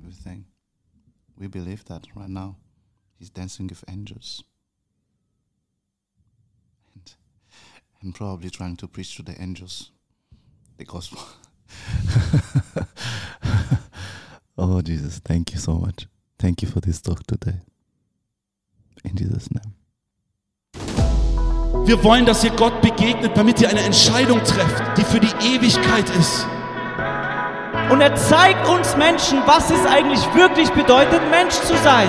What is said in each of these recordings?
everything. We believe that right now. He's dancing with angels. And, and probably trying to preach to the angels the gospel. oh, Jesus, thank you so much. Thank you for this talk today. In Jesus' name. Wir wollen, dass ihr Gott begegnet, damit ihr eine Entscheidung trefft, die für die Ewigkeit ist. Und er zeigt uns Menschen, was es eigentlich wirklich bedeutet, Mensch zu sein.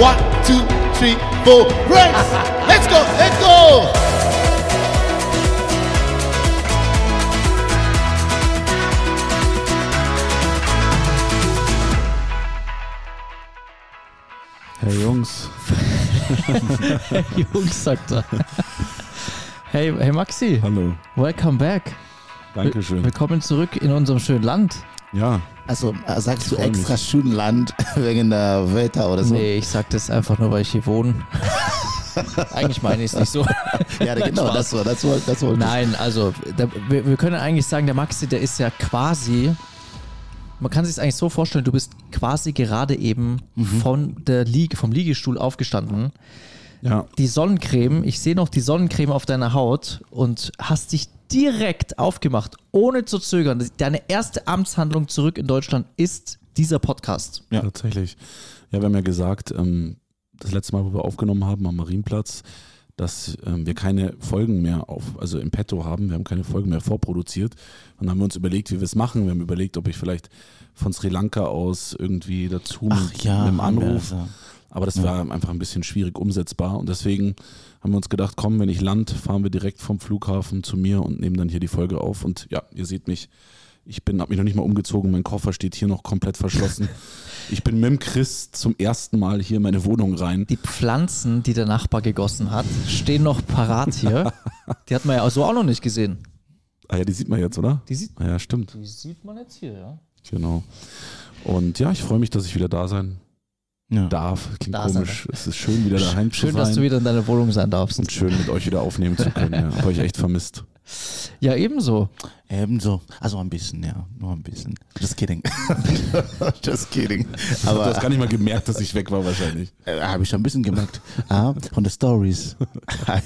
One, two, three, four, race! Let's go, let's go! Hey Jungs. hey Jungs, sagt er. Hey, hey Maxi, Hallo. welcome back. Dankeschön. Willkommen zurück in unserem schönen Land. Ja, Also äh, sagst du extra mich. Schönland wegen der Wetter oder so? Nee, ich sag das einfach nur, weil ich hier wohne. eigentlich meine ich es nicht so. Ja, genau, das war, das war, das wollte ich. Nein, also der, wir, wir können eigentlich sagen, der Maxi, der ist ja quasi, man kann sich es eigentlich so vorstellen, du bist quasi gerade eben von der Liege, vom Liegestuhl aufgestanden. ja. Die Sonnencreme, ich sehe noch die Sonnencreme auf deiner Haut und hast dich direkt aufgemacht, ohne zu zögern. Deine erste Amtshandlung zurück in Deutschland ist dieser Podcast. Ja, tatsächlich. Ja, wir haben ja gesagt, ähm, das letzte Mal, wo wir aufgenommen haben am Marienplatz, dass ähm, wir keine Folgen mehr auf, also im Petto haben. Wir haben keine Folgen mehr vorproduziert. Und dann haben wir uns überlegt, wie wir es machen. Wir haben überlegt, ob ich vielleicht von Sri Lanka aus irgendwie dazu Ach mit, ja, wir Anruf. ja. Aber das war einfach ein bisschen schwierig umsetzbar. Und deswegen haben wir uns gedacht, komm, wenn ich land, fahren wir direkt vom Flughafen zu mir und nehmen dann hier die Folge auf. Und ja, ihr seht mich, ich bin, habe mich noch nicht mal umgezogen, mein Koffer steht hier noch komplett verschlossen. ich bin mit dem Chris zum ersten Mal hier in meine Wohnung rein. Die Pflanzen, die der Nachbar gegossen hat, stehen noch parat hier. Die hat man ja so auch noch nicht gesehen. Ah ja, die sieht man jetzt, oder? Die sieht, Ah ja, stimmt. die sieht man jetzt hier, ja. Genau. Und ja, ich freue mich, dass ich wieder da sein Ja. darf. Klingt Da sein komisch. Es ist schön, wieder daheim Schön, zu sein. dass du wieder in deiner Wohnung sein darfst. und schön mit euch wieder aufnehmen zu können. Ja. Habe euch echt vermisst. Ja, ebenso. Ebenso. Also ein bisschen, ja. Nur ein bisschen. Just kidding. Just kidding. Du Aber hast gar nicht mal gemerkt, dass ich weg war wahrscheinlich. äh, habe ich schon ein bisschen gemerkt. Ah, von den Stories.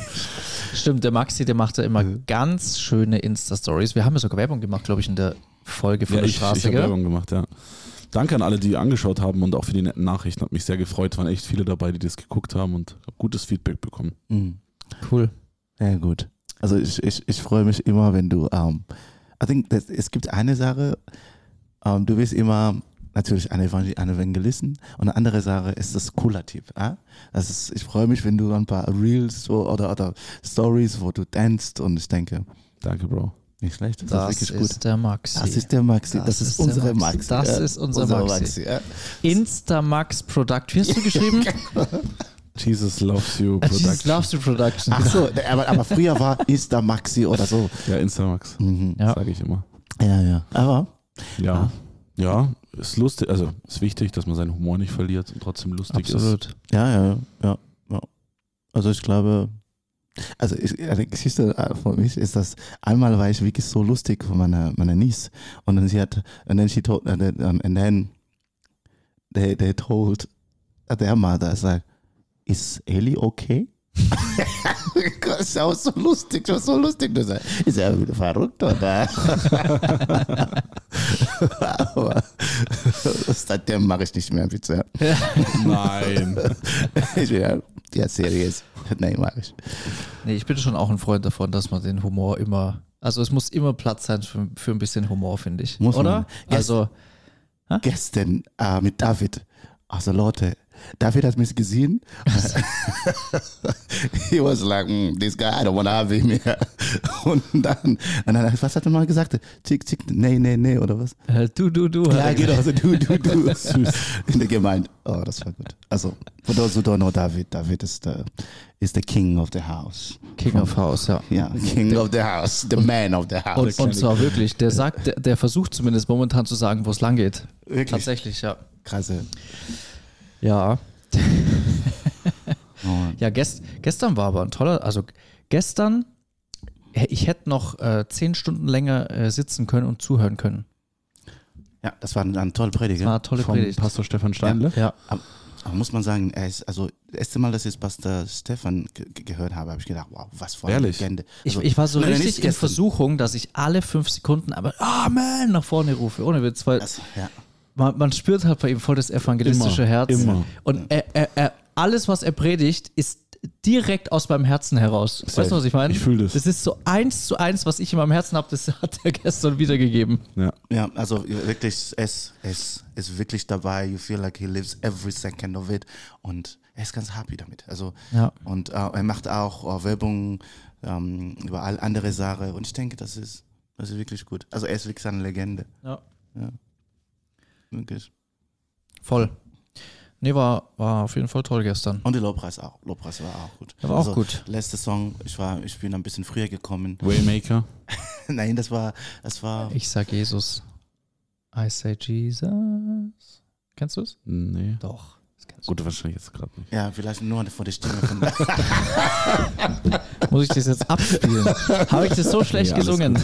Stimmt, der Maxi, der macht ja immer ganz schöne Insta-Stories. Wir haben ja sogar Werbung gemacht, glaube ich, in der Folge von Ja, der ich, ich Straße. habe gell? Werbung gemacht, ja. Danke an alle, die angeschaut haben und auch für die netten Nachrichten. Hat mich sehr gefreut. Waren echt viele dabei, die das geguckt haben und habe gutes Feedback bekommen. Mhm. Cool. Sehr gut. Also ich, ich, ich freue mich immer, wenn du, ähm, I think, that, es gibt eine Sache, ähm, du bist immer natürlich ein Evangel ein Evangelisten und eine andere Sache ist das cooler Typ. Äh? Das ist, ich freue mich, wenn du ein paar Reels so, oder, oder Stories, wo du tanzt und ich denke, Danke, Bro. Nicht schlecht, das, Das ist wirklich ist gut. der Maxi. Das ist der Maxi, das, Das ist, ist unsere Maxi. Maxi. Das ja. ist unser Maxi. ja. Instamax Product. Wie hast du geschrieben? Jesus loves you Jesus Production. Loves You Production. Ach so, aber, aber früher war Insta Maxi oder so. Ja, Instamax, Mhm. Ja. sage ich immer. Ja, ja. Aber Ja. Ja, ist lustig, also ist wichtig, dass man seinen Humor nicht verliert und trotzdem lustig ist. Absolut. Ja, ja, ja, ja. Also ich glaube, also ich, eine Geschichte äh, von mich ist das, einmal war ich wirklich so lustig von meiner, meiner Niece und dann sie hat, and then she told, and then, um, and then they, they told their mother, like, is Ellie okay? das ist auch so lustig, das war so lustig. Sagst, ist er wieder verrückt, oder? Aber seitdem mache ich nicht mehr Witze. Nein. Ich bin ja, ja seriös. Nein, mach ich. Nee, ich bin schon auch ein Freund davon, dass man den Humor immer. Also es muss immer Platz sein für, für ein bisschen Humor, finde ich. Muss man. Oder? Yes. Also, Gestern äh, mit David. Also Leute, David hat mich gesehen. He was like, mm, this guy, I don't want to have him here. Und dann, und dann, was hat er mal gesagt? Chick, chick, nee, nee, nee, oder was? äh, du, du, du. hat Ja, genau, so du, du, du. Süß. In der Gemeinde. Oh, das war gut. Also, for those who don't know David, David is the, is the king of the house. King of House, ja. Ja, king of the house, the man of the house. Und, und zwar wirklich, der sagt, der, der versucht zumindest momentan zu sagen, wo es lang geht. Wirklich? Tatsächlich, ja. Krasse. Ja. Oh, Ja, gest, gestern war aber ein toller, also gestern, ich hätte noch äh, zehn Stunden länger äh, sitzen können und zuhören können. Ja, das war eine, eine tolle Predigt. War eine tolle Vom Predigt. Pastor Stefan Steinle. Ja. Aber, aber muss man sagen, er ist, also das erste Mal, dass ich Pastor Stefan ge ge- gehört habe, habe ich gedacht, wow, was für eine Ehrlich? Legende. Ich, Also, ich war so nein, richtig in gestern. Versuchung, dass ich alle fünf Sekunden aber Amen nach vorne rufe, ohne Witz, weil Das, ja. Man, man spürt halt bei ihm voll das evangelistische Immer, Herz. immer. Und er, er, er, alles, was er predigt, ist direkt aus meinem Herzen heraus. Weißt du, was ich meine? Ich fühl das. Das ist so eins zu eins, was ich in meinem Herzen habe, das hat er gestern wiedergegeben. Ja. Ja, also wirklich, es es ist wirklich dabei. You feel like he lives every second of it. Und er ist ganz happy damit. Also, Ja. und äh, er macht auch äh, Werbung ähm, über all andere Sachen. Und ich denke, das ist, das ist wirklich gut. Also, er ist wirklich eine Legende. Ja. Wirklich. Voll. Nee, war, war auf jeden Fall toll gestern. Und der Lobpreis auch. Lobpreis war auch gut. Der war auch gut. Letzter Song, ich war, ich bin ein bisschen früher gekommen. Waymaker. Nein, das war, das war, Ich sag Jesus. I say Jesus. Kennst du es? Nee. Doch. Das kennst Gut, wahrscheinlich jetzt gerade nicht. ja, vielleicht nur vor der Stimme. Muss ich das jetzt abspielen? Habe ich das so schlecht Ja, alles gesungen?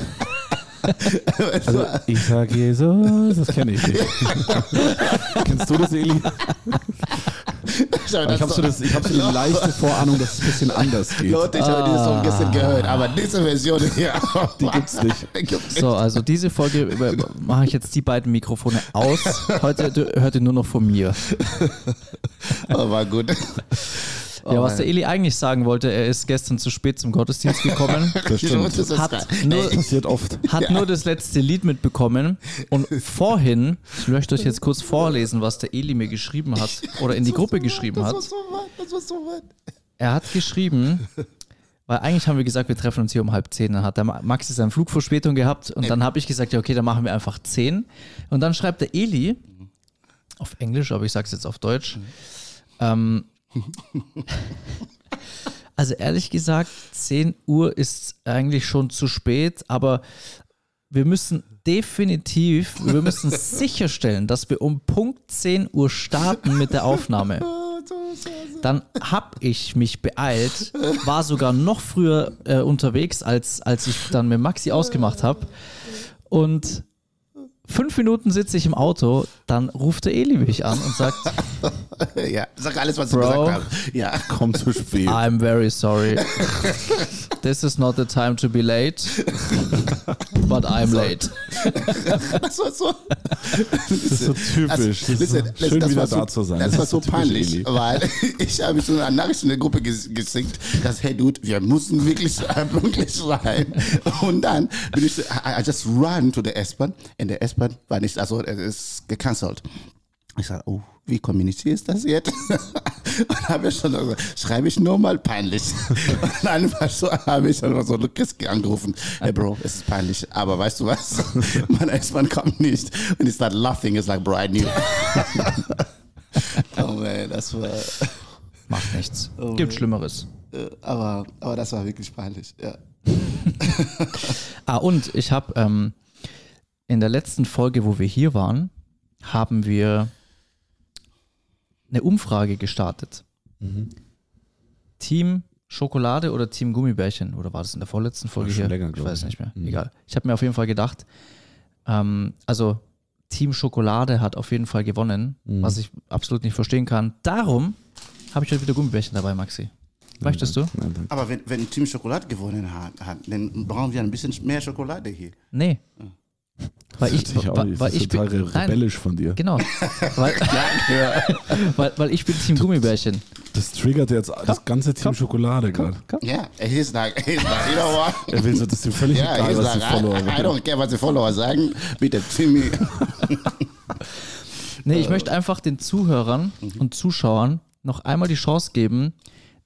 Also, ich sag Jesus, das kenne ich nicht. Kennst du das, Eli? ich habe Aber ich habe so, das- ich hab so die leichte Vorahnung, dass es ein bisschen anders geht. Leute, ich habe diesen Song gestern gehört, aber diese Version hier, Die gibt's nicht. Die gibt's So, also diese Folge mache ich jetzt die beiden Mikrofone aus. Heute hört ihr nur noch von mir. Aber war gut. Ja, was der Eli eigentlich sagen wollte, er ist gestern zu spät zum Gottesdienst gekommen, Das stimmt. Das ist hat nur, Passiert oft. hat nur das letzte Lied mitbekommen und vorhin, ich möchte euch jetzt kurz vorlesen, was der Eli mir geschrieben hat oder in die Gruppe geschrieben hat. Das war so weit, das war so weit. Er hat geschrieben, weil eigentlich haben wir gesagt, wir treffen uns hier um halb zehn. Dann hat der Ma- Maxi seine Flugverspätung gehabt und dann habe ich gesagt, ja okay, dann machen wir einfach zehn. Und dann schreibt der Eli auf Englisch, aber ich sage es jetzt auf Deutsch. Ähm, also ehrlich gesagt, 10 Uhr ist eigentlich schon zu spät, aber wir müssen definitiv, wir müssen sicherstellen, dass wir um Punkt 10 Uhr starten mit der Aufnahme. Dann habe ich mich beeilt, war sogar noch früher äh, unterwegs, als, als ich dann mit Maxi ausgemacht habe. Und fünf Minuten sitze ich im Auto, dann ruft der Eli mich an und sagt, Ja, sag alles, was Bro. du gesagt hast. Ja. Kommt zu spät. I'm very sorry. This is not the time to be late, but I'm late. Das war so. Das ist so typisch. Das ist so listen, listen, schön, das wieder war so, da zu sein. Das, war so ist typisch peinlich, Eli. weil ich habe so eine Nachricht in der Gruppe ges gesinkt, dass, hey Dude, wir müssen wirklich pünktlich sein. Und dann bin ich, I, I just run to the S-Bahn. In der S-Bahn war nicht, also es ist gecancelt. Ich sage, oh, wie kommunizierst du das jetzt? Und habe ich schon also, schreibe ich nur mal peinlich. Und dann so, habe ich dann so Lukas angerufen. Hey Bro, es ist peinlich, aber weißt du was? Mein S-Bahn kommt nicht. Und ich start laughing, it's like, bro, I knew. oh man, das war, Macht nichts. Oh, Gibt Schlimmeres. äh, aber, aber das war wirklich peinlich, ja. Ah, und ich habe ähm, in der letzten Folge, wo wir hier waren, haben wir eine Umfrage gestartet. Team Schokolade oder Team Gummibärchen? Oder war das in der vorletzten Folge hier? länger, ich weiß ich. nicht mehr. Mhm. Egal. Ich habe mir auf jeden Fall gedacht, ähm, also Team Schokolade hat auf jeden Fall gewonnen, Mhm. was ich absolut nicht verstehen kann. Darum habe ich heute wieder Gummibärchen dabei, Maxi. Möchtest du? Nein. Aber wenn, wenn Team Schokolade gewonnen hat, hat, dann brauchen wir ein bisschen mehr Schokolade hier. Nee. Weil ich, weil, nicht. weil ich total bin, re- nein, rebellisch von dir. Genau. Weil, weil, weil ich bin Team Gummibärchen. Das triggert jetzt das ganze Team Schokolade gerade. Ja, he's like, he's like, you know what? Er will so, das ist ihm völlig Ja, egal, was die like, I, Follower I machen. don't care, was die Follower sagen. Bitte, Timmy. Nee, ich möchte einfach den Zuhörern und Zuschauern noch einmal die Chance geben,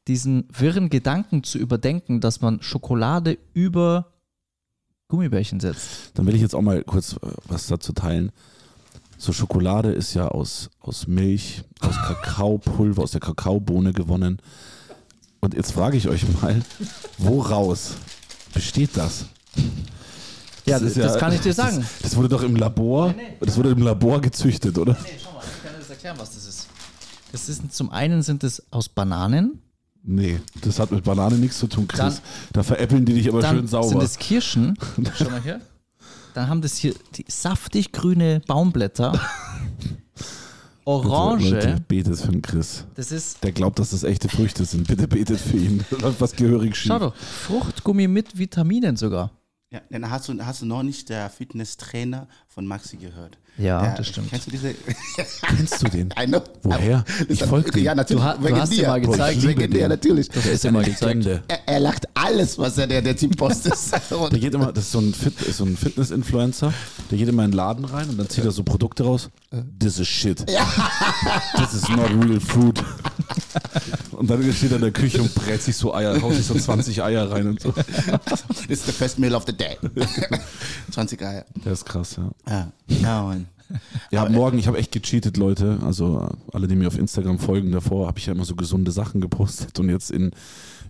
diesen wirren Gedanken zu überdenken, dass man Schokolade über Gummibärchen setzt. Dann will ich jetzt auch mal kurz äh, was dazu teilen. So Schokolade ist ja aus, aus Milch, aus Kakaopulver, aus der Kakaobohne gewonnen. Und jetzt frage ich euch mal, woraus besteht das? Ja, das, ist ja- kann ich dir sagen. Das, das wurde doch im Labor, das wurde im Labor gezüchtet, oder? Nee, schau mal, ich kann dir das erklären, was das ist. Das ist zum einen sind es aus Bananen, Nee, das hat mit Banane nichts zu tun, Chris. Dann- da veräppeln die dich aber schön sauber. sind es Kirschen. Schau mal hier. Dann haben das hier die saftig grüne Baumblätter. Leute, Orange. betet für den Chris. Das ist, Der glaubt, dass das echte Früchte sind. Bitte betet für ihn. Da läuft was gehörig schief. schau doch, Fruchtgummi mit Vitaminen sogar. Ja, dann hast du, hast du noch nicht der Fitnesstrainer von Maxi gehört. Ja, der, das stimmt. Kennst du diese? Kennst du den? I know. Woher? Ich folge. Ja, natürlich. Du du wegen hast dir dir. mal gezeigt. Ich liebe dir, natürlich. Ist immer Ich gezeigt. Er, er lacht alles, was er der, der Team Post ist. Der geht immer, das ist so ein, Fit, ist so ein Fitness-Influencer, der geht immer in den Laden rein und dann zieht er so Produkte raus. This is shit. This is not real food. Und dann steht er in der Küche und brät sich so Eier, haut sich so 20 Eier rein und so. This is the first meal of the day. 20 Eier. Der ist krass, ja. Ja, ja Mann. Ja, morgen, ich habe echt gecheatet, Leute. Also äh, alle, die mir auf Instagram folgen, davor habe ich ja immer so gesunde Sachen gepostet und jetzt in,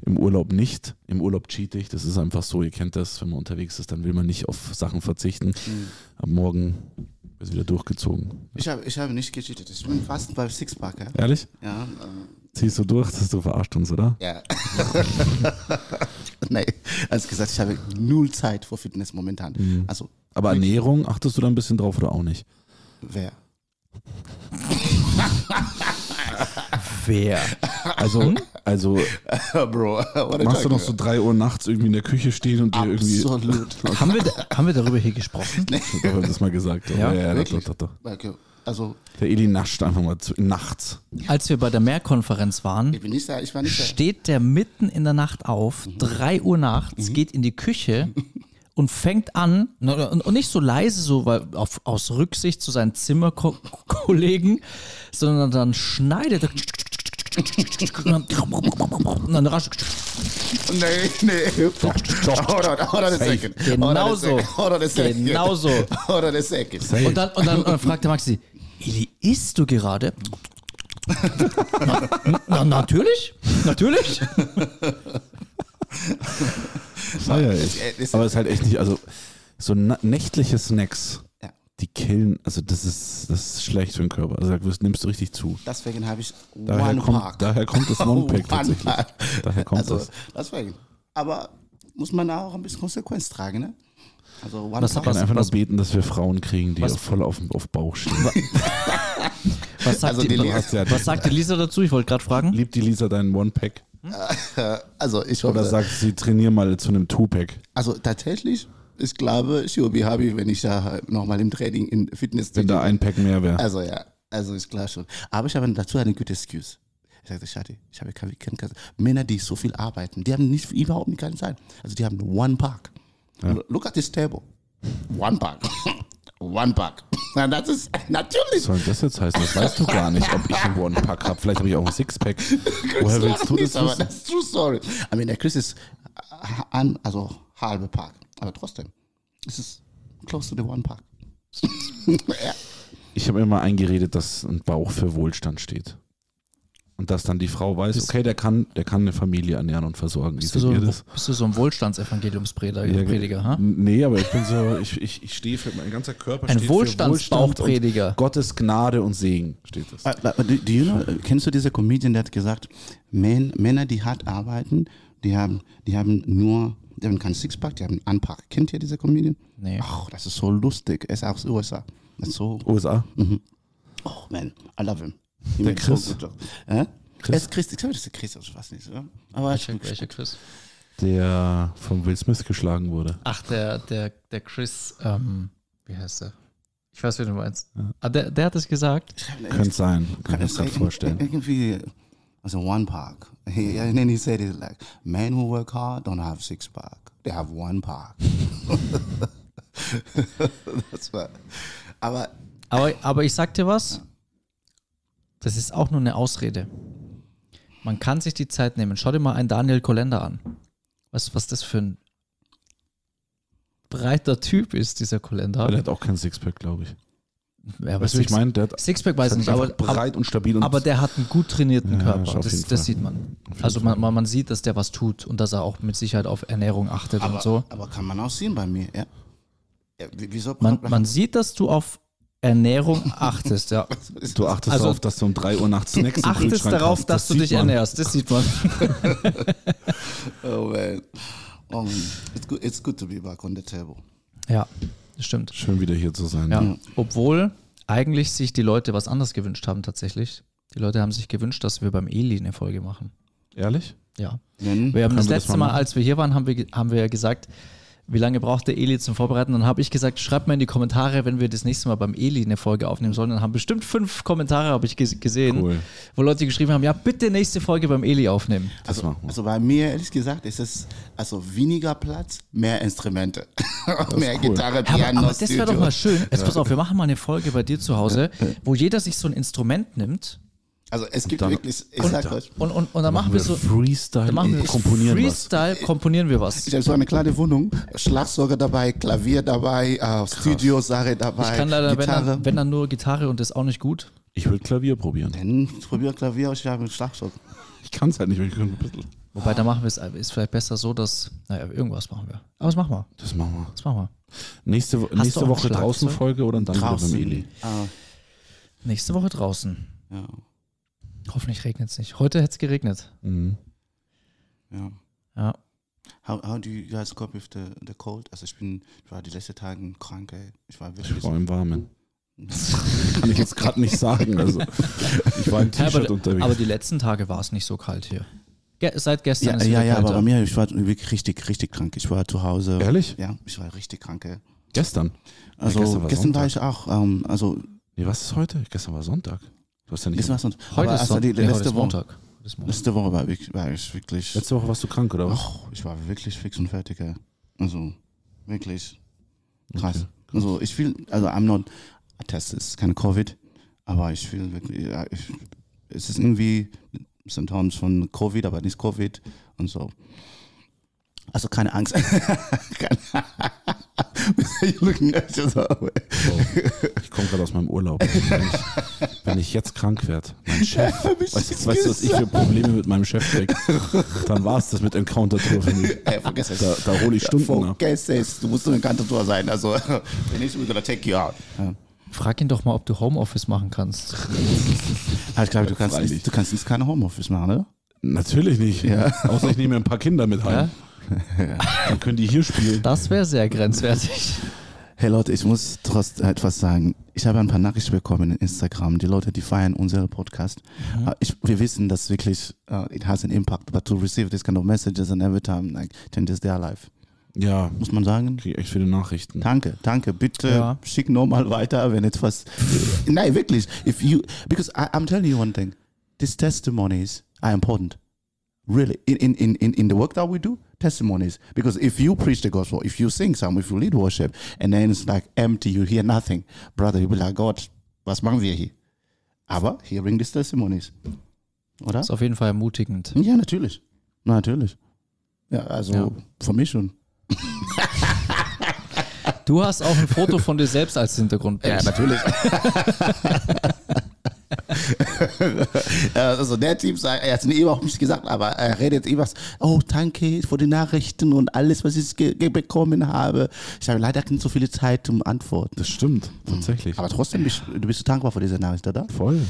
im Urlaub nicht. Im Urlaub cheat ich. Das ist einfach so, ihr kennt das, wenn man unterwegs ist, dann will man nicht auf Sachen verzichten. Ab morgen wird wieder durchgezogen. Ich habe ich hab nicht gecheatet. Ich bin fast bei Sixpack. Ja. Ehrlich? Ja, äh, Ziehst du durch? Das du verarscht uns, oder? ja. Nein, als gesagt, ich habe null Zeit für Fitness momentan. Mhm. Also, Aber Ernährung, achtest du da ein bisschen drauf oder auch nicht? wer? Wer? Also, also Bro, machst du noch so drei Uhr nachts irgendwie in der Küche stehen und dir irgendwie. Absolut. haben, wir, haben wir darüber hier gesprochen? Ich habe das mal gesagt. Ja, ja, ja doch, wirklich? doch, doch, doch. Okay. Also, Der Eli nascht einfach mal zu, nachts. Als wir bei der Mehrkonferenz waren, ich bin nicht da, ich war nicht da. steht der mitten in der Nacht auf, 3 Uhr nachts, geht in die Küche und fängt an, und und nicht so leise, so weil auf, aus Rücksicht zu seinen Zimmerkollegen, sondern dann schneidet er. Und dann rasch. Nee, nee. Hold on, hold on a second. Genau so. Hold on a second. Genau so. Hold on a second. Und dann, und dann, und dann fragt der Maxi, Eli, isst du gerade? Na, na, natürlich, natürlich. Feier ich. das- Aber es ist halt echt nicht, also so nächtliche Snacks, Ja. die killen, also das ist, das ist schlecht für den Körper. Also da nimmst du richtig zu. Deswegen habe ich Daher One kommt, Park. daher kommt das One-Pack One tatsächlich. Park. Daher kommt also, das. Deswegen. Aber muss man auch ein bisschen Konsequenz tragen, ne? Also One Was- Ich Park. kann einfach was- nur beten, dass wir Frauen kriegen, die was- voll auf, auf Bauch stehen. Was sagt, Also die, die was, Lisa- was sagt die Lisa dazu? Ich wollte gerade fragen. Liebt die Lisa deinen One-Pack? Also ich hoffe, Oder sagt sie, trainier mal zu einem Two-Pack? also tatsächlich, ich glaube, she will be happy, wenn ich da nochmal im Training in Fitness Wenn da ein Pack mehr wäre. Also ja, also ist klar schon. Aber ich habe dazu eine gute Excuse. Ich sagte, Schade, ich habe keine, keine, keine Männer, die so viel arbeiten, die haben nicht überhaupt nicht keine Zeit. Also die haben One Park. Look at this table. One Park. One Pack. Na, das ist natürlich. Was soll das jetzt heißen? Das weißt du gar nicht, ob ich einen One-Pack habe. Vielleicht habe ich auch einen Six-Pack. Woher willst du das wissen? das ist true story. I mean, der Chris ist äh, an, also halbe Pack. Aber trotzdem, es ist close to the One Pack. ja. Ich habe immer eingeredet, dass ein Bauch für Wohlstand steht. Und dass dann die Frau weiß, Bist- okay, der kann, der kann eine Familie ernähren und versorgen. Bist du, so, das? bist du so ein Wohlstandsevangeliumsprediger, Ja, Prediger, ha? Nee, aber ich bin so, ich, ich, ich stehe für, mein ganzer Körper Ein steht für Wohlstand Wohlstandsbauchprediger. und Gottes Gnade und Segen steht das. But, but, do, do you know, kennst du diese Comedian, der hat gesagt, Men, Männer, die hart arbeiten, die haben, die haben nur, die haben keinen Sixpack, die haben einen Unpack. Kennt ihr diese Comedian? Nee. Ach, das ist so lustig. Er ist aus den USA. Das ist so, USA? oh man, I love him. He Der Chris. Äh? Er ist Christ, ich glaube, das ist der Chris, ich weiß nicht. Ja? Aber Welcher, welcher Chris? Der von Will Smith geschlagen wurde. Ach, der, der, der Chris, ähm, wie heißt der? Ich weiß, wie du meinst. Ah, der, der hat es gesagt. Könnte sein. Kann ich mir It's gerade vorstellen. Irgendwie, also one pack. He, and then he said it like, men who work hard don't have six pack. They have one pack. das war, aber Aber, aber ich sag dir was, das ist auch nur eine Ausrede. Man kann sich die Zeit nehmen. Schau dir mal einen Daniel Kolender an. Weißt du, was das für ein breiter Typ ist, dieser Kolender? Aber der hat auch kein Sixpack, glaube ich. Ja, aber Weißt du, ich meine? Der hat Sixpack weiß ich nicht, aber, einfach breit und stabil und aber der hat einen gut trainierten Ja, Körper. Das, das sieht man. Also man, man, man sieht, dass der was tut und dass er auch mit Sicherheit auf Ernährung achtet aber, und so. aber kann man auch sehen bei mir, ja. ja wie- wieso Man, man sieht, dass du auf Ernährung achtest, ja. Du achtest Also- darauf, dass du um 3 Uhr nachts Snacks im achtest darauf, hast. dass Das du dich man. ernährst. Das sieht man. Oh man. Oh man. It's good, it's good to be back on the table. Ja. das stimmt. Schön wieder hier zu sein. Ja. Obwohl eigentlich sich die Leute was anderes gewünscht haben tatsächlich. Die Leute haben sich gewünscht, dass wir beim Eli eine Folge machen. Ehrlich? Ja. Wenn, Wir haben Können das letzte mal Mal, als wir hier waren, haben wir, haben wir ja gesagt, wie lange braucht der Eli zum Vorbereiten? Dann habe ich gesagt, schreibt mal in die Kommentare, wenn wir das nächste Mal beim Eli eine Folge aufnehmen sollen. Dann haben bestimmt fünf Kommentare, habe ich ges- gesehen, Cool. wo Leute geschrieben haben, ja, bitte nächste Folge beim Eli aufnehmen. Das also, machen wir. also bei mir, ehrlich gesagt, ist es also weniger Platz, mehr Instrumente. mehr cool. Gitarre, Aber, Piano, aber das wäre doch mal schön. Jetzt pass auf, wir machen mal eine Folge bei dir zu Hause, wo jeder sich so ein Instrument nimmt Also es gibt dann- wirklich, ich sag euch, und, und, und dann machen wir so Freestyle dann machen wir und komponieren was. Freestyle, komponieren wir was. ich habe so eine kleine Wohnung, Schlagzeuger dabei, Klavier dabei, äh, Studio-Sache dabei, Ich kann leider, wenn Gitarre. dann, wenn dann nur Gitarre und das ist auch nicht gut. Ich will Klavier probieren. Dann probier Klavier aus, ich habe Schlagzeug. Ich kann es halt nicht, ich kann ein bisschen. Wobei, da machen wir es, ist vielleicht besser so, dass, naja, irgendwas machen wir. Aber was machen wir? Das machen wir. Was machen wir? Nächste, nächste Woche draußen Folge oder dann Draußen. wieder beim Eli? Ah, Nächste Woche draußen. ja, Hoffentlich regnet es nicht. Heute hätte es geregnet. Mhm. ja. Ja. How, how do you guys cope with the, the cold? Also ich bin, ich war die letzten Tage krank, ey. Ich war wirklich. Ich war im Warmen. Kann ich jetzt gerade nicht sagen. Also, ich war im Ja, T-Shirt aber, unterwegs. aber die letzten Tage war es nicht so kalt hier. Ge seit gestern Ja, ist ja, wieder ja, aber bei mir, ich war wirklich richtig, richtig krank. Ich war zu Hause. Ehrlich? Ja, ich war richtig krank, ey. Gestern. Also gestern gestern, war war, Sonntag. ich auch, ähm, also Nee, was ist heute? Gestern war Sonntag. Du hast ja nicht. sonst. Heute aber ist, also die nee, heute letzte ist Woche, Montag. Heute ist Montag. letzte Woche war ich, war ich wirklich, Letzte Woche warst du krank, oder was? oh, ich war wirklich fix und fertig, ey. Also wirklich krass. Also ich fühle, also I'm not, I test ist keine Covid, aber ich fühle wirklich, ja, ich, es ist irgendwie Symptoms von Covid, aber nicht Covid und so. Also keine Angst. keine looking at yourself. Ich komme gerade aus meinem Urlaub. Wenn ich, wenn ich jetzt krank werde, mein Chef, weißt, du- weißt du, was ich für Probleme mit meinem Chef krieg? Dann war es das mit Encounter Tour für mich. Ey, vergiss es. Da, da hole ich Stunden ab. Vergiss es. Du musst nur ein Kantator sein. Also, wenn nicht, we're gonna take you out. Ja. Frag ihn doch mal, ob du Homeoffice machen kannst. Ich glaube, du kannst, Freilich. du kannst jetzt keine Homeoffice machen, oder? Natürlich nicht. Außer ich nehme ein paar Kinder mit heim. Ja? Dann können die hier spielen. Das wäre sehr grenzwertig. Hey Leute, ich muss trotzdem etwas sagen. Ich habe ein paar Nachrichten bekommen in Instagram. Die Leute, die feiern unseren Podcast. Äh, Ich, wir wissen, dass wirklich, uh, it has an impact, but to receive this kind of messages and every time, like, changes their life. Ja, Muss man sagen? kriege echt viele Nachrichten. Danke, danke. Bitte Ja. schick nochmal weiter, wenn etwas. Nein, wirklich. If you, because I, I'm telling you one thing. These testimonies are important. Really, in, in, in, in, the work that we do, testimonies. Because if you preach the gospel, if you sing some, if you lead worship, and then it's like empty, you hear nothing, brother, you'll be like, God, was machen wir hier? Aber hearing these testimonies. Oder? Das ist auf jeden Fall ermutigend. Ja, natürlich. Natürlich. Ja, also Ja. für mich schon. Du hast auch ein Foto von dir selbst als Hintergrund. Ja, natürlich. also der Typ sagt, er hat es nie überhaupt nicht gesagt, aber er redet immer, oh danke für die Nachrichten und alles, was ich bekommen habe. Ich habe leider nicht so viele Zeit zum Antworten. Das stimmt, tatsächlich. Aber trotzdem, bist, du bist dankbar für diese Nachricht, oder? Voll.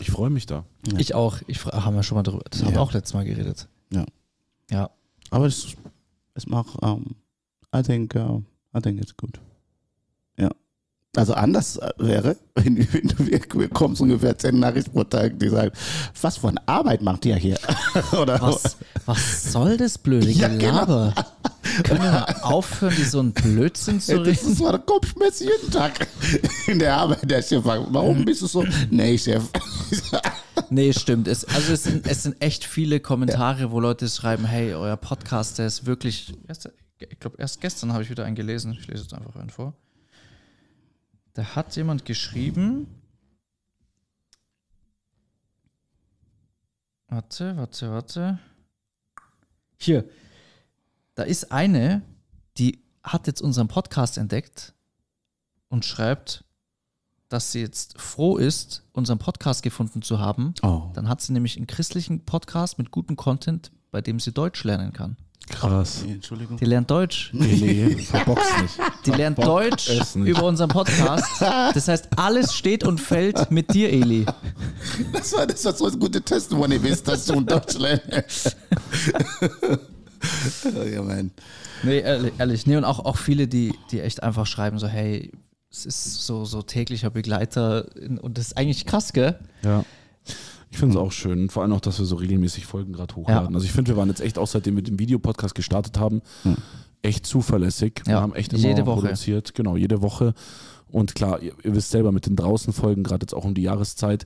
Ich freue mich da. Ich auch. Ich haben wir schon mal drüber. Das haben wir Ja. auch letztes Mal geredet. Ja. Ja. Aber es, es macht, um, I think, uh, I think it's good. Ja. Also anders äh, wäre, wenn, wenn du bekommst ungefähr zehn Nachrichten pro Tag, die sagen, was für eine Arbeit macht ihr hier? Oder Was, was soll das blöde Ja, genau. Gelaber? Können wir aufhören, die so einen Blödsinn zu Das reden? ist so eine Kopfschmerz jeden Tag in der Arbeit. Der Chef fragt, warum bist du so? Nee, Chef. Nee, stimmt. Es, also es sind, es sind echt viele Kommentare, wo Leute schreiben, hey, euer Podcast, der ist wirklich. Ich glaube, erst gestern habe ich wieder einen gelesen. Ich lese jetzt einfach einen vor. Da hat jemand geschrieben. Warte, warte, warte. Hier. Da ist eine, die hat jetzt unseren Podcast entdeckt und schreibt, dass sie jetzt froh ist, unseren Podcast gefunden zu haben. Oh. Dann hat sie nämlich einen christlichen Podcast mit gutem Content, bei dem sie Deutsch lernen kann. Krass. Entschuldigung. Die lernt Deutsch. Eli, verbox nicht. Die lernt Deutsch es nicht. über unseren Podcast. Das heißt, alles steht und fällt mit dir, Eli. Das war, das war so ein guter Testimony, bis dass du in Deutschland ja, man. Nee, ehrlich, ehrlich. Nee, und auch, auch viele, die, die echt einfach schreiben, so, hey, es ist so, so täglicher Begleiter und das ist eigentlich krass, gell? Ja. Ich finde es auch schön. Vor allem auch, dass wir so regelmäßig Folgen gerade hochladen. Ja. Also ich finde, wir waren jetzt echt, auch seitdem wir den Videopodcast gestartet haben, echt zuverlässig. Wir Ja, haben echt immer jede Woche. produziert. Genau, jede Woche. Und klar, ihr, ihr wisst selber, mit den Draußenfolgen, gerade jetzt auch um die Jahreszeit,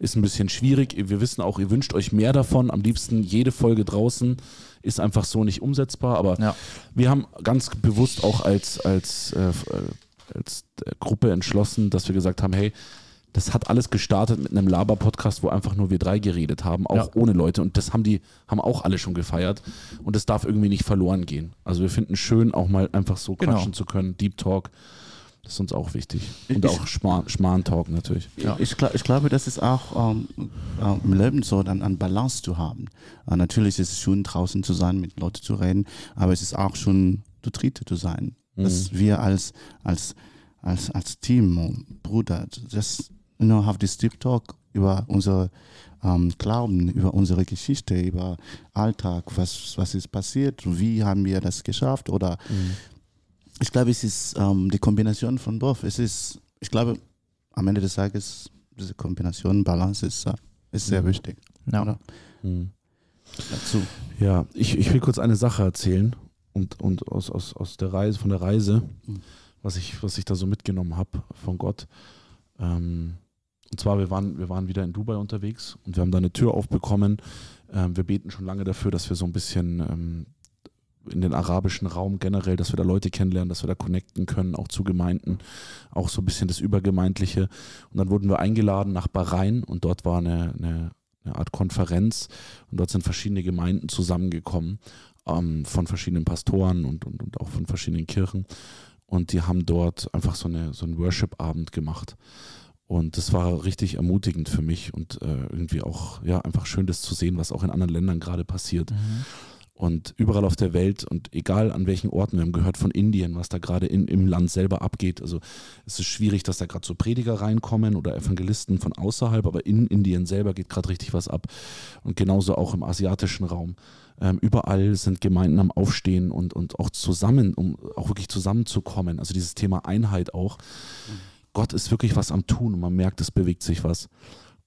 ist ein bisschen schwierig. Wir wissen auch, ihr wünscht euch mehr davon. Am liebsten jede Folge draußen ist einfach so nicht umsetzbar. Aber Ja. wir haben ganz bewusst auch als, als, äh, als äh, Gruppe entschlossen, dass wir gesagt haben, hey, das hat alles gestartet mit einem Laber-Podcast, wo einfach nur wir drei geredet haben, auch Ja. ohne Leute. Und das haben die, haben auch alle schon gefeiert. Und das darf irgendwie nicht verloren gehen. Also wir finden es schön, auch mal einfach so Genau. quatschen zu können. Deep Talk. Das ist uns auch wichtig. Und Ich- auch Schmarrn, Schmarrn-Talk natürlich. Ja. Ich, ich glaube, das ist auch ähm, äh, im Leben so, dann an Balance zu haben. Äh, natürlich ist es schön, draußen zu sein, mit Leuten zu reden, aber es ist auch schon zu dritte zu sein. Dass wir als, als, als, als Team, Bruder, just know, have this deep talk über unser ähm, Glauben, über unsere Geschichte, über Alltag, was, was ist passiert, wie haben wir das geschafft oder ich glaube, es ist ähm, die Kombination von both. Es ist, ich glaube, am Ende des Tages, diese Kombination, Balance ist, äh, ist sehr wichtig. Ja. Mhm. Dazu. Ja, ich, ich will kurz eine Sache erzählen und, und aus, aus, aus der Reise, von der Reise, Mhm. was ich, was ich da so mitgenommen habe von Gott. Ähm, und zwar, wir waren, wir waren wieder in Dubai unterwegs und wir haben da eine Tür aufbekommen. Ähm, wir beten schon lange dafür, dass wir so ein bisschen ähm, in den arabischen Raum generell, dass wir da Leute kennenlernen, dass wir da connecten können, auch zu Gemeinden, auch so ein bisschen das Übergemeindliche. Und dann wurden wir eingeladen nach Bahrain und dort war eine, eine, eine Art Konferenz und dort sind verschiedene Gemeinden zusammengekommen ähm, von verschiedenen Pastoren und, und, und auch von verschiedenen Kirchen. Und die haben dort einfach so, eine, so einen Worship-Abend gemacht. Und das war richtig ermutigend für mich und äh, irgendwie auch ja einfach schön, das zu sehen, was auch in anderen Ländern gerade passiert. Und überall auf der Welt und egal an welchen Orten, wir haben gehört von Indien, was da gerade in, im Land selber abgeht. Also es ist schwierig, dass da gerade so Prediger reinkommen oder Evangelisten von außerhalb, aber in Indien selber geht gerade richtig was ab. Und genauso auch im asiatischen Raum. Ähm, überall sind Gemeinden am Aufstehen und, und auch zusammen, um auch wirklich zusammenzukommen. Also dieses Thema Einheit auch. Gott ist wirklich was am Tun und man merkt, es bewegt sich was.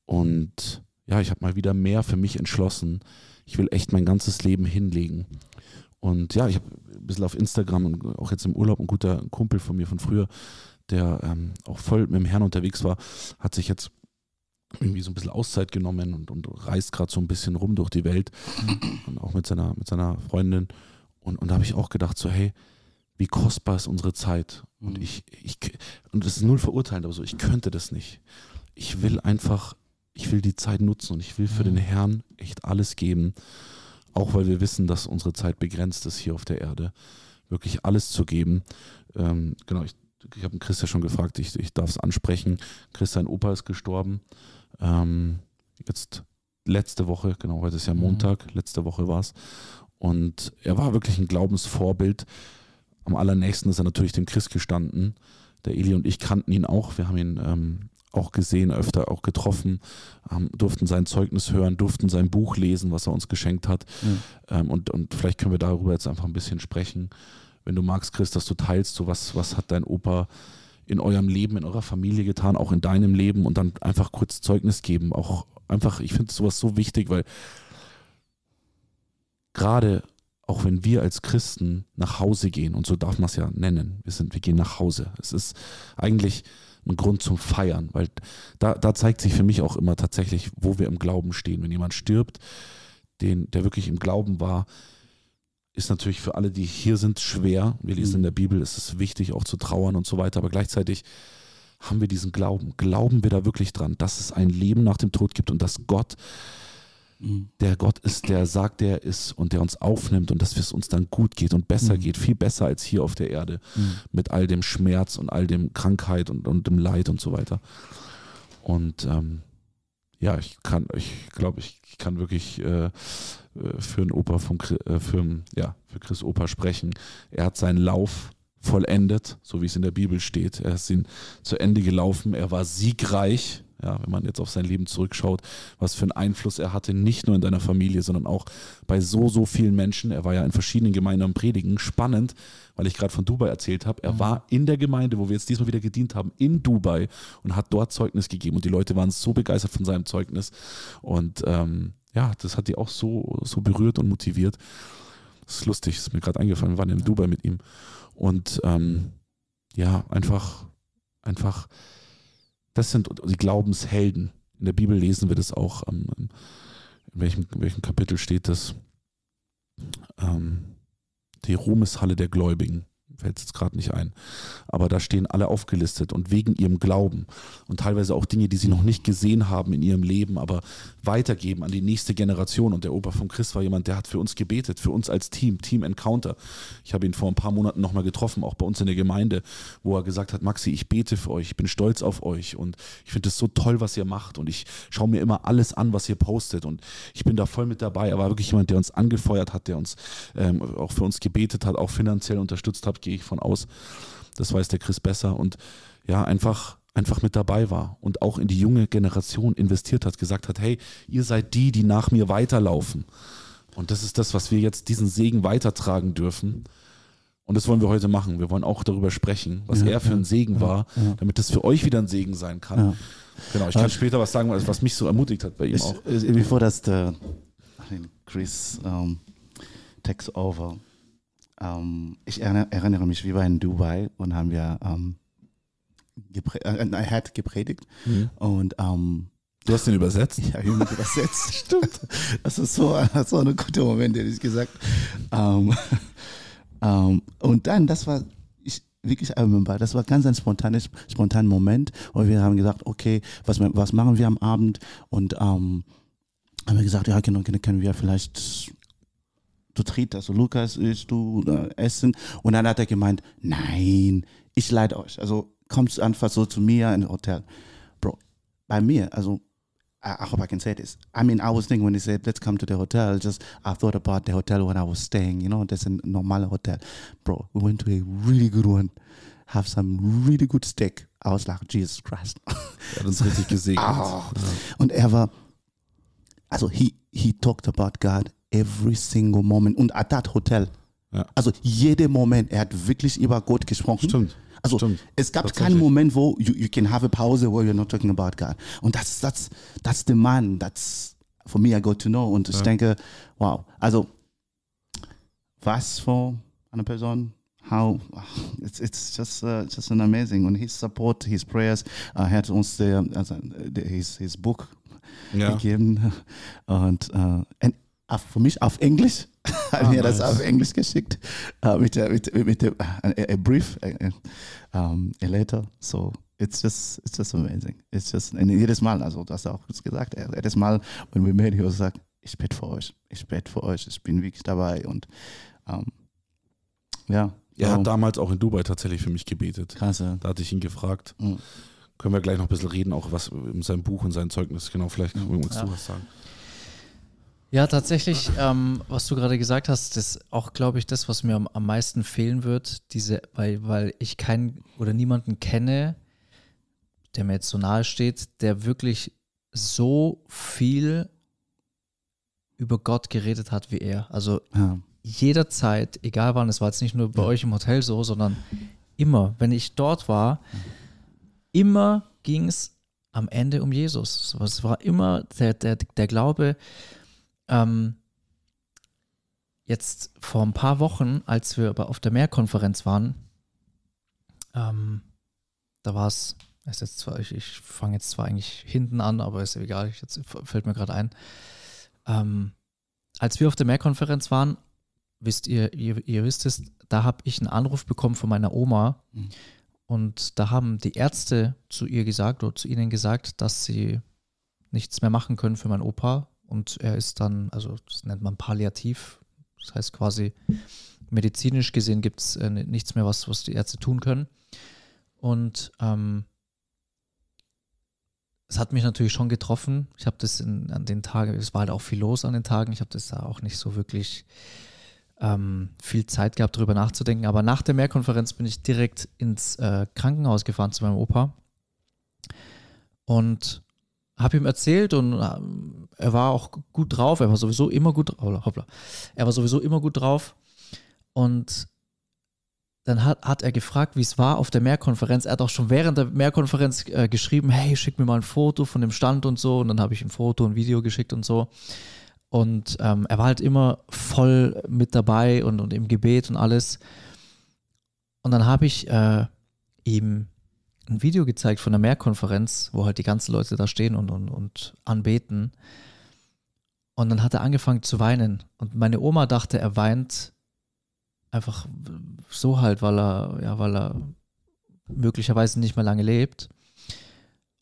Und ja, ich habe mal wieder mehr für mich entschlossen. Ich will echt mein ganzes Leben hinlegen. Und ja, ich habe ein bisschen auf Instagram und auch jetzt im Urlaub ein guter Kumpel von mir von früher, der ähm, auch voll mit dem Herrn unterwegs war, hat sich jetzt irgendwie so ein bisschen Auszeit genommen und, und reist gerade so ein bisschen rum durch die Welt und auch mit seiner, mit seiner Freundin. Und, und da habe ich auch gedacht, so, hey, wie kostbar ist unsere Zeit. Und ich, ich, und das ist null verurteilend, aber so, ich könnte das nicht. Ich will einfach, ich will die Zeit nutzen und ich will für den Herrn echt alles geben. Auch weil wir wissen, dass unsere Zeit begrenzt ist hier auf der Erde. Wirklich alles zu geben. Ähm, genau, ich, ich habe Chris ja schon gefragt, ich, ich darf es ansprechen. Chris, sein Opa ist gestorben. Ähm, jetzt letzte Woche, genau, heute ist ja Montag, letzte Woche war es. Und er war wirklich ein Glaubensvorbild. Am allernächsten ist er natürlich dem Chris gestanden. Der Eli und ich kannten ihn auch. Wir haben ihn ähm, auch gesehen, öfter auch getroffen, ähm, durften sein Zeugnis hören, durften sein Buch lesen, was er uns geschenkt hat. Ähm, und, und vielleicht können wir darüber jetzt einfach ein bisschen sprechen. Wenn du magst, Chris, dass du teilst, so was, was hat dein Opa in eurem Leben, in eurer Familie getan, auch in deinem Leben und dann einfach kurz Zeugnis geben. Auch einfach, ich finde sowas so wichtig, weil gerade auch wenn wir als Christen nach Hause gehen, und so darf man es ja nennen, wir, sind, wir gehen nach Hause. Es ist eigentlich ein Grund zum Feiern, weil da, da zeigt sich für mich auch immer tatsächlich, wo wir im Glauben stehen. Wenn jemand stirbt, den, der wirklich im Glauben war, ist natürlich für alle, die hier sind, schwer. Wir lesen in der Bibel, es ist wichtig, auch zu trauern und so weiter, aber gleichzeitig haben wir diesen Glauben. Glauben wir da wirklich dran, dass es ein Leben nach dem Tod gibt und dass Gott der Gott ist, der sagt, der er ist und der uns aufnimmt und dass es uns dann gut geht und besser geht, viel besser als hier auf der Erde mit all dem Schmerz und all dem Krankheit und, und dem Leid und so weiter. Und ähm, ja, ich kann, ich glaube, ich, kann wirklich äh, äh, für einen Opa vom, äh, für, ja, für Chris Opa sprechen. Er hat seinen Lauf vollendet, so wie es in der Bibel steht. Er ist ihn zu Ende gelaufen. Er war siegreich. Ja, wenn man jetzt auf sein Leben zurückschaut, was für einen Einfluss er hatte, nicht nur in deiner Familie, sondern auch bei so, so vielen Menschen. Er war ja in verschiedenen Gemeinden am Predigen. Spannend, weil ich gerade von Dubai erzählt habe. Er war in der Gemeinde, wo wir jetzt diesmal wieder gedient haben, in Dubai und hat dort Zeugnis gegeben. Und die Leute waren so begeistert von seinem Zeugnis. Und ähm, ja, das hat die auch so, so berührt und motiviert. Das ist lustig, ist mir gerade eingefallen. Wir waren ja in Dubai mit ihm. Und ähm, ja, einfach, einfach das sind die Glaubenshelden. In der Bibel lesen wir das auch. Ähm, in, welchem, in welchem Kapitel steht das? Ähm, die Ruhmeshalle der Gläubigen. Fällt jetzt gerade nicht ein. Aber da stehen alle aufgelistet und wegen ihrem Glauben und teilweise auch Dinge, die sie noch nicht gesehen haben in ihrem Leben, aber weitergeben an die nächste Generation. Und der Opa von Chris war jemand, der hat für uns gebetet, für uns als Team, Team Encounter. Ich habe ihn vor ein paar Monaten nochmal getroffen, auch bei uns in der Gemeinde, wo er gesagt hat, Maxi, ich bete für euch, ich bin stolz auf euch und ich finde es so toll, was ihr macht und ich schaue mir immer alles an, was ihr postet und ich bin da voll mit dabei. Er war wirklich jemand, der uns angefeuert hat, der uns ähm, auch für uns gebetet hat, auch finanziell unterstützt hat, gehe ich von aus. Das weiß der Chris besser und ja, einfach einfach mit dabei war und auch in die junge Generation investiert hat, gesagt hat, hey, ihr seid die, die nach mir weiterlaufen. Und das ist das, was wir jetzt diesen Segen weitertragen dürfen. Und das wollen wir heute machen. Wir wollen auch darüber sprechen, was Ja, er für ja, ein Segen ja, war, damit das für euch wieder ein Segen sein kann. Genau, ich kann später was sagen, was mich so ermutigt hat bei ihm It's, auch. the, I think Chris um, takes over. Um, ich erinnere, mich, wir waren in Dubai und haben wir geprä äh, hat gepredigt und um, Du hast den übersetzt? ja, jemand übersetzt. Stimmt. Das ist so, so ein guter Moment, den ich gesagt. Um, um, und dann, das war, ich wirklich, remember, das war ganz ein spontanes, spontaner Moment. Und wir haben gesagt, okay, was, was machen wir am Abend? Und um, haben wir gesagt, ja, genau, können, können wir vielleicht zu dritt, also Lukas, ich, du, äh, essen. Und dann hat er gemeint, nein, ich leite euch. Also kommt einfach so zu mir in Hotel. Bro, bei mir, also I, hope I can say this. I mean, I was thinking when they said, let's come to the hotel, just I thought about the hotel when I was staying, you know, that's a normal hotel. Bro, we went to a really good one, have some really good steak. I was like, Jesus Christ. Er hat uns richtig gesegnet. Ah. Und er war, also he, he talked about God every single moment. Und at that hotel, Ja. also jeder Moment, er hat wirklich über Gott gesprochen. Stimmt. Also Stimmt. es gab keinen Moment, wo you, you can have a pause where you're not talking about God. Und das, that's, that's the man, that's for me I got to know. Und ich denke, wow, also was für eine Person, how it's it's just uh, just an amazing. Und his support, his prayers, uh, hat uns der, also, der, his his book Ja. gegeben und äh, en- auf- für mich auf Englisch hat mir das nice. auf Englisch geschickt äh, mit der mit, mit dem äh, a, a brief a, a, um, a letter so it's just it's just amazing it's just und jedes Mal also du hast ja auch gesagt äh, jedes Mal wenn wir met was like ich bete für euch ich bete für euch ich bin wirklich dabei und ähm, ja Er hat damals auch in Dubai tatsächlich für mich gebetet. krass ja. Da hatte ich ihn gefragt. Mhm. Können wir gleich noch ein bisschen reden, auch was in seinem Buch und sein Zeugnis. Genau, vielleicht magst du was sagen. Ja, tatsächlich, ähm, was du gerade gesagt hast, ist auch, glaube ich, das, was mir am, am meisten fehlen wird, diese, weil, weil ich keinen oder niemanden kenne, der mir jetzt so nahe steht, der wirklich so viel über Gott geredet hat wie er. Also Ja. jederzeit, egal wann, es war jetzt nicht nur bei euch im Hotel so, sondern immer, wenn ich dort war, immer ging es am Ende um Jesus. Es war immer der, der, der Glaube, ähm, jetzt vor ein paar Wochen, als wir aber auf der Mehrkonferenz waren, ähm, da war es, ist jetzt zwar, ich, ich fange jetzt zwar eigentlich hinten an, aber ist egal, ich, jetzt fällt mir gerade ein. Ähm, als wir auf der Mehrkonferenz waren, wisst ihr, ihr, ihr wisst es, da habe ich einen Anruf bekommen von meiner Oma Mhm. und da haben die Ärzte zu ihr gesagt oder zu ihnen gesagt, dass sie nichts mehr machen können für meinen Opa und er ist dann, also das nennt man palliativ, das heißt quasi medizinisch gesehen gibt es äh, nichts mehr, was, was die Ärzte tun können und ähm, es hat mich natürlich schon getroffen. Ich habe das in, an den Tagen, es war halt auch viel los an den Tagen. Ich habe das da auch nicht so wirklich ähm, viel Zeit gehabt, darüber nachzudenken. Aber nach der Mehrkonferenz bin ich direkt ins äh, Krankenhaus gefahren zu meinem Opa. Und habe ihm erzählt und ähm, er war auch gut drauf. Er war sowieso immer gut drauf. Hoppla. Er war sowieso immer gut drauf. Und dann hat, hat er gefragt, wie es war auf der Mehrkonferenz. Er hat auch schon während der Mehrkonferenz äh, geschrieben, hey, schick mir mal ein Foto von dem Stand und so. Und dann habe ich ihm Foto und Video geschickt und so. Und ähm, er war halt immer voll mit dabei und, und im Gebet und alles. Und dann habe ich äh, ihm ein Video gezeigt von der Mehrkonferenz, wo halt die ganzen Leute da stehen und, und, und anbeten. Und dann hat er angefangen zu weinen. Und meine Oma dachte, er weint einfach so halt, weil er, ja, weil er möglicherweise nicht mehr lange lebt.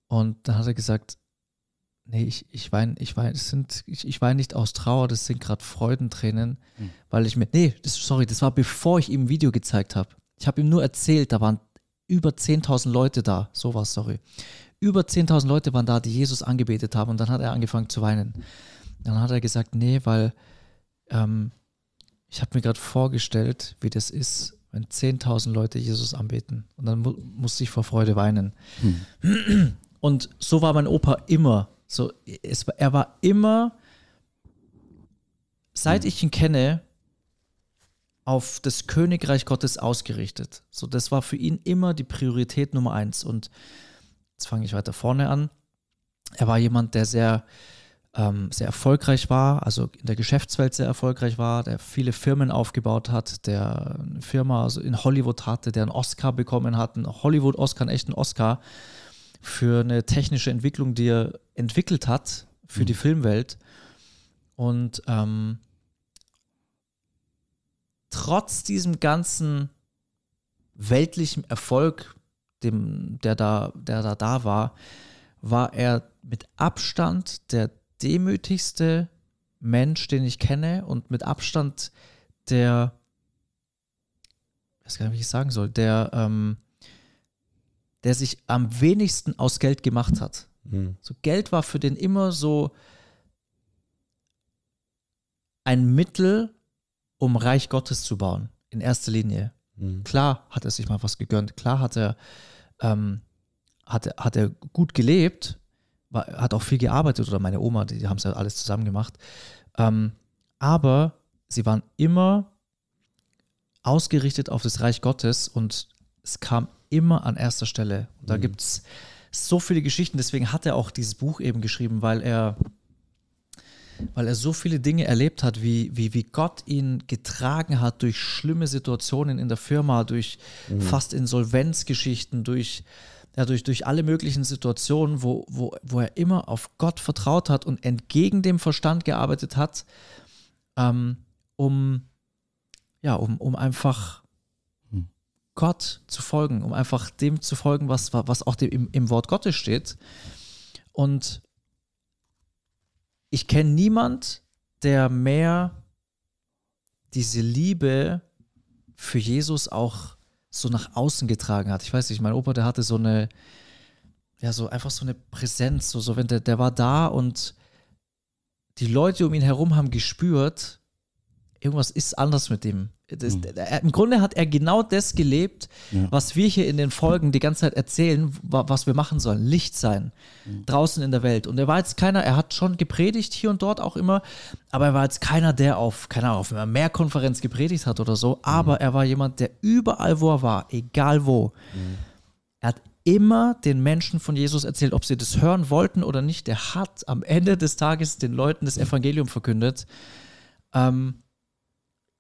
Und dann hat er gesagt, nee, ich, ich weine, ich weine, es sind, ich, ich weine nicht aus Trauer, das sind gerade Freudentränen, Hm. weil ich mir, nee, das, sorry, das war bevor ich ihm ein Video gezeigt habe. Ich habe ihm nur erzählt, da waren über 10.000 Leute da, sowas, sorry. Über 10.000 Leute waren da, die Jesus angebetet haben und dann hat er angefangen zu weinen. Dann hat er gesagt, nee, weil ähm, ich habe mir gerade vorgestellt, wie das ist, wenn 10.000 Leute Jesus anbeten. Und dann mu musste ich vor Freude weinen. Und so war mein Opa immer. So, es, war- er war immer, seit ich ihn kenne, auf das Königreich Gottes ausgerichtet. So, das war für ihn immer die Priorität Nummer eins. Und jetzt fange ich weiter vorne an. Er war jemand, der sehr, ähm, sehr erfolgreich war, also in der Geschäftswelt sehr erfolgreich war, der viele Firmen aufgebaut hat, der eine Firma also in Hollywood hatte, der einen Oscar bekommen hat, einen Hollywood-Oscar, einen echten Oscar für eine technische Entwicklung, die er entwickelt hat für die Filmwelt. Und ähm, trotz diesem ganzen weltlichen Erfolg, dem, der, da, der da da war, war er mit Abstand der demütigste Mensch, den ich kenne und mit Abstand der, ich weiß gar nicht, wie ich sagen soll, der, ähm, der sich am wenigsten aus Geld gemacht hat. Mhm. So Geld war für den immer so ein Mittel, um Reich Gottes zu bauen, in erster Linie. Mhm. Klar hat er sich mal was gegönnt, klar hat er, ähm, hat hat er gut gelebt, war, hat auch viel gearbeitet oder meine Oma, die, die haben es ja alles zusammen gemacht. Ähm, aber sie waren immer ausgerichtet auf das Reich Gottes und es kam immer an erster Stelle. Und da gibt es so viele Geschichten, deswegen hat er auch dieses Buch eben geschrieben, weil er, weil er so viele Dinge erlebt hat, wie, wie, wie Gott ihn getragen hat durch schlimme Situationen in der Firma, durch fast Insolvenzgeschichten, durch, ja, durch, durch alle möglichen Situationen, wo, wo, wo er immer auf Gott vertraut hat und entgegen dem Verstand gearbeitet hat, ähm, um, ja, um, um einfach Gott zu folgen, um einfach dem zu folgen, was, was auch dem, im, im Wort Gottes steht. Und ich kenne niemand, der mehr diese Liebe für Jesus auch so nach außen getragen hat. Ich weiß nicht, mein Opa, der hatte so eine, ja, so einfach so eine Präsenz, so, so wenn der, der war da und die Leute um ihn herum haben gespürt, irgendwas ist anders mit dem. Das, er, Im Grunde hat er genau das gelebt, Ja. was wir hier in den Folgen die ganze Zeit erzählen, wa- was wir machen sollen. Licht sein, draußen in der Welt. Und er war jetzt keiner, er hat schon gepredigt hier und dort auch immer, aber er war jetzt keiner, der auf, keine Ahnung, auf einer Mehrkonferenz gepredigt hat oder so, aber er war jemand, der überall, wo er war, egal wo, er hat immer den Menschen von Jesus erzählt, ob sie das hören wollten oder nicht. Er hat am Ende des Tages den Leuten das Evangelium verkündet. Ähm,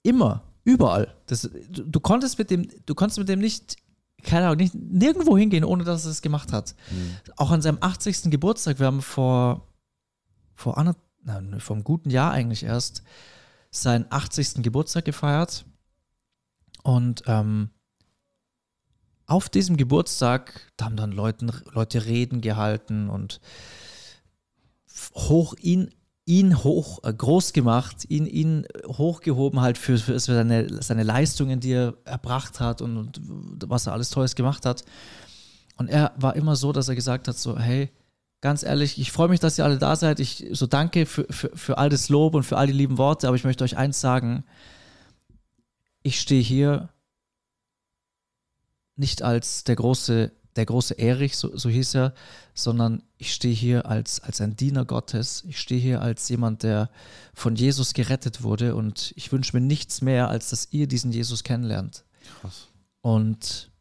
immer, überall. Das, du, du konntest mit dem, du konntest mit dem nicht, keine Ahnung, nicht nirgendwo hingehen, ohne dass er es gemacht hat. Auch an seinem 80. Geburtstag, wir haben vor, vor einer, nein, einem guten Jahr eigentlich erst seinen 80. Geburtstag gefeiert. Und ähm, auf diesem Geburtstag, da haben dann Leuten, Leute Reden gehalten und hoch ihn, ihn hoch äh, groß gemacht, ihn, ihn hochgehoben halt für, für seine, seine Leistungen, die er erbracht hat und, und was er alles Tolles gemacht hat. Und er war immer so, dass er gesagt hat: so, hey, ganz ehrlich, ich freue mich, dass ihr alle da seid. Ich so danke für, für, für all das Lob und für all die lieben Worte, aber ich möchte euch eins sagen: Ich stehe hier nicht als der große der große Erich, so, so hieß er, sondern ich stehe hier als, als ein Diener Gottes. Ich stehe hier als jemand, der von Jesus gerettet wurde und ich wünsche mir nichts mehr, als dass ihr diesen Jesus kennenlernt. Krass. Und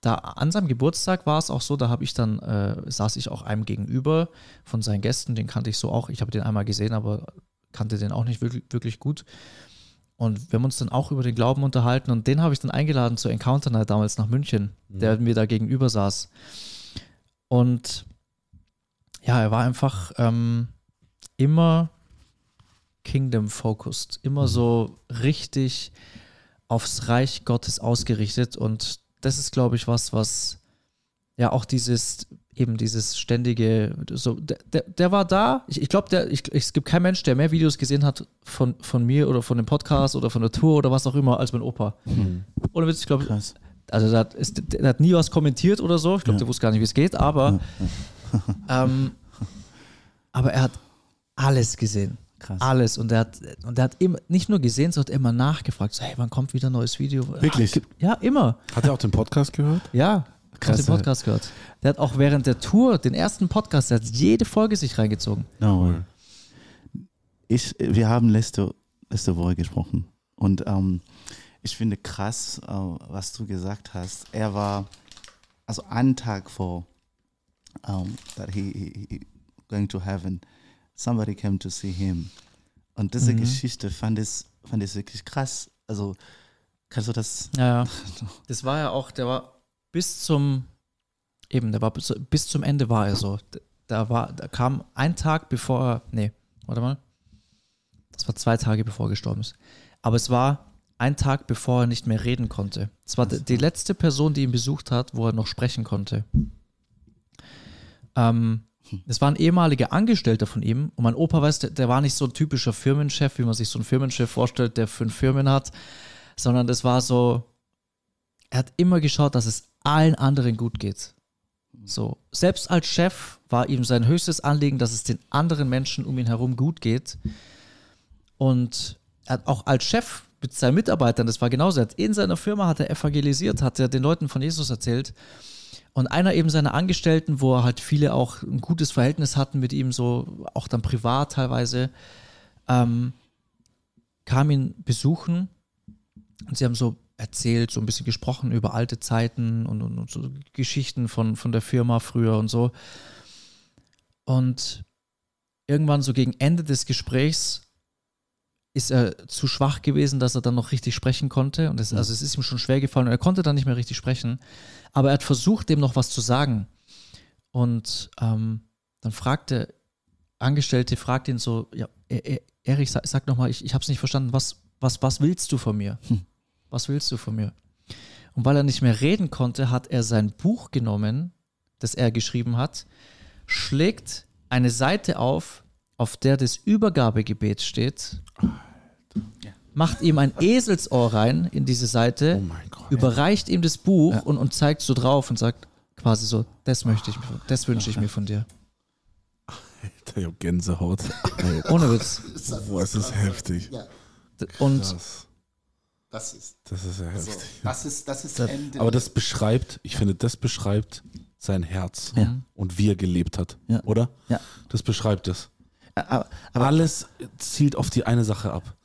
da an seinem Geburtstag war es auch so, da habe ich dann, äh, saß ich auch einem gegenüber von seinen Gästen, den kannte ich so auch. Ich habe den einmal gesehen, aber kannte den auch nicht wirklich, wirklich gut. Und wir haben uns dann auch über den Glauben unterhalten und den habe ich dann eingeladen zur Encounter Night damals nach München, der mir da gegenüber saß. Und ja, er war einfach ähm, immer Kingdom-focused, immer so richtig aufs Reich Gottes ausgerichtet. Und das ist, glaube ich, was, was ja auch dieses, eben dieses ständige, so, der, der, der war da. Ich, ich glaube, ich, es gibt keinen Mensch, der mehr Videos gesehen hat von, von mir oder von dem Podcast oder von der Tour oder was auch immer, als mein Opa. Ohne Witz, ich glaube, also der hat, ist, der hat nie was kommentiert oder so. Ich glaube, der wusste gar nicht, wie es geht, aber, ähm, aber er hat alles gesehen. Krass. Alles. Und er hat, und er hat immer, nicht nur gesehen, sondern immer nachgefragt. So, hey, wann kommt wieder ein neues Video? Wirklich? Ja, immer. Hat er auch den Podcast gehört? Ja. Krass, den Podcast gehört. Der hat auch während der Tour, den ersten Podcast, der hat jede Folge sich reingezogen. No. Ich, wir haben letzte, letzte Woche gesprochen und ähm, ich finde krass, äh, was du gesagt hast. Er war, also einen Tag vor, um, that he, he, he going to heaven, somebody came to see him. Und diese Geschichte fand ich, fand ich wirklich krass. Also, kannst du das? Ja, ja. Das war ja auch, der war bis zum, eben, der war bis, bis zum Ende war er so. Da war, da kam ein Tag bevor er, nee, warte mal. Das war zwei Tage bevor er gestorben ist. Aber es war ein Tag bevor er nicht mehr reden konnte. Es war die, letzte Person, die ihn besucht hat, wo er noch sprechen konnte. Ähm, das war ein ehemaliger Angestellter von ihm und mein Opa weiß, der, der war nicht so ein typischer Firmenchef, wie man sich so einen Firmenchef vorstellt, der fünf Firmen hat, sondern das war so, er hat immer geschaut, dass es allen anderen gut geht. So, selbst als Chef war ihm sein höchstes Anliegen, dass es den anderen Menschen um ihn herum gut geht. Und er hat auch als Chef mit seinen Mitarbeitern, das war genauso, in seiner Firma hat er evangelisiert, hat er den Leuten von Jesus erzählt. Und einer eben seiner Angestellten, wo er halt viele auch ein gutes Verhältnis hatten mit ihm, so auch dann privat teilweise, ähm, kam ihn besuchen und sie haben so erzählt, so ein bisschen gesprochen über alte Zeiten und, und, und so Geschichten von, von der Firma früher und so. Und irgendwann so gegen Ende des Gesprächs ist er zu schwach gewesen, dass er dann noch richtig sprechen konnte. Und es, also es ist ihm schon schwer gefallen und er konnte dann nicht mehr richtig sprechen. Aber er hat versucht, dem noch was zu sagen. Und ähm, dann fragt der Angestellte, fragt ihn so, ja, Erich, sag, sag nochmal, ich, ich habe es nicht verstanden, was, was, was willst du von mir? Was willst du von mir? Und weil er nicht mehr reden konnte, hat er sein Buch genommen, das er geschrieben hat, schlägt eine Seite auf, auf der das Übergabegebet steht, macht ihm ein Eselsohr rein in diese Seite, Oh Gott. überreicht ihm das Buch und, und zeigt so drauf und sagt quasi so, das möchte ich, das wünsche ich mir von dir. Alter, ich hab Gänsehaut. Ey, Ohne Witz. boah, ist heftig. Und Das, Das ist, das ist ja so, heftig. das ist, das ist Das- Ende. Aber das beschreibt, ich finde, das beschreibt sein Herz Ja. und wie er gelebt hat, Ja. oder? Ja. Das beschreibt es. Aber, Aber alles zielt auf die eine Sache ab.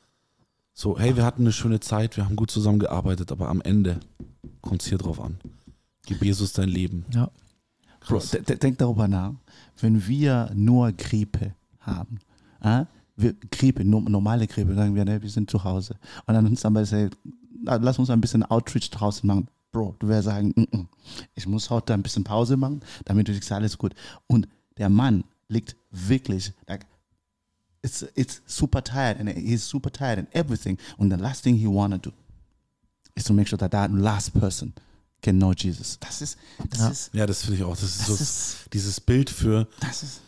So, hey, wir hatten eine schöne Zeit, wir haben gut zusammengearbeitet, aber am Ende kommt es hier drauf an. Gib Jesus dein Leben. ja, Bro, de- denk darüber nach, wenn wir nur Grippe haben, äh? Wir, Grippe, no, normale Grippe, sagen wir, ne, wir sind zu Hause. Und dann uns aber sagt, na, lass uns ein bisschen Outreach draußen machen. Bro, du wirst sagen, mm -mm, ich muss heute ein bisschen Pause machen, damit du siehst, alles gut. Und der Mann liegt wirklich, like, it's, it's super tired and he's super tired and everything. And the last thing he wanna do is to make sure that that last person can know Jesus. Das ist, das Ja. ist, Ja, das finde ich auch. Das ist Das so ist- dieses Bild für, das ist,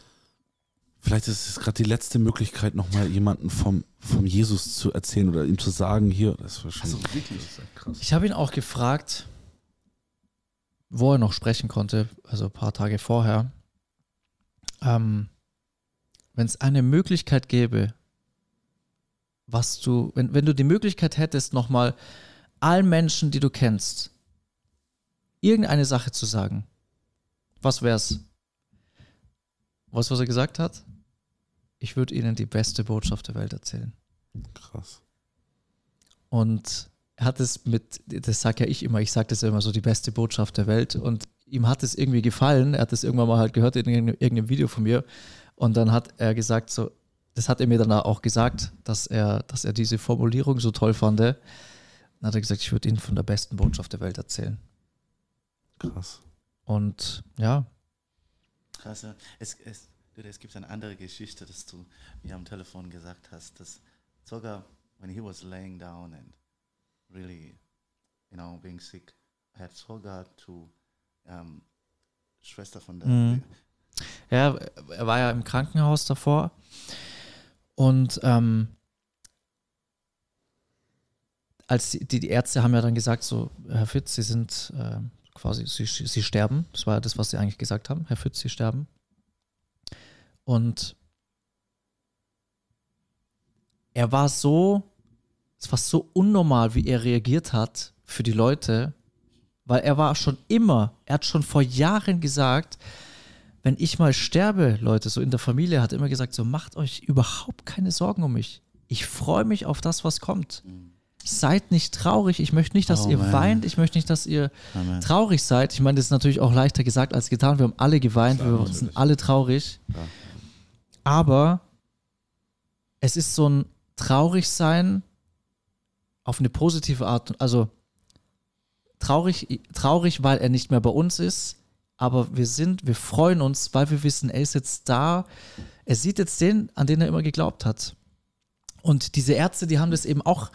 vielleicht ist es gerade die letzte Möglichkeit, nochmal jemanden vom, vom Jesus zu erzählen oder ihm zu sagen, hier, das war schon also wirklich. krass. Ich habe ihn auch gefragt, wo er noch sprechen konnte, also ein paar Tage vorher. Ähm, wenn es eine Möglichkeit gäbe, was du, wenn, wenn du die Möglichkeit hättest, nochmal allen Menschen, die du kennst, irgendeine Sache zu sagen, was wär's? Was, was er gesagt hat? Ich würde Ihnen die beste Botschaft der Welt erzählen. Krass. Und er hat es mit, das sage ja ich immer, ich sage das ja immer so, die beste Botschaft der Welt. Und ihm hat es irgendwie gefallen. Er hat es irgendwann mal halt gehört in irgendeinem- irgendeinem Video von mir. Und dann hat er gesagt, so, das hat er mir dann auch gesagt, dass er, dass er diese Formulierung so toll fand. Dann hat er gesagt, ich würde Ihnen von der besten Botschaft der Welt erzählen. Krass. Und ja, Krass, ja. es, es, du, es gibt eine andere Geschichte, dass du mir am Telefon gesagt hast, dass sogar when he was laying down and really, you know, being sick, er hat sogar zu ähm, Schwester von der Mhm. Ja, er war ja im Krankenhaus davor und ähm, als die, die Ärzte haben ja dann gesagt, so, Herr Fitz, Sie sind äh, quasi, Sie, Sie sterben. Das war das, was Sie eigentlich gesagt haben. Herr Fitz, Sie sterben. Und er war so, es war so unnormal, wie er reagiert hat für die Leute, weil er war schon immer, er hat schon vor Jahren gesagt, wenn ich mal sterbe, Leute, so in der Familie, hat er immer gesagt, so macht euch überhaupt keine Sorgen um mich. Ich freue mich auf das, was kommt. Seid nicht traurig. Ich möchte nicht, dass Oh, ihr man. weint. Ich möchte nicht, dass ihr Amen. traurig seid. Ich meine, das ist natürlich auch leichter gesagt als getan. Wir haben alle geweint. Wir sind alle traurig. Klar. Aber es ist so ein Traurigsein auf eine positive Art. Also traurig, traurig, weil er nicht mehr bei uns ist. Aber wir sind, wir freuen uns, weil wir wissen, er ist jetzt da. Er sieht jetzt den, an den er immer geglaubt hat. Und diese Ärzte, die haben das eben auch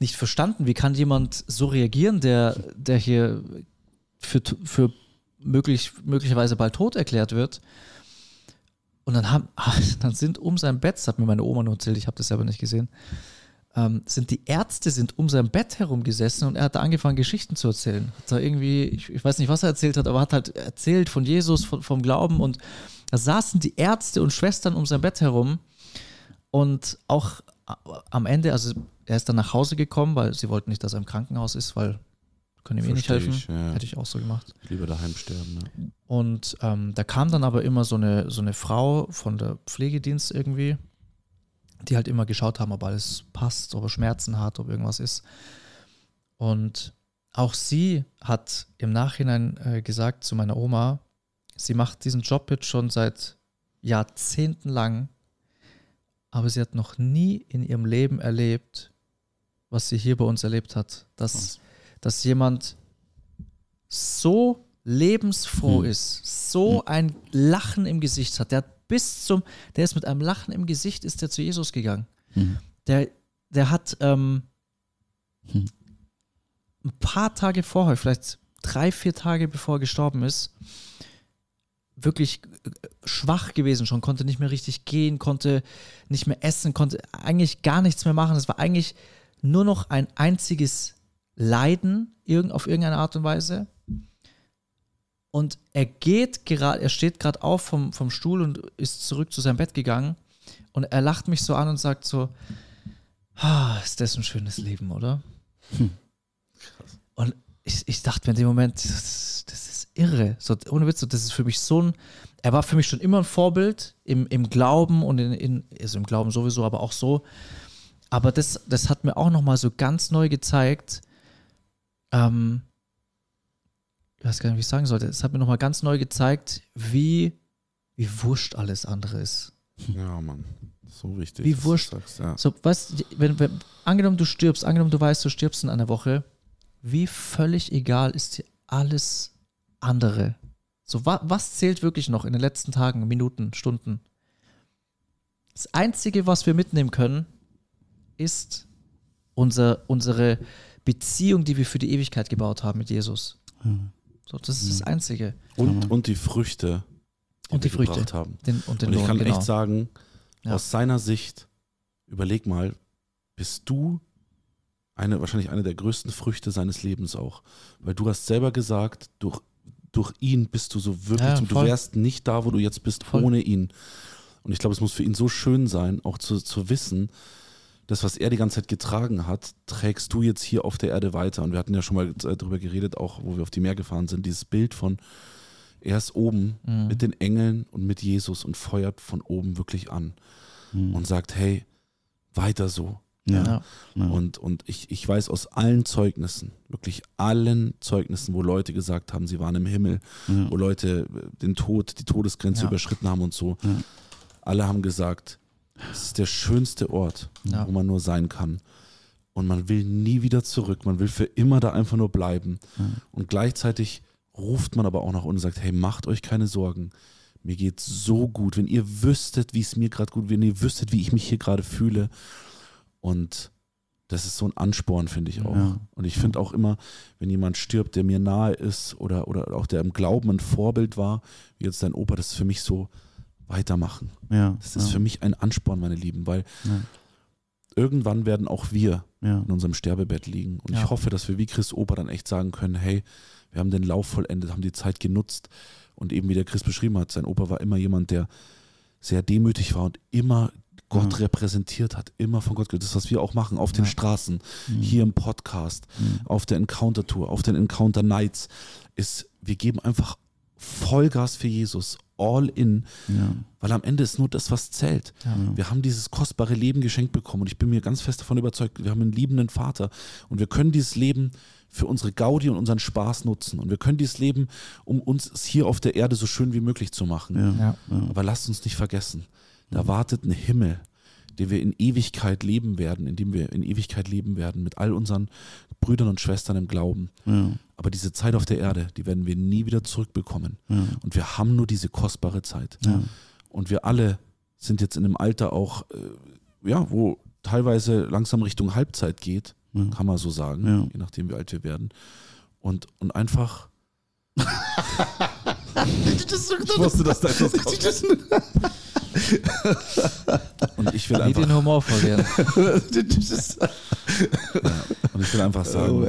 nicht verstanden. Wie kann jemand so reagieren, der, der hier für, für möglich, möglicherweise bald tot erklärt wird? Und dann, haben, dann sind um sein Bett, das hat mir meine Oma nur erzählt, ich habe das selber nicht gesehen, ähm, sind die Ärzte sind um sein Bett herumgesessen und er hat da angefangen, Geschichten zu erzählen. Hat da irgendwie, ich, ich weiß nicht, was er erzählt hat, aber hat halt erzählt von Jesus, von, vom Glauben und da saßen die Ärzte und Schwestern um sein Bett herum und auch a- am Ende, also er ist dann nach Hause gekommen, weil sie wollten nicht, dass er im Krankenhaus ist, weil können ihm eh nicht helfen. ich, ja. Hätte ich auch so gemacht. Lieber daheim sterben. Ne? Und ähm, da kam dann aber immer so eine, so eine Frau von der Pflegedienst irgendwie, die halt immer geschaut haben, ob alles passt, ob er Schmerzen hat, ob irgendwas ist. Und auch sie hat im Nachhinein äh, gesagt zu meiner Oma, sie macht diesen Job jetzt schon seit Jahrzehnten lang, aber sie hat noch nie in ihrem Leben erlebt, was sie hier bei uns erlebt hat, dass, dass jemand so lebensfroh Hm. ist, so ein Lachen im Gesicht hat. Der hat bis zum, der ist mit einem Lachen im Gesicht, ist der zu Jesus gegangen. Mhm. Der, der hat ähm, Hm. ein paar Tage vorher, vielleicht drei, vier Tage bevor er gestorben ist, wirklich äh, schwach gewesen schon, konnte nicht mehr richtig gehen, konnte nicht mehr essen, konnte eigentlich gar nichts mehr machen. Es war eigentlich nur noch ein einziges Leiden irgend, auf irgendeine Art und Weise. Und er geht gerade, er steht gerade auf vom, vom Stuhl und ist zurück zu seinem Bett gegangen. Und er lacht mich so an und sagt so, ah, ist das ein schönes Leben, oder? Und ich, ich dachte mir in dem Moment, das, das ist irre. So, ohne Witz, so, das ist für mich so ein, er war für mich schon immer ein Vorbild im, im Glauben und in, in, also im Glauben sowieso, aber auch so. Aber das, das hat mir auch nochmal so ganz neu gezeigt, ähm, ich weiß gar nicht, wie ich sagen sollte, es hat mir nochmal ganz neu gezeigt, wie, wie wurscht alles andere ist. Ja, Mann. So wichtig. Wie wurscht. Sagst, ja. So, weißt wenn, wenn, angenommen du stirbst, angenommen du weißt, du stirbst in einer Woche, wie völlig egal ist dir alles andere. So, wa, was zählt wirklich noch in den letzten Tagen, Minuten, Stunden? Das Einzige, was wir mitnehmen können, ist unser, unsere Beziehung, die wir für die Ewigkeit gebaut haben mit Jesus. So, das ist das Einzige. Und, und die Früchte, die Und wir die Früchte. gebracht haben. Den, und den Und ich Lohn, kann genau. echt sagen, Ja. aus seiner Sicht, überleg mal, bist du eine, wahrscheinlich eine der größten Früchte seines Lebens auch. Weil du hast selber gesagt, durch, durch ihn bist du so wirklich, Ja, du wärst nicht da, wo du jetzt bist, Voll. ohne ihn. Und ich glaube, es muss für ihn so schön sein, auch zu, zu wissen, das, was er die ganze Zeit getragen hat, trägst du jetzt hier auf der Erde weiter. Und wir hatten ja schon mal äh, darüber geredet, auch wo wir auf die Meer gefahren sind, dieses Bild von, er ist oben Mhm. mit den Engeln und mit Jesus und feuert von oben wirklich an und sagt, hey, weiter so. Ja. Ja. Ja. Und, und ich, ich weiß aus allen Zeugnissen, wirklich allen Zeugnissen, wo Leute gesagt haben, sie waren im Himmel, wo Leute äh, den Tod, die Todesgrenze Ja. überschritten haben und so. Alle haben gesagt, es ist der schönste Ort, Ja. wo man nur sein kann. Und man will nie wieder zurück, man will für immer da einfach nur bleiben. Und gleichzeitig ruft man aber auch nach unten und sagt, hey, macht euch keine Sorgen. Mir geht's so gut. Wenn ihr wüsstet, wie es mir gerade gut, wenn ihr wüsstet, wie ich mich hier gerade fühle. Und das ist so ein Ansporn, finde ich auch. Ja. Und ich finde auch immer, wenn jemand stirbt, der mir nahe ist oder, oder auch der im Glauben ein Vorbild war, wie jetzt dein Opa, das ist für mich so weitermachen. ja. Das ist ja. für mich ein Ansporn, meine Lieben, weil Ja. irgendwann werden auch wir ja. in unserem Sterbebett liegen. Und ich hoffe, dass wir wie Chris Opa dann echt sagen können, hey, wir haben den Lauf vollendet, haben die Zeit genutzt. Und eben wie der Chris beschrieben hat, sein Opa war immer jemand, der sehr demütig war und immer Gott Ja. repräsentiert hat, immer von Gott. gehört. Das, was wir auch machen auf den Straßen, hier im Podcast, auf der Encounter Tour, auf den Encounter Nights, ist, wir geben einfach Vollgas für Jesus, all in, Ja. weil am Ende ist nur das, was zählt. Wir haben dieses kostbare Leben geschenkt bekommen und ich bin mir ganz fest davon überzeugt, wir haben einen liebenden Vater und wir können dieses Leben für unsere Gaudi und unseren Spaß nutzen und wir können dieses Leben, um uns es hier auf der Erde so schön wie möglich zu machen. Ja. Ja. Aber lasst uns nicht vergessen, da wartet ein Himmel, den wir in Ewigkeit leben werden, in dem wir in Ewigkeit leben werden mit all unseren Brüdern und Schwestern im Glauben. Ja. Aber diese Zeit auf der Erde, die werden wir nie wieder zurückbekommen. Ja. Und wir haben nur diese kostbare Zeit. Ja. Und wir alle sind jetzt in einem Alter auch, äh, ja, wo teilweise langsam Richtung Halbzeit geht, Ja. kann man so sagen, Ja. je nachdem wie alt wir werden. Und, und einfach. ich wusste, dass da etwas kommt. Und ich will Nie einfach, den Humor verlieren. und ich will einfach sagen, Oh,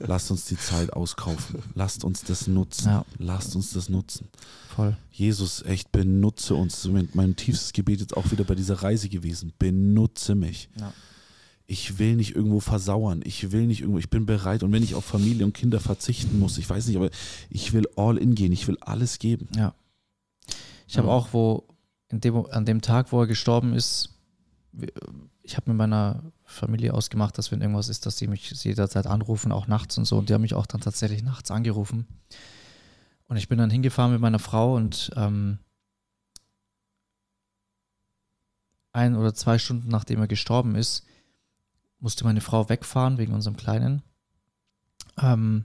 lasst uns die Zeit auskaufen. Lasst uns das nutzen. Ja. Lasst uns das nutzen. Voll. Jesus, echt benutze uns. Mein, tiefstes Gebet jetzt auch wieder bei dieser Reise gewesen. Benutze mich. Ja. Ich will nicht irgendwo versauern. Ich will nicht irgendwo, ich bin bereit. Und wenn ich auf Familie und Kinder verzichten muss, ich weiß nicht, aber ich will all in gehen. Ich will alles geben. Ja. Ich habe auch, wo dem, an dem Tag, wo er gestorben ist, ich habe mit meiner Familie ausgemacht, dass wenn irgendwas ist, dass sie mich jederzeit anrufen, auch nachts und so. Und die haben mich auch dann tatsächlich nachts angerufen. Und ich bin dann hingefahren mit meiner Frau und ähm, ein oder zwei Stunden nachdem er gestorben ist, musste meine Frau wegfahren wegen unserem Kleinen. Ähm,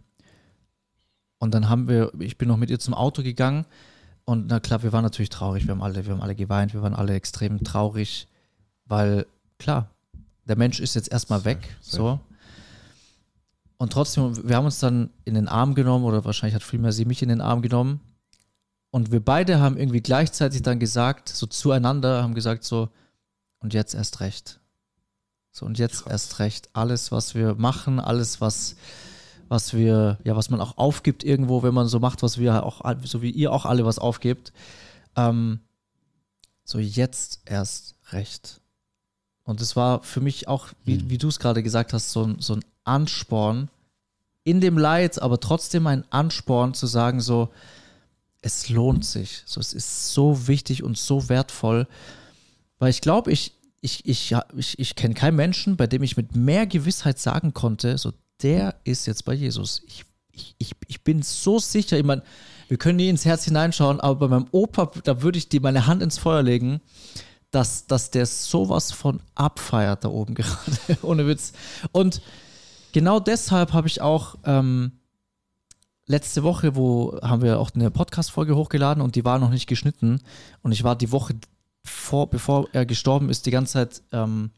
und dann haben wir, ich bin noch mit ihr zum Auto gegangen und na klar, wir waren natürlich traurig, wir haben alle, wir haben alle geweint, wir waren alle extrem traurig, weil klar, der Mensch ist jetzt erstmal weg, so. Und trotzdem, wir haben uns dann in den Arm genommen oder wahrscheinlich hat vielmehr sie mich in den Arm genommen. Und wir beide haben irgendwie gleichzeitig dann gesagt, so zueinander, haben gesagt so, und jetzt erst recht. So, und jetzt erst recht. Alles, was wir machen, alles, was, was wir, ja, was man auch aufgibt irgendwo, wenn man so macht, was wir auch, so wie ihr auch alle was aufgibt. Ähm, so jetzt erst recht. Und es war für mich auch, wie, wie du es gerade gesagt hast, so ein, so ein Ansporn in dem Leid, aber trotzdem ein Ansporn zu sagen, so, es lohnt sich. So, es ist so wichtig und so wertvoll. Weil ich glaube, ich, ich, ich, ich, ich kenne keinen Menschen, bei dem ich mit mehr Gewissheit sagen konnte, so, der ist jetzt bei Jesus. Ich, ich, ich, ich bin so sicher, ich meine, wir können nie ins Herz hineinschauen, aber bei meinem Opa, da würde ich die meine Hand ins Feuer legen, dass, dass der sowas von abfeiert da oben gerade. Ohne Witz. Und genau deshalb habe ich auch ähm, letzte Woche, wo haben wir auch eine Podcast-Folge hochgeladen und die war noch nicht geschnitten. Und ich war die Woche vor, bevor er gestorben ist, die ganze Zeit ähm,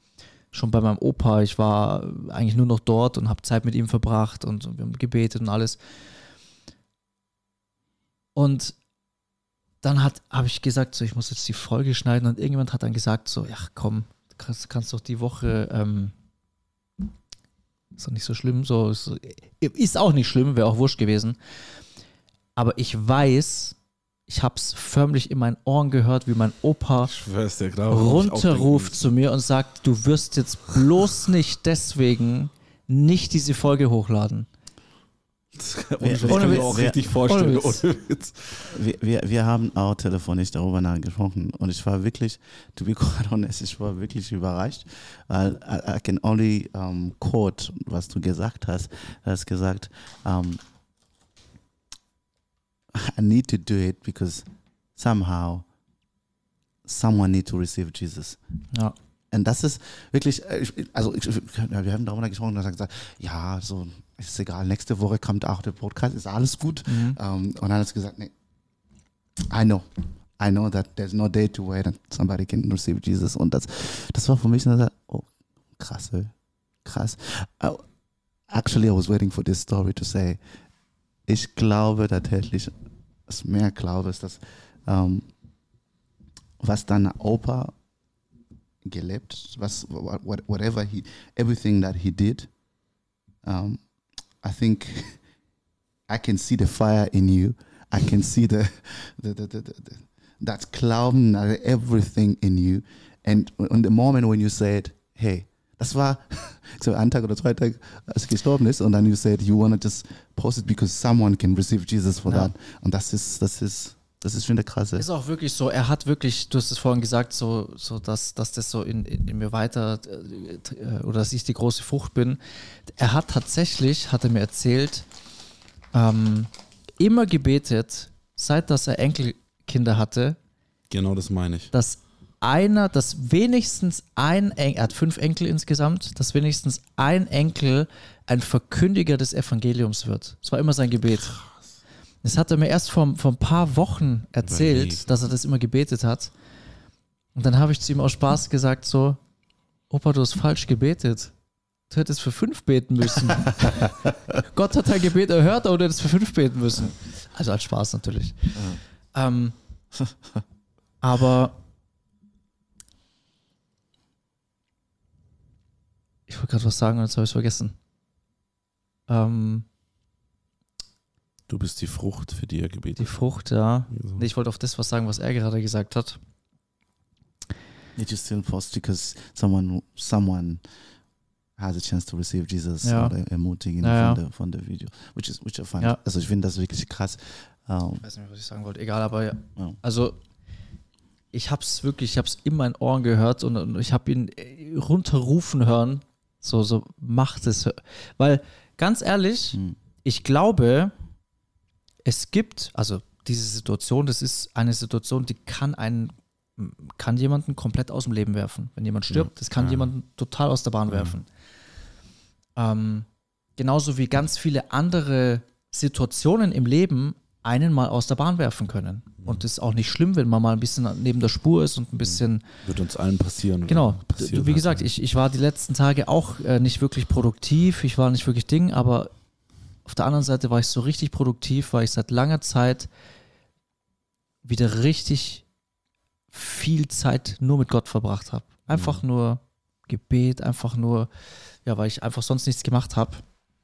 schon bei meinem Opa. Ich war eigentlich nur noch dort und habe Zeit mit ihm verbracht und, wir haben gebetet und alles. Und dann habe ich gesagt, so, ich muss jetzt die Folge schneiden und irgendjemand hat dann gesagt, so, ja komm, du kannst, kannst doch die Woche, ähm, ist doch nicht so schlimm, so, ist, ist auch nicht schlimm, wäre auch wurscht gewesen. Aber ich weiß, ich habe es förmlich in meinen Ohren gehört, wie mein Opa dir, runterruft zu mir und sagt, du wirst jetzt bloß nicht deswegen nicht diese Folge hochladen. Ohne Witz, Ohne kann ich Witz. mir auch richtig vorstellen. ohne Witz. Ohne Witz. Wir, wir, wir haben auch telefonisch darüber nachgesprochen und ich war wirklich, to be quite honest, ich war wirklich überrascht, weil I, I can only um, quote, was du gesagt hast. Du hast gesagt, um, I need to do it because somehow someone need to receive Jesus. Ja. Und das ist wirklich, äh, also ich, wir haben darüber gesprochen und er hat gesagt, ja, so ist egal, nächste Woche kommt auch der Podcast, ist alles gut. Ähm, und dann hat er gesagt, nee, I know, I know that there's no day to wait and somebody can receive Jesus. Und das, das war für mich, so, oh, krass, krass. Uh, actually, I was waiting for this story to say, ich glaube tatsächlich, was mehr glaube, ist, dass ähm, was dein Opa gelebt, was what, what- whatever he everything that he did, um, I think I can see the fire in you. I can see the the, the, the, the, that Glauben, uh, everything in you. And on the moment when you said, hey, das war so ein Tag oder zwei Tage, als er gestorben ist, und dann you said you wanna just post it because someone can receive Jesus for Ja. that. Und das ist, das ist, das ist schon der krasse. Ist auch wirklich so, er hat wirklich, du hast es vorhin gesagt, so, so dass, dass das so in, in, in mir weiter äh, oder dass ich die große Frucht bin. Er hat tatsächlich, hat er mir erzählt, ähm, immer gebetet, seit dass er Enkelkinder hatte, Genau das meine ich. dass einer, dass wenigstens ein Enkel, er hat fünf Enkel insgesamt, dass wenigstens ein Enkel ein Verkündiger des Evangeliums wird. Das war immer sein Gebet. Das hat er mir erst vor, vor ein paar Wochen erzählt, Überleg. dass er das immer gebetet hat. Und dann habe ich zu ihm aus Spaß gesagt so, Opa, du hast falsch gebetet. Du hättest für fünf beten müssen. Gott hat dein Gebet erhört, aber du hättest für fünf beten müssen. Also als Spaß natürlich. Ähm, aber ich wollte gerade was sagen und jetzt habe ich es vergessen. Ähm, Du bist die Frucht, für die er gebetet die Frucht, ja. hat. Nee, ich wollte auf das was sagen, was er gerade gesagt hat. It just still post because someone someone has a chance to receive Jesus Ja. oder ermutigen Ja, ja. von, der, von der Video. Which is which I find. Ja. Also ich finde das wirklich krass. Ähm, Ich weiß nicht was ich sagen wollte. Egal, aber ja. Ja. Also, ich habe es wirklich, ich habe es in meinen Ohren gehört und, und ich habe ihn äh, runterrufen hören. So, so, macht es. Weil, ganz ehrlich, Hm. ich glaube, es gibt, also diese Situation, das ist eine Situation, die kann einen, kann jemanden komplett aus dem Leben werfen. Wenn jemand stirbt, das kann Ja. jemanden total aus der Bahn werfen. Ähm, genauso wie ganz viele andere Situationen im Leben einen mal aus der Bahn werfen können. Und das ist auch nicht schlimm, wenn man mal ein bisschen neben der Spur ist und ein bisschen Wird uns allen passieren. Genau. Passiert Wie gesagt, ich, ich war die letzten Tage auch äh, nicht wirklich produktiv. Ich war nicht wirklich Ding, aber auf der anderen Seite war ich so richtig produktiv, weil ich seit langer Zeit wieder richtig viel Zeit nur mit Gott verbracht habe. Einfach nur Gebet, einfach nur, ja, weil ich einfach sonst nichts gemacht habe.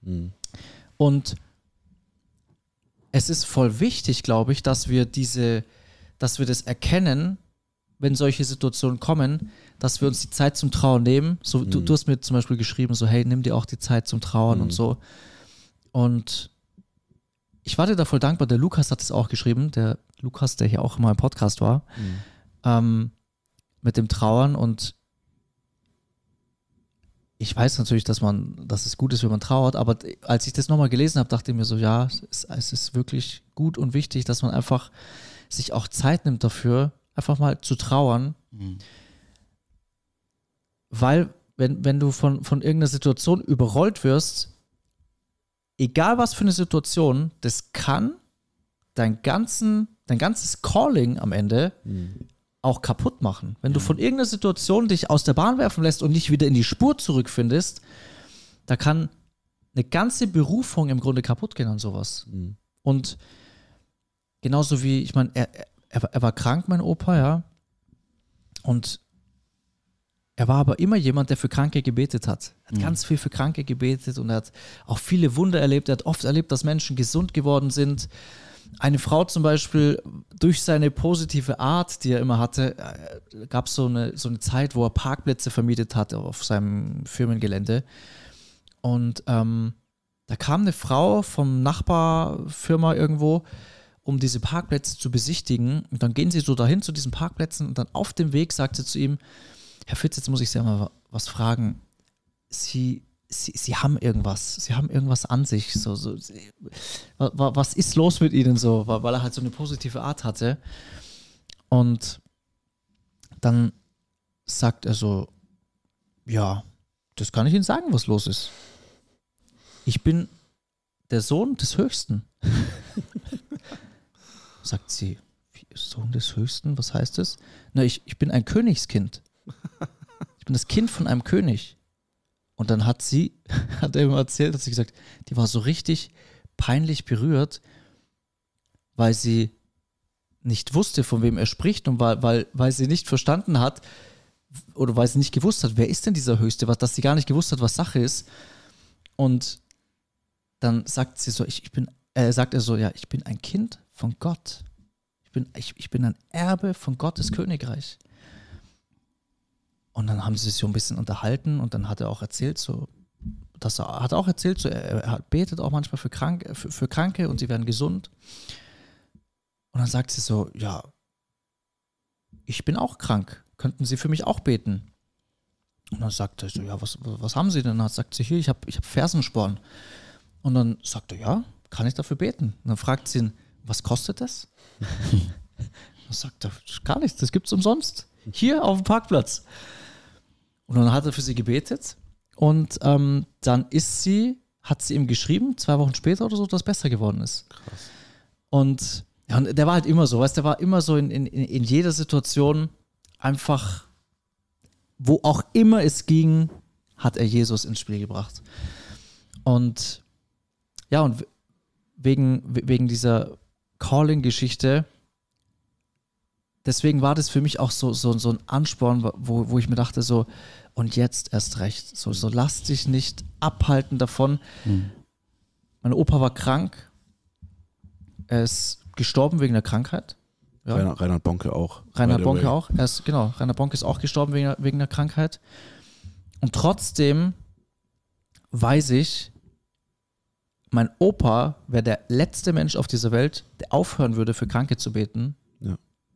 Mhm. Und es ist voll wichtig, glaube ich, dass wir diese, dass wir das erkennen, wenn solche Situationen kommen, dass wir uns die Zeit zum Trauern nehmen. So, du, du hast mir zum Beispiel geschrieben, so, hey, nimm dir auch die Zeit zum Trauern und so. Und ich war dir da voll dankbar. Der Lukas hat es auch geschrieben, der Lukas, der hier auch in meinem Podcast war, ähm, mit dem Trauern und ich weiß natürlich, dass man, dass es gut ist, wenn man trauert, aber als ich das nochmal gelesen habe, dachte ich mir so, ja, es ist, es ist wirklich gut und wichtig, dass man einfach sich auch Zeit nimmt dafür, einfach mal zu trauern, weil wenn, wenn du von, von irgendeiner Situation überrollt wirst, egal was für eine Situation, das kann dein, ganzen, dein ganzes Calling am Ende auch kaputt machen. Wenn du von irgendeiner Situation dich aus der Bahn werfen lässt und nicht wieder in die Spur zurückfindest, da kann eine ganze Berufung im Grunde kaputt gehen an sowas. Und genauso wie, ich meine, er, er, war- er war krank, mein Opa, ja. Und er war aber immer jemand, der für Kranke gebetet hat. Er hat ganz viel für Kranke gebetet und er hat auch viele Wunder erlebt. Er hat oft erlebt, dass Menschen gesund geworden sind. Eine Frau zum Beispiel, durch seine positive Art, die er immer hatte, gab es so eine, so eine Zeit, wo er Parkplätze vermietet hat auf seinem Firmengelände. Und ähm, da kam eine Frau vom Nachbarfirma irgendwo, um diese Parkplätze zu besichtigen. Und dann gehen sie so dahin zu diesen Parkplätzen und dann auf dem Weg sagt sie zu ihm, Herr Fitz, jetzt muss ich Sie mal was fragen. Sie, Sie, Sie haben irgendwas, Sie haben irgendwas an sich. So, so, Sie, wa- wa- was ist los mit Ihnen so? Weil er halt so eine positive Art hatte. Und dann sagt er so, ja, das kann ich Ihnen sagen, was los ist. Ich bin der Sohn des Höchsten. Sagt sie, Sohn des Höchsten, was heißt das? Na, ich, ich bin ein Königskind. Ich bin das Kind von einem König. Und dann hat sie, hat er ihm erzählt, hat sie gesagt, die war so richtig peinlich berührt, weil sie nicht wusste, von wem er spricht und weil, weil, weil sie nicht verstanden hat oder weil sie nicht gewusst hat, wer ist denn dieser Höchste, was, dass sie gar nicht gewusst hat, was Sache ist. Und dann sagt sie so, ich, ich bin, äh, sagt er so, ja, ich bin ein Kind von Gott. Ich bin, ich, ich bin ein Erbe von Gottes Königreich. Und dann haben sie sich so ein bisschen unterhalten und dann hat er auch erzählt, so, dass er hat auch erzählt, so, er, betet auch manchmal für Kranke, für, für Kranke und sie werden gesund. Und dann sagt sie so, ja, ich bin auch krank. Könnten Sie für mich auch beten? Und dann sagt er so, ja, was, was haben Sie denn? Dann sagt sie, hier, ich habe ich hab Fersensporn. Und dann sagt er, ja, kann ich dafür beten? Und dann fragt sie ihn, was kostet das? dann sagt er, gar nichts, das gibt's umsonst. Hier auf dem Parkplatz. Und dann hat er für sie gebetet. Und ähm, dann ist sie, hat sie ihm geschrieben, zwei Wochen später oder so, dass es besser geworden ist. Krass. Und, ja, und der war halt immer so, weißt der war immer so in, in, in jeder Situation einfach, wo auch immer es ging, hat er Jesus ins Spiel gebracht. Und ja, und wegen, wegen dieser Calling-Geschichte, deswegen war das für mich auch so, so, so ein Ansporn, wo, wo ich mir dachte, so, und jetzt erst recht, so, so lass dich nicht abhalten davon. Mein Opa war krank, er ist gestorben wegen der Krankheit. Ja. Reinhard, Reinhard Bonke auch. Rainer the Bonke way. auch. Er ist, genau, Rainer Bonke ist auch gestorben wegen, wegen der Krankheit. Und trotzdem weiß ich, mein Opa wäre der letzte Mensch auf dieser Welt, der aufhören würde, für Kranke zu beten.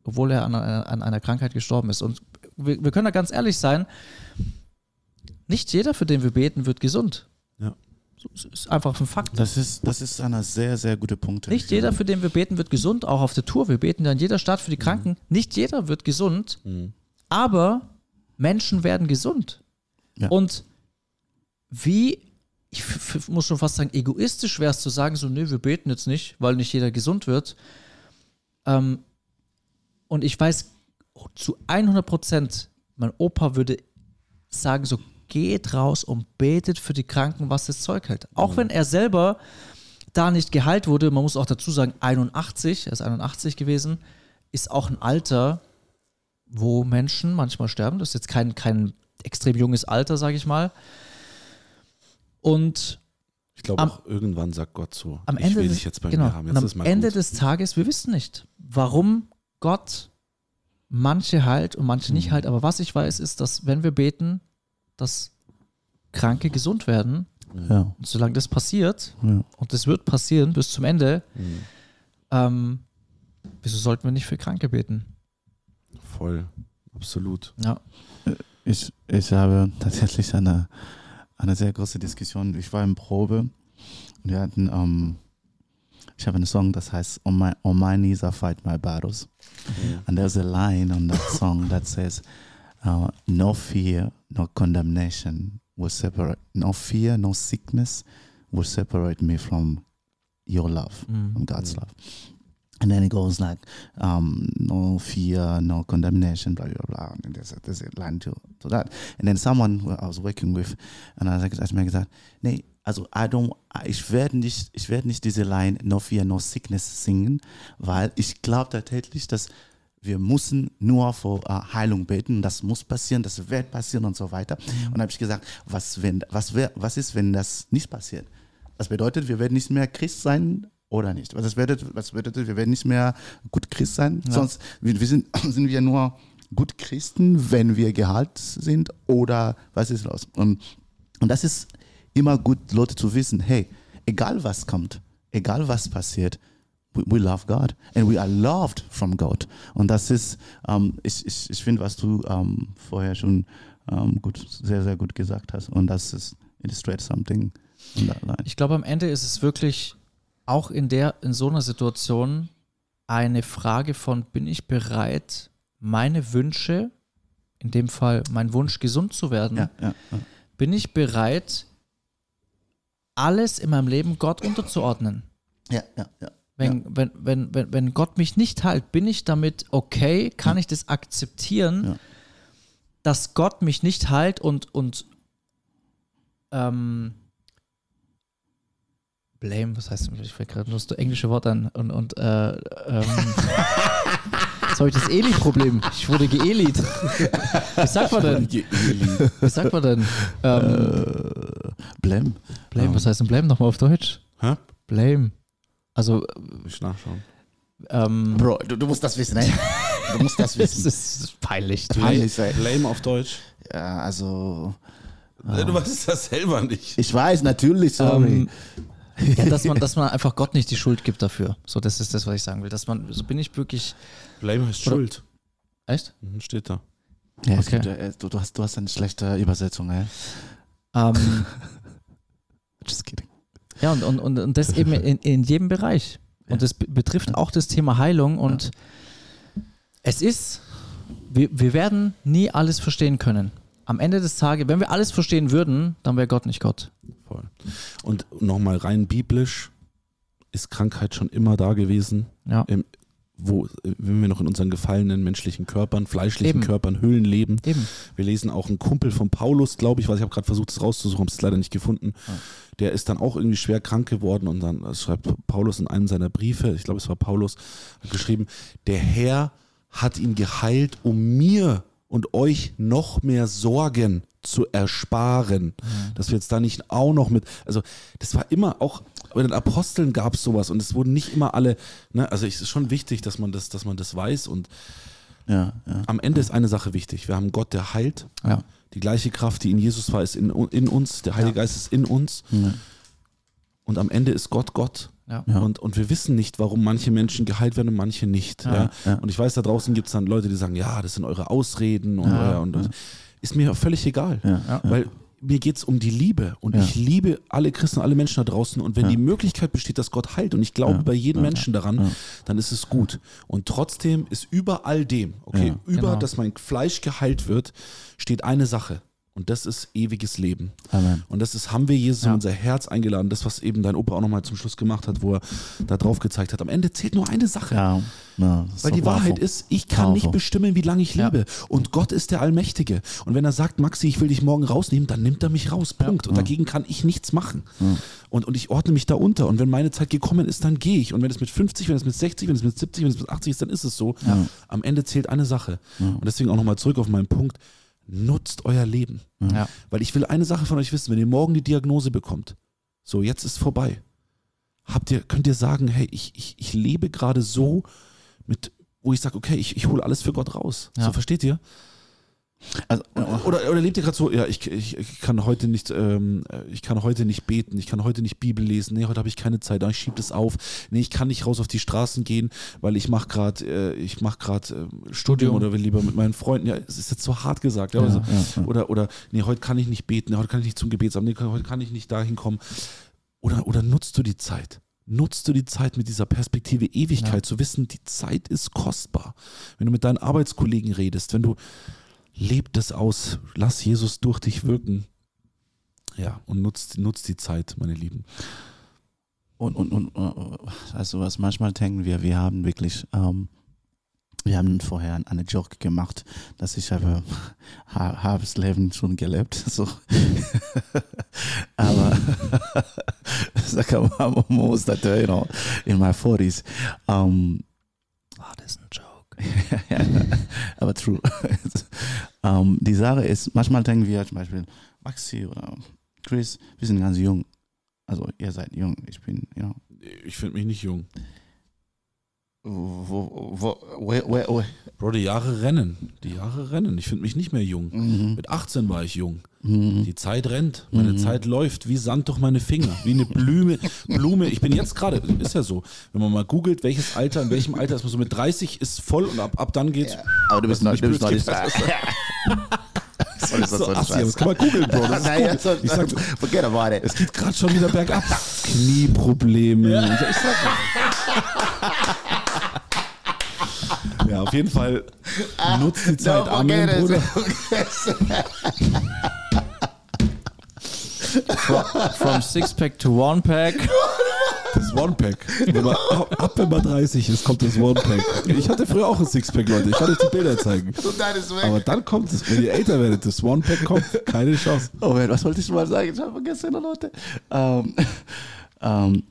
Obwohl er an, einer- an einer Krankheit gestorben ist. Und wir, wir können da ganz ehrlich sein, nicht jeder, für den wir beten, wird gesund. Ja. Es ist einfach ein Fakt. Das ist, das ist einer sehr, sehr gute Punkt. Nicht jeder, für den wir beten, wird gesund, auch auf der Tour. Wir beten ja in jeder Stadt für die Kranken. Nicht jeder wird gesund, aber Menschen werden gesund. Ja. Und wie, ich muss schon fast sagen, egoistisch wäre es zu sagen, so, nö, wir beten jetzt nicht, weil nicht jeder gesund wird. Ähm, und ich weiß zu 100 Prozent, mein Opa würde sagen, so, geht raus und betet für die Kranken, was das Zeug hält. Auch wenn er selber da nicht geheilt wurde, man muss auch dazu sagen, 81, er ist 81 gewesen, ist auch ein Alter, wo Menschen manchmal sterben. Das ist jetzt kein, kein extrem junges Alter, sage ich mal. Und Ich glaube auch irgendwann sagt Gott so, am ich Ende, will des, dich jetzt bei genau, mir haben. Jetzt am Ende gut. des Tages, wir wissen nicht, warum Gott manche heilt und manche Mhm. nicht heilt. Aber was ich weiß, ist, dass wenn wir beten, dass Kranke gesund werden. Ja, Und solange das passiert, ja. und das wird passieren bis zum Ende, Mhm. ähm, wieso sollten wir nicht für Kranke beten? Voll, absolut. Ja. Ich, ich habe tatsächlich eine, eine sehr große Diskussion. Ich war in Probe und wir hatten, ähm, ich habe einen Song, das heißt On My, on my Knees I Fight My Battles. And there's a line on that song that says, uh, No fear, no condemnation will separate, no fear, no sickness will separate me from your love, from God's love. And then it goes like, um, no fear, no condemnation, blah, blah, blah. And there's a, there's a line to, to that. And then someone who I was working with, and I hat mir gesagt, nee, also I don't, ich werde nicht, ich werde nicht diese Line No Fear, No Sickness singen, weil ich glaube tatsächlich, dass wir müssen nur vor äh, Heilung beten, das muss passieren, das wird passieren und so weiter. Und dann habe ich gesagt, was, wenn, was, wär, was ist, wenn das nicht passiert? Das bedeutet, wir werden nicht mehr Christ sein, oder nicht. Was bedeutet, was bedeutet, wir werden nicht mehr gut Christ sein, sonst wir, wir sind, sind wir nur gut Christen, wenn wir geheilt sind oder was ist los? Und, und das ist immer gut, Leute zu wissen, hey, egal was kommt, egal was passiert, we, we love God and we are loved from God. Und das ist, ähm, ich, ich, ich finde, was du ähm, vorher schon ähm, gut, sehr, sehr gut gesagt hast. Und das ist illustrate something. Ich glaube, am Ende ist es wirklich auch in der, in so einer Situation eine Frage von, bin ich bereit, meine Wünsche, in dem Fall mein Wunsch, gesund zu werden, Ja, ja, ja. bin ich bereit, alles in meinem Leben Gott unterzuordnen? ja, ja, ja. Wenn, wenn, wenn, wenn, wenn Gott mich nicht heilt, bin ich damit okay? Kann ich das akzeptieren, dass Gott mich nicht heilt und, und ähm, blame, was heißt ich fällt gerade nur das englische Wort an und, und äh, ähm, jetzt habe ich das Eli-Problem. Ich wurde geelit. Wie sagt man denn? Wie sagt man denn? Ähm, Blem. blame, was heißt denn blame nochmal auf Deutsch? Hä? Blame. Also, Ich nachschauen. ähm, Bro, du, du musst das wissen, ey. Du musst das wissen. ist peinlich. Peinlich, ey. Blame auf Deutsch. Ja, also, Du weißt das selber nicht. ich weiß natürlich, sorry. Ähm, ja, dass man, dass man einfach Gott nicht die Schuld gibt dafür. So, das ist das, was ich sagen will. Dass man, so bin ich wirklich. Blame heißt Oder- Schuld. Echt? Mhm, Steht da. ja, okay. gibt, äh, du, du, hast, du hast eine schlechte Übersetzung, ey. Ähm, Just kidding. ja, und, und, und, und das eben in, in jedem Bereich. Und das be- betrifft auch das Thema Heilung. Und es ist, wir, wir werden nie alles verstehen können. Am Ende des Tages, wenn wir alles verstehen würden, dann wäre Gott nicht Gott. Voll. Und nochmal rein biblisch ist Krankheit schon immer da gewesen. Ja. Im, wo, wenn wir noch in unseren gefallenen menschlichen Körpern, fleischlichen Eben. Körpern, Hüllen leben. Eben. Wir lesen auch einen Kumpel von Paulus, glaube ich, weil ich habe gerade versucht, es rauszusuchen, habe es leider nicht gefunden. Der ist dann auch irgendwie schwer krank geworden und dann schreibt Paulus in einem seiner Briefe, ich glaube, es war Paulus, hat geschrieben, der Herr hat ihn geheilt, um mir und euch noch mehr Sorgen zu ersparen. Dass wir jetzt da nicht auch noch mit, also das war immer auch, bei den Aposteln gab es sowas und es wurden nicht immer alle, ne, also es ist schon wichtig, dass man das, dass man das weiß und Ja, ja. am Ende ist eine Sache wichtig. Wir haben Gott, der heilt. Die gleiche Kraft, die in Jesus war, ist in, in uns. Der Heilige Geist ist in uns. Ja. Und am Ende ist Gott Gott. Ja. Und, und wir wissen nicht, warum manche Menschen geheilt werden und manche nicht. Ja. ja. Und ich weiß, da draußen gibt es dann Leute, die sagen, ja, das sind eure Ausreden und, euer, und, und ist mir völlig egal. Ja. Weil mir geht es um die Liebe und Ja. ich liebe alle Christen, alle Menschen da draußen und wenn Ja. die Möglichkeit besteht, dass Gott heilt und ich glaube Ja. bei jedem. Menschen daran, dann ist es gut. Und trotzdem ist über all dem, okay, über, Genau. dass mein Fleisch geheilt wird, steht eine Sache und das ist ewiges Leben. Amen. Und das ist, haben wir Jesus in Ja. unser Herz eingeladen, das, was eben dein Opa auch nochmal zum Schluss gemacht hat, wo er da drauf gezeigt hat. Am Ende zählt nur eine Sache. Ja, ja, Weil die Wahrheit powerful. ist, ich kann nicht Powerful. bestimmen, wie lange ich lebe. Und Gott ist der Allmächtige. Und wenn er sagt, Maxi, ich will dich morgen rausnehmen, dann nimmt er mich raus. Punkt. Und dagegen kann ich nichts machen. Und, und ich ordne mich da unter. Und wenn meine Zeit gekommen ist, dann gehe ich. Und wenn es mit 50, wenn es mit 60, wenn es mit 70, wenn es mit 80 ist, dann ist es so. Am Ende zählt eine Sache. Und deswegen auch nochmal zurück auf meinen Punkt. Nutzt euer Leben. Ja. Weil ich will eine Sache von euch wissen, wenn ihr morgen die Diagnose bekommt, so jetzt ist vorbei. Habt ihr, könnt ihr sagen, hey, ich, ich, ich lebe gerade so mit, wo ich sage, okay, ich, ich hole alles für Gott raus. Ja. So versteht ihr? Also, Oder, oder lebt ihr gerade so, ja, ich, ich, ich kann heute nicht, ähm, ich kann heute nicht beten, ich kann heute nicht Bibel lesen, nee, heute habe ich keine Zeit, ah, ich schiebe das auf, nee, ich kann nicht raus auf die Straßen gehen, weil ich mache gerade, äh, ich mache gerade äh, Studium oder will lieber mit meinen Freunden, ja, es ist jetzt so hart gesagt, ja, also, ja, ja. oder, oder, nee, heute kann ich nicht beten, nee, heute kann ich nicht zum Gebetsamt, nee, heute kann ich nicht dahin kommen. Oder, oder nutzt du die Zeit? Nutzt du die Zeit mit dieser Perspektive Ewigkeit, zu wissen, die Zeit ist kostbar. Wenn du mit deinen Arbeitskollegen redest, wenn du leb das aus, lass Jesus durch dich wirken. Ja, und nutzt, nutzt die Zeit, meine Lieben. Und, und, und äh, also was manchmal denken wir, wir haben wirklich, ähm, wir haben vorher eine Joke gemacht, dass ich habe ha- habe das Leben schon gelebt. So. Aber sag mal, I'm almost that, you know, in my 40s. Um, War das ein Joke? aber true. ähm, die Sache ist, manchmal denken wir zum Beispiel, Maxi oder Chris, wir sind ganz jung. Also ihr seid jung, ich bin, you know, Ich finde mich nicht jung. Wo, wo, where, where? Bro, die Jahre rennen. Die Jahre rennen. Ich finde mich nicht mehr jung. Mhm. Mit 18 war ich jung. Die Zeit rennt. Meine Zeit läuft wie Sand durch meine Finger. Wie eine Blume. Blume. Ich bin jetzt gerade, ist ja so, wenn man mal googelt, welches Alter, in welchem Alter ist man so mit 30 ist voll und ab, ab dann geht's. Aber du bist noch, Nicht du bist noch nicht da. Das So, assi, Scheiß? das kann man googeln, Bro. Das gut. also, Ich sag, forget about it. es geht gerade schon wieder bergab. Knieprobleme. Ja. Ich sag, ja, auf jeden Fall nutzt die Zeit. Don't Amen, it. Bruder. From Sixpack to One Pack. Das One-Pack. Wenn man, ab wenn man 30 ist, kommt das One-Pack. Ich hatte früher auch ein Sixpack, Leute. Ich kann euch die Bilder zeigen. Und dann ist weg. Aber dann kommt es, wenn ihr älter werdet, das One-Pack kommt, keine Chance. Oh Moment, was wollte ich mal sagen? Ich habe vergessen, Leute. Ähm, ähm,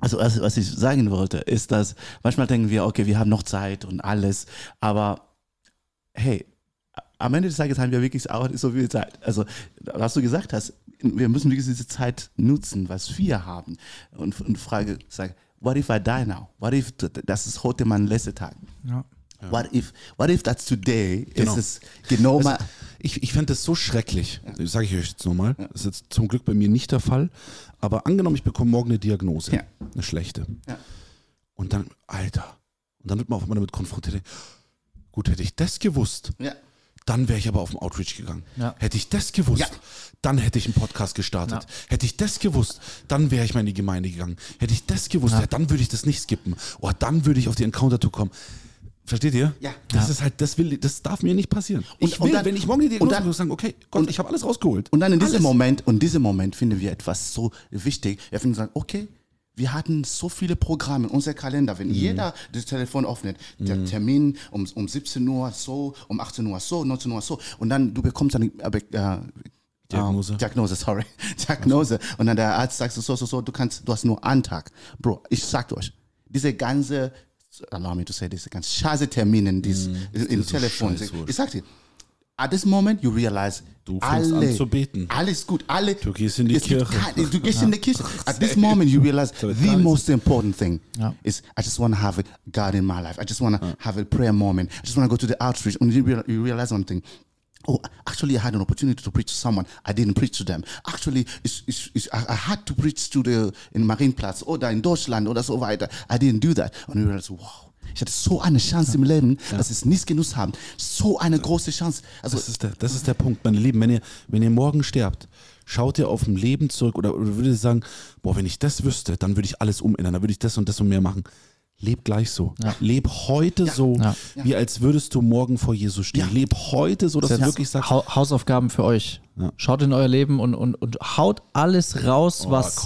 also was, was ich sagen wollte, ist, dass manchmal denken wir, okay, wir haben noch Zeit und alles, aber hey, am Ende des Tages haben wir wirklich auch nicht so viel Zeit. Also, was du gesagt hast, wir müssen wirklich diese Zeit nutzen, was wir haben. Und, und Frage, sag, what if I die now? What if das ist heute mein letzter Tag? Ja. What if, what if that's today? Genau. Ist es genau mal, Ich, ich fände das so schrecklich, das sage ich euch jetzt nochmal. Das ist jetzt zum Glück bei mir nicht der Fall. Aber angenommen, ich bekomme morgen eine Diagnose, Ja. eine schlechte. Ja. Und dann, Alter, und dann wird man auf einmal damit konfrontiert. Gut, hätte ich das gewusst, ja. dann wäre ich aber auf den Outreach gegangen. Ja. Hätte ich das gewusst, Ja. dann hätte ich einen Podcast gestartet. Ja. Hätte ich das gewusst, dann wäre ich mal in die Gemeinde gegangen. Hätte ich das gewusst, ja. dann würde ich das nicht skippen. Oh, dann würde ich auf die Encounter-Tour kommen. Versteht ihr? Ja. Das ist halt, das will, das darf mir nicht passieren. Und- ich und will, dann- wenn ich morgen die und Diagnose dann- bekomme, sagen, okay, Gott, ich habe alles rausgeholt. Und dann in diesem Alles. Moment, und diesem Moment finden wir etwas so wichtig. Wir finden sagen, okay, wir hatten so viele Programme in unserem Kalender. Mhm. Wenn jeder das Telefon öffnet, der Termin um, um 17 Uhr so, um 18 Uhr so, 19 Uhr so, und dann du bekommst eine äh, äh, Diagnose. ähm, Diagnose, sorry. Diagnose. Und dann der Arzt sagt so, so, so, so, du kannst, du hast nur einen Tag. Bro, ich sag euch, diese ganze, allow me to say, diese ganze scheiße Termine in, dies, mm, in, in so Telefon. scheißwurscht. Ich sag dir, at this moment you realize, Du fängst alle, an zu beten. alles gut, alle. Du gehst in die es gibt Kirche. kein- Du gehst in die Kirche. At this moment you realize the most important thing Ja. is I just want to have a God in my life. I just want to have a prayer moment. I just want to go to the outreach. And you, real, you realize something. Oh, actually, I had an opportunity to preach to someone. I didn't preach to them. Actually, it's, it's, it's, I, I had to preach to the in Marienplatz oder in Deutschland oder so weiter. I didn't do that. Und you realize, wow. Ich hatte so eine Chance im Leben, dass ich es nicht genutzt haben. So eine große Chance. Also, Das ist, der, das ist der Punkt, meine Lieben. Wenn ihr, wenn ihr morgen sterbt, schaut ihr auf ein Leben zurück oder, oder würdet ihr sagen, boah, wenn ich das wüsste, dann würde ich alles umändern, dann würde ich das und das und mehr machen. Leb gleich so. Ja. Leb heute so, Ja. wie als würdest du morgen vor Jesus stehen. Ja. Leb heute so, dass Das du ist wirklich sagst, Hau- Hausaufgaben für euch. Ja. Schaut in euer Leben und, und, und haut alles raus, oh, was,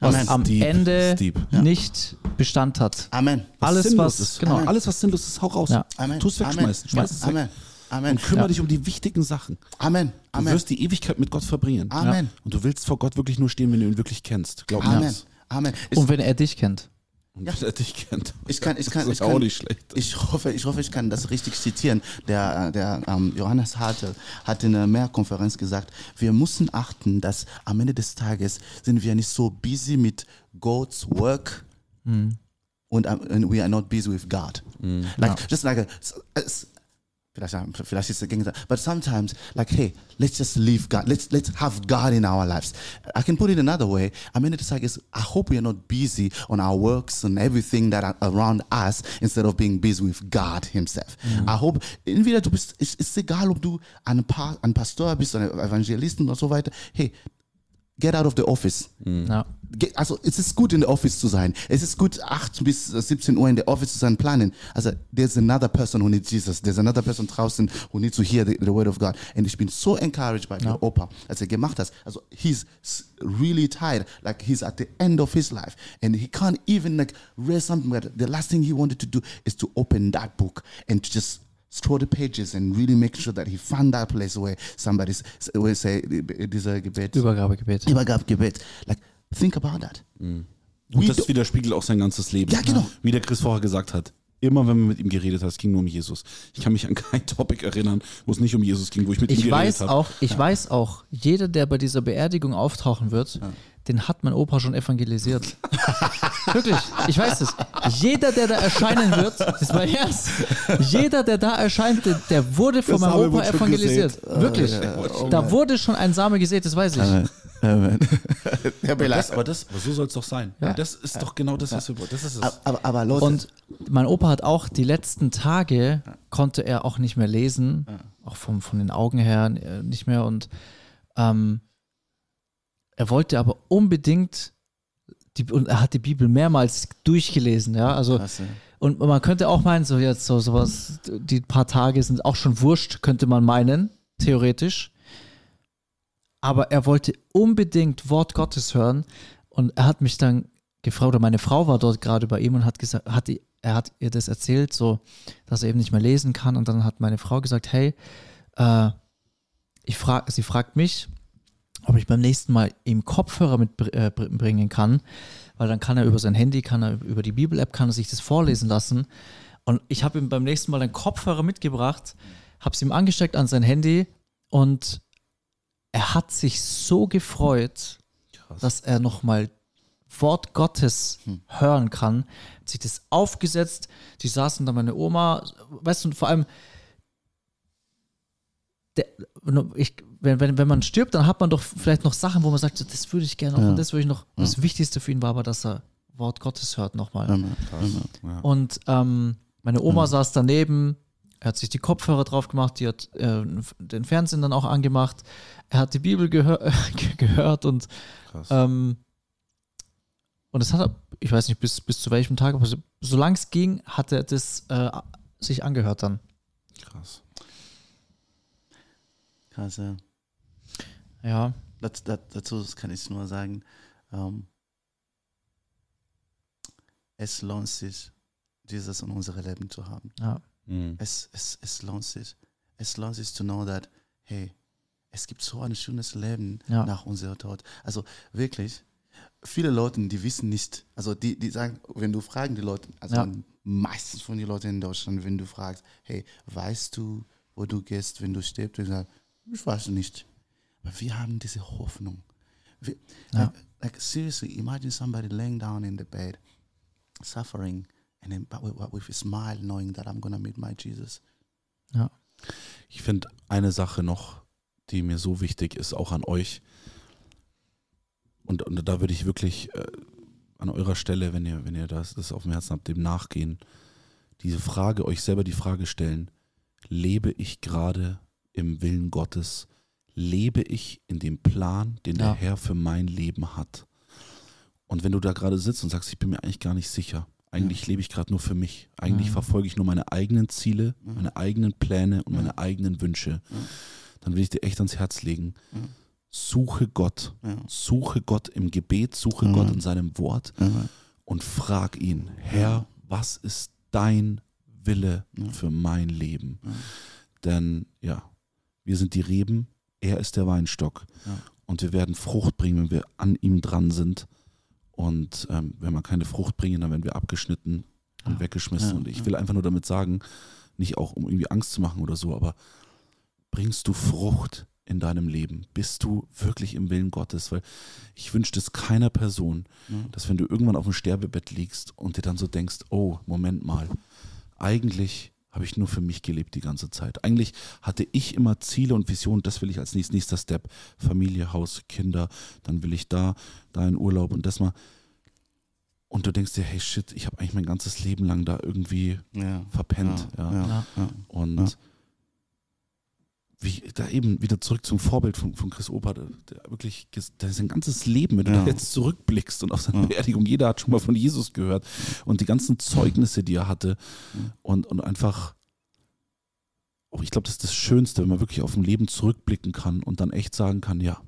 was am deep, Ende nicht Bestand hat. Amen. Alles, sinnlos was, ist. genau. Genau, alles, was sinnlos ist, hau raus. Ja. Amen. Tu es wegschmeißen. Amen. Schmeiß es weg. Amen. Amen. Und kümmere Ja. dich um die wichtigen Sachen. Amen. Du Amen. wirst die Ewigkeit mit Gott verbringen. Amen. Und du willst vor Gott wirklich nur stehen, wenn du ihn wirklich kennst. Glaub mir Amen. das. Amen. Und wenn er dich kennt. Und wenn er dich kennt. ich kann, ich kann, das ich ist auch kann, nicht schlecht. Ich hoffe, ich hoffe, ich kann das richtig zitieren. Der, äh, der ähm, Johannes Hartl hat in einer Mehrkonferenz gesagt, wir müssen achten, dass am Ende des Tages sind wir nicht so busy mit God's work und um, and we are not busy with God. Like just like a, it's- vielleicht ist es Gegenteil. But sometimes, like, hey, let's just leave God. Let's let's have God in our lives. I can put it another way. Am Ende des Tages, I hope we are not busy on our works and everything that are around us instead of being busy with God Himself. Mm. I hope, in du bist, es ist egal, ob du ein, pa ein Pastor bist, ein Evangelisten oder so weiter. Hey, get out of the office. Ja. Ge- Also es ist gut in der Office zu sein. Es ist gut 8 bis 17 Uhr in der Office zu sein, planen. Also there's another person who needs Jesus. There's another person draußen who needs to hear the, the word of God. Und ich bin so encouraged by der Opa, als er gemacht hat. Also he's s- really tired. Like he's at the end of his life. And he can't even like read something. But the last thing he wanted to do is to open that book and to just scroll the pages and really make sure that he found that place where somebody's will say dieser Gebet. Übergabegebet. Übergabegebet. Like, think about that. Und We das widerspiegelt auch sein ganzes Leben. Ja, genau. Wie der Chris vorher gesagt hat. Immer wenn man mit ihm geredet hat, es ging nur um Jesus. Ich kann mich an kein Topic erinnern, wo es nicht um Jesus ging, wo ich mit ihm Ich geredet weiß habe. auch, ich weiß auch, jeder, der bei dieser Beerdigung auftauchen wird, den hat mein Opa schon evangelisiert. Wirklich, ich weiß es. Jeder, der da erscheinen wird, das war ernst. Jeder, der da erscheint, der, der wurde von Das meinem Opa evangelisiert. gesät. Wirklich. Oh, da wurde schon ein Same gesät, das weiß ich. Bela, Das, aber, das, aber so soll es doch sein. Das ist doch genau das, was wir wollen. Das ist es. aber, aber Leute, Und mein Opa hat auch die letzten Tage, konnte er auch nicht mehr lesen, auch vom, von den Augen her äh, nicht mehr. Und ähm, er wollte aber unbedingt, die, und er hat die Bibel mehrmals durchgelesen, ja, also Krass, ja. und man könnte auch meinen, so jetzt so sowas, die paar Tage sind auch schon wurscht, könnte man meinen, theoretisch. Aber er wollte unbedingt Wort Gottes hören und er hat mich dann gefragt, oder meine Frau war dort gerade bei ihm und hat gesagt, hat er hat ihr das erzählt, so, dass er eben nicht mehr lesen kann. Und dann hat meine Frau gesagt, hey, äh, ich frag, sie fragt mich, ob ich beim nächsten Mal ihm Kopfhörer mitbringen kann, weil dann kann er über sein Handy, kann er über die Bibel-App, kann er sich das vorlesen lassen. Und ich habe ihm beim nächsten Mal einen Kopfhörer mitgebracht, habe es ihm angesteckt an sein Handy und er hat sich so gefreut, dass er nochmal Wort Gottes hören kann. Hat sich das aufgesetzt, die saßen da meine Oma, weißt du, und vor allem, der, ich, wenn, wenn, wenn man stirbt, dann hat man doch vielleicht noch Sachen, wo man sagt, so, das würde ich gerne noch Ja. und das würde ich noch. Das Wichtigste für ihn war aber, dass er Wort Gottes hört nochmal. Amen. Und ähm, meine Oma saß daneben, er hat sich die Kopfhörer drauf gemacht, die hat äh, den Fernsehen dann auch angemacht, er hat die Bibel gehör ge- gehört und Krass. ähm, und das hat er, ich weiß nicht bis, bis zu welchem Tag, aber so, solange es ging, hat er das äh, sich angehört dann. Krass. Krass, ja. Ja, Das, das, dazu kann ich nur sagen, ähm, es lohnt sich, Jesus in unserem Leben zu haben. ja, Mhm. Es, es, es lohnt sich. Es lohnt sich zu know that, hey, es gibt so ein schönes Leben Ja. nach unserem Tod. Also wirklich, viele Leute, die wissen nicht, also die, die sagen, wenn du fragen die Leute, also Ja. meistens von den Leuten in Deutschland, wenn du fragst, hey, weißt du, wo du gehst, wenn du stirbst, die sagen, ich weiß nicht. Aber wir haben diese Hoffnung. Wir, Ja. like, like seriously, imagine somebody laying down in the bed, suffering, and then but with, with a smile, knowing that I'm gonna meet my Jesus. ja, Ich finde eine Sache noch, die mir so wichtig ist, auch an euch. Und, und da würde ich wirklich äh, an eurer Stelle, wenn ihr, wenn ihr das, das auf dem Herzen habt, dem nachgehen, diese Frage, euch selber die Frage stellen, lebe ich gerade im Willen Gottes? Lebe ich in dem Plan, den der Ja. Herr für mein Leben hat? Und wenn du da gerade sitzt und sagst, ich bin mir eigentlich gar nicht sicher, eigentlich lebe ich gerade nur für mich, eigentlich Mhm. verfolge ich nur meine eigenen Ziele, meine eigenen Pläne und meine eigenen Wünsche, dann will ich dir echt ans Herz legen, Mhm. suche Gott, Ja. suche Gott im Gebet, suche Mhm. Gott in seinem Wort Ja. und frag ihn, Herr, was ist dein Wille Ja. für mein Leben? Ja. Denn ja, wir sind die Reben, er ist der Weinstock Ja. und wir werden Frucht bringen, wenn wir an ihm dran sind. Und ähm, wenn wir keine Frucht bringen, dann werden wir abgeschnitten und weggeschmissen. Ja, und ich ja. will einfach nur damit sagen, nicht auch um irgendwie Angst zu machen oder so, aber bringst du Frucht in deinem Leben? Bist du wirklich im Willen Gottes? Weil ich wünsche es keiner Person, Ja. dass wenn du irgendwann auf dem Sterbebett liegst und dir dann so denkst, oh, Moment mal, eigentlich habe ich nur für mich gelebt die ganze Zeit. Eigentlich hatte ich immer Ziele und Visionen, das will ich als nächst- nächster Step. Familie, Haus, Kinder, dann will ich da, da in Urlaub und das mal. Und du denkst dir, hey shit, ich habe eigentlich mein ganzes Leben lang da irgendwie Ja. verpennt. Ja, Ja. Und Ja. Wie, da eben wieder zurück zum Vorbild von, von Chris Opa, der, der wirklich, der sein ganzes Leben, wenn du Ja. da jetzt zurückblickst und auf seine Ja. Beerdigung, jeder hat schon mal von Jesus gehört und die ganzen Zeugnisse, die er hatte und, und einfach, oh, ich glaube, das ist das Schönste, wenn man wirklich auf ein Leben zurückblicken kann und dann echt sagen kann, ja,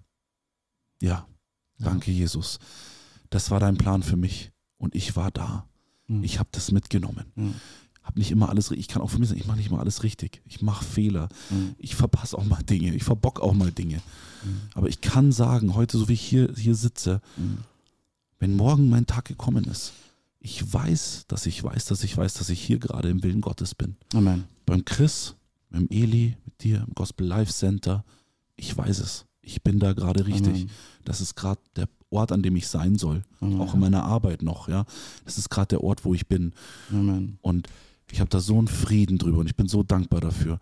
ja, danke Jesus, das war dein Plan für mich und ich war da. Mhm. Ich habe das mitgenommen. Mhm. Habe nicht immer alles, ich kann auch für mich sagen, ich mache nicht immer alles richtig. Ich mache Fehler. Mhm. Ich verpasse auch mal Dinge. Ich verbock auch mal Dinge. Aber ich kann sagen, heute, so wie ich hier, hier sitze, Mhm. wenn morgen mein Tag gekommen ist, ich weiß, dass ich weiß, dass ich weiß, dass ich hier gerade im Willen Gottes bin. Amen. Beim Chris, dem Eli, mit dir, im Gospel Life Center, ich weiß es. Ich bin da gerade richtig. Amen. Das ist gerade der Ort, an dem ich sein soll. Auch in meiner Arbeit noch, ja. Das ist gerade der Ort, wo ich bin. Amen. Und ich habe da so einen Frieden drüber und ich bin so dankbar dafür.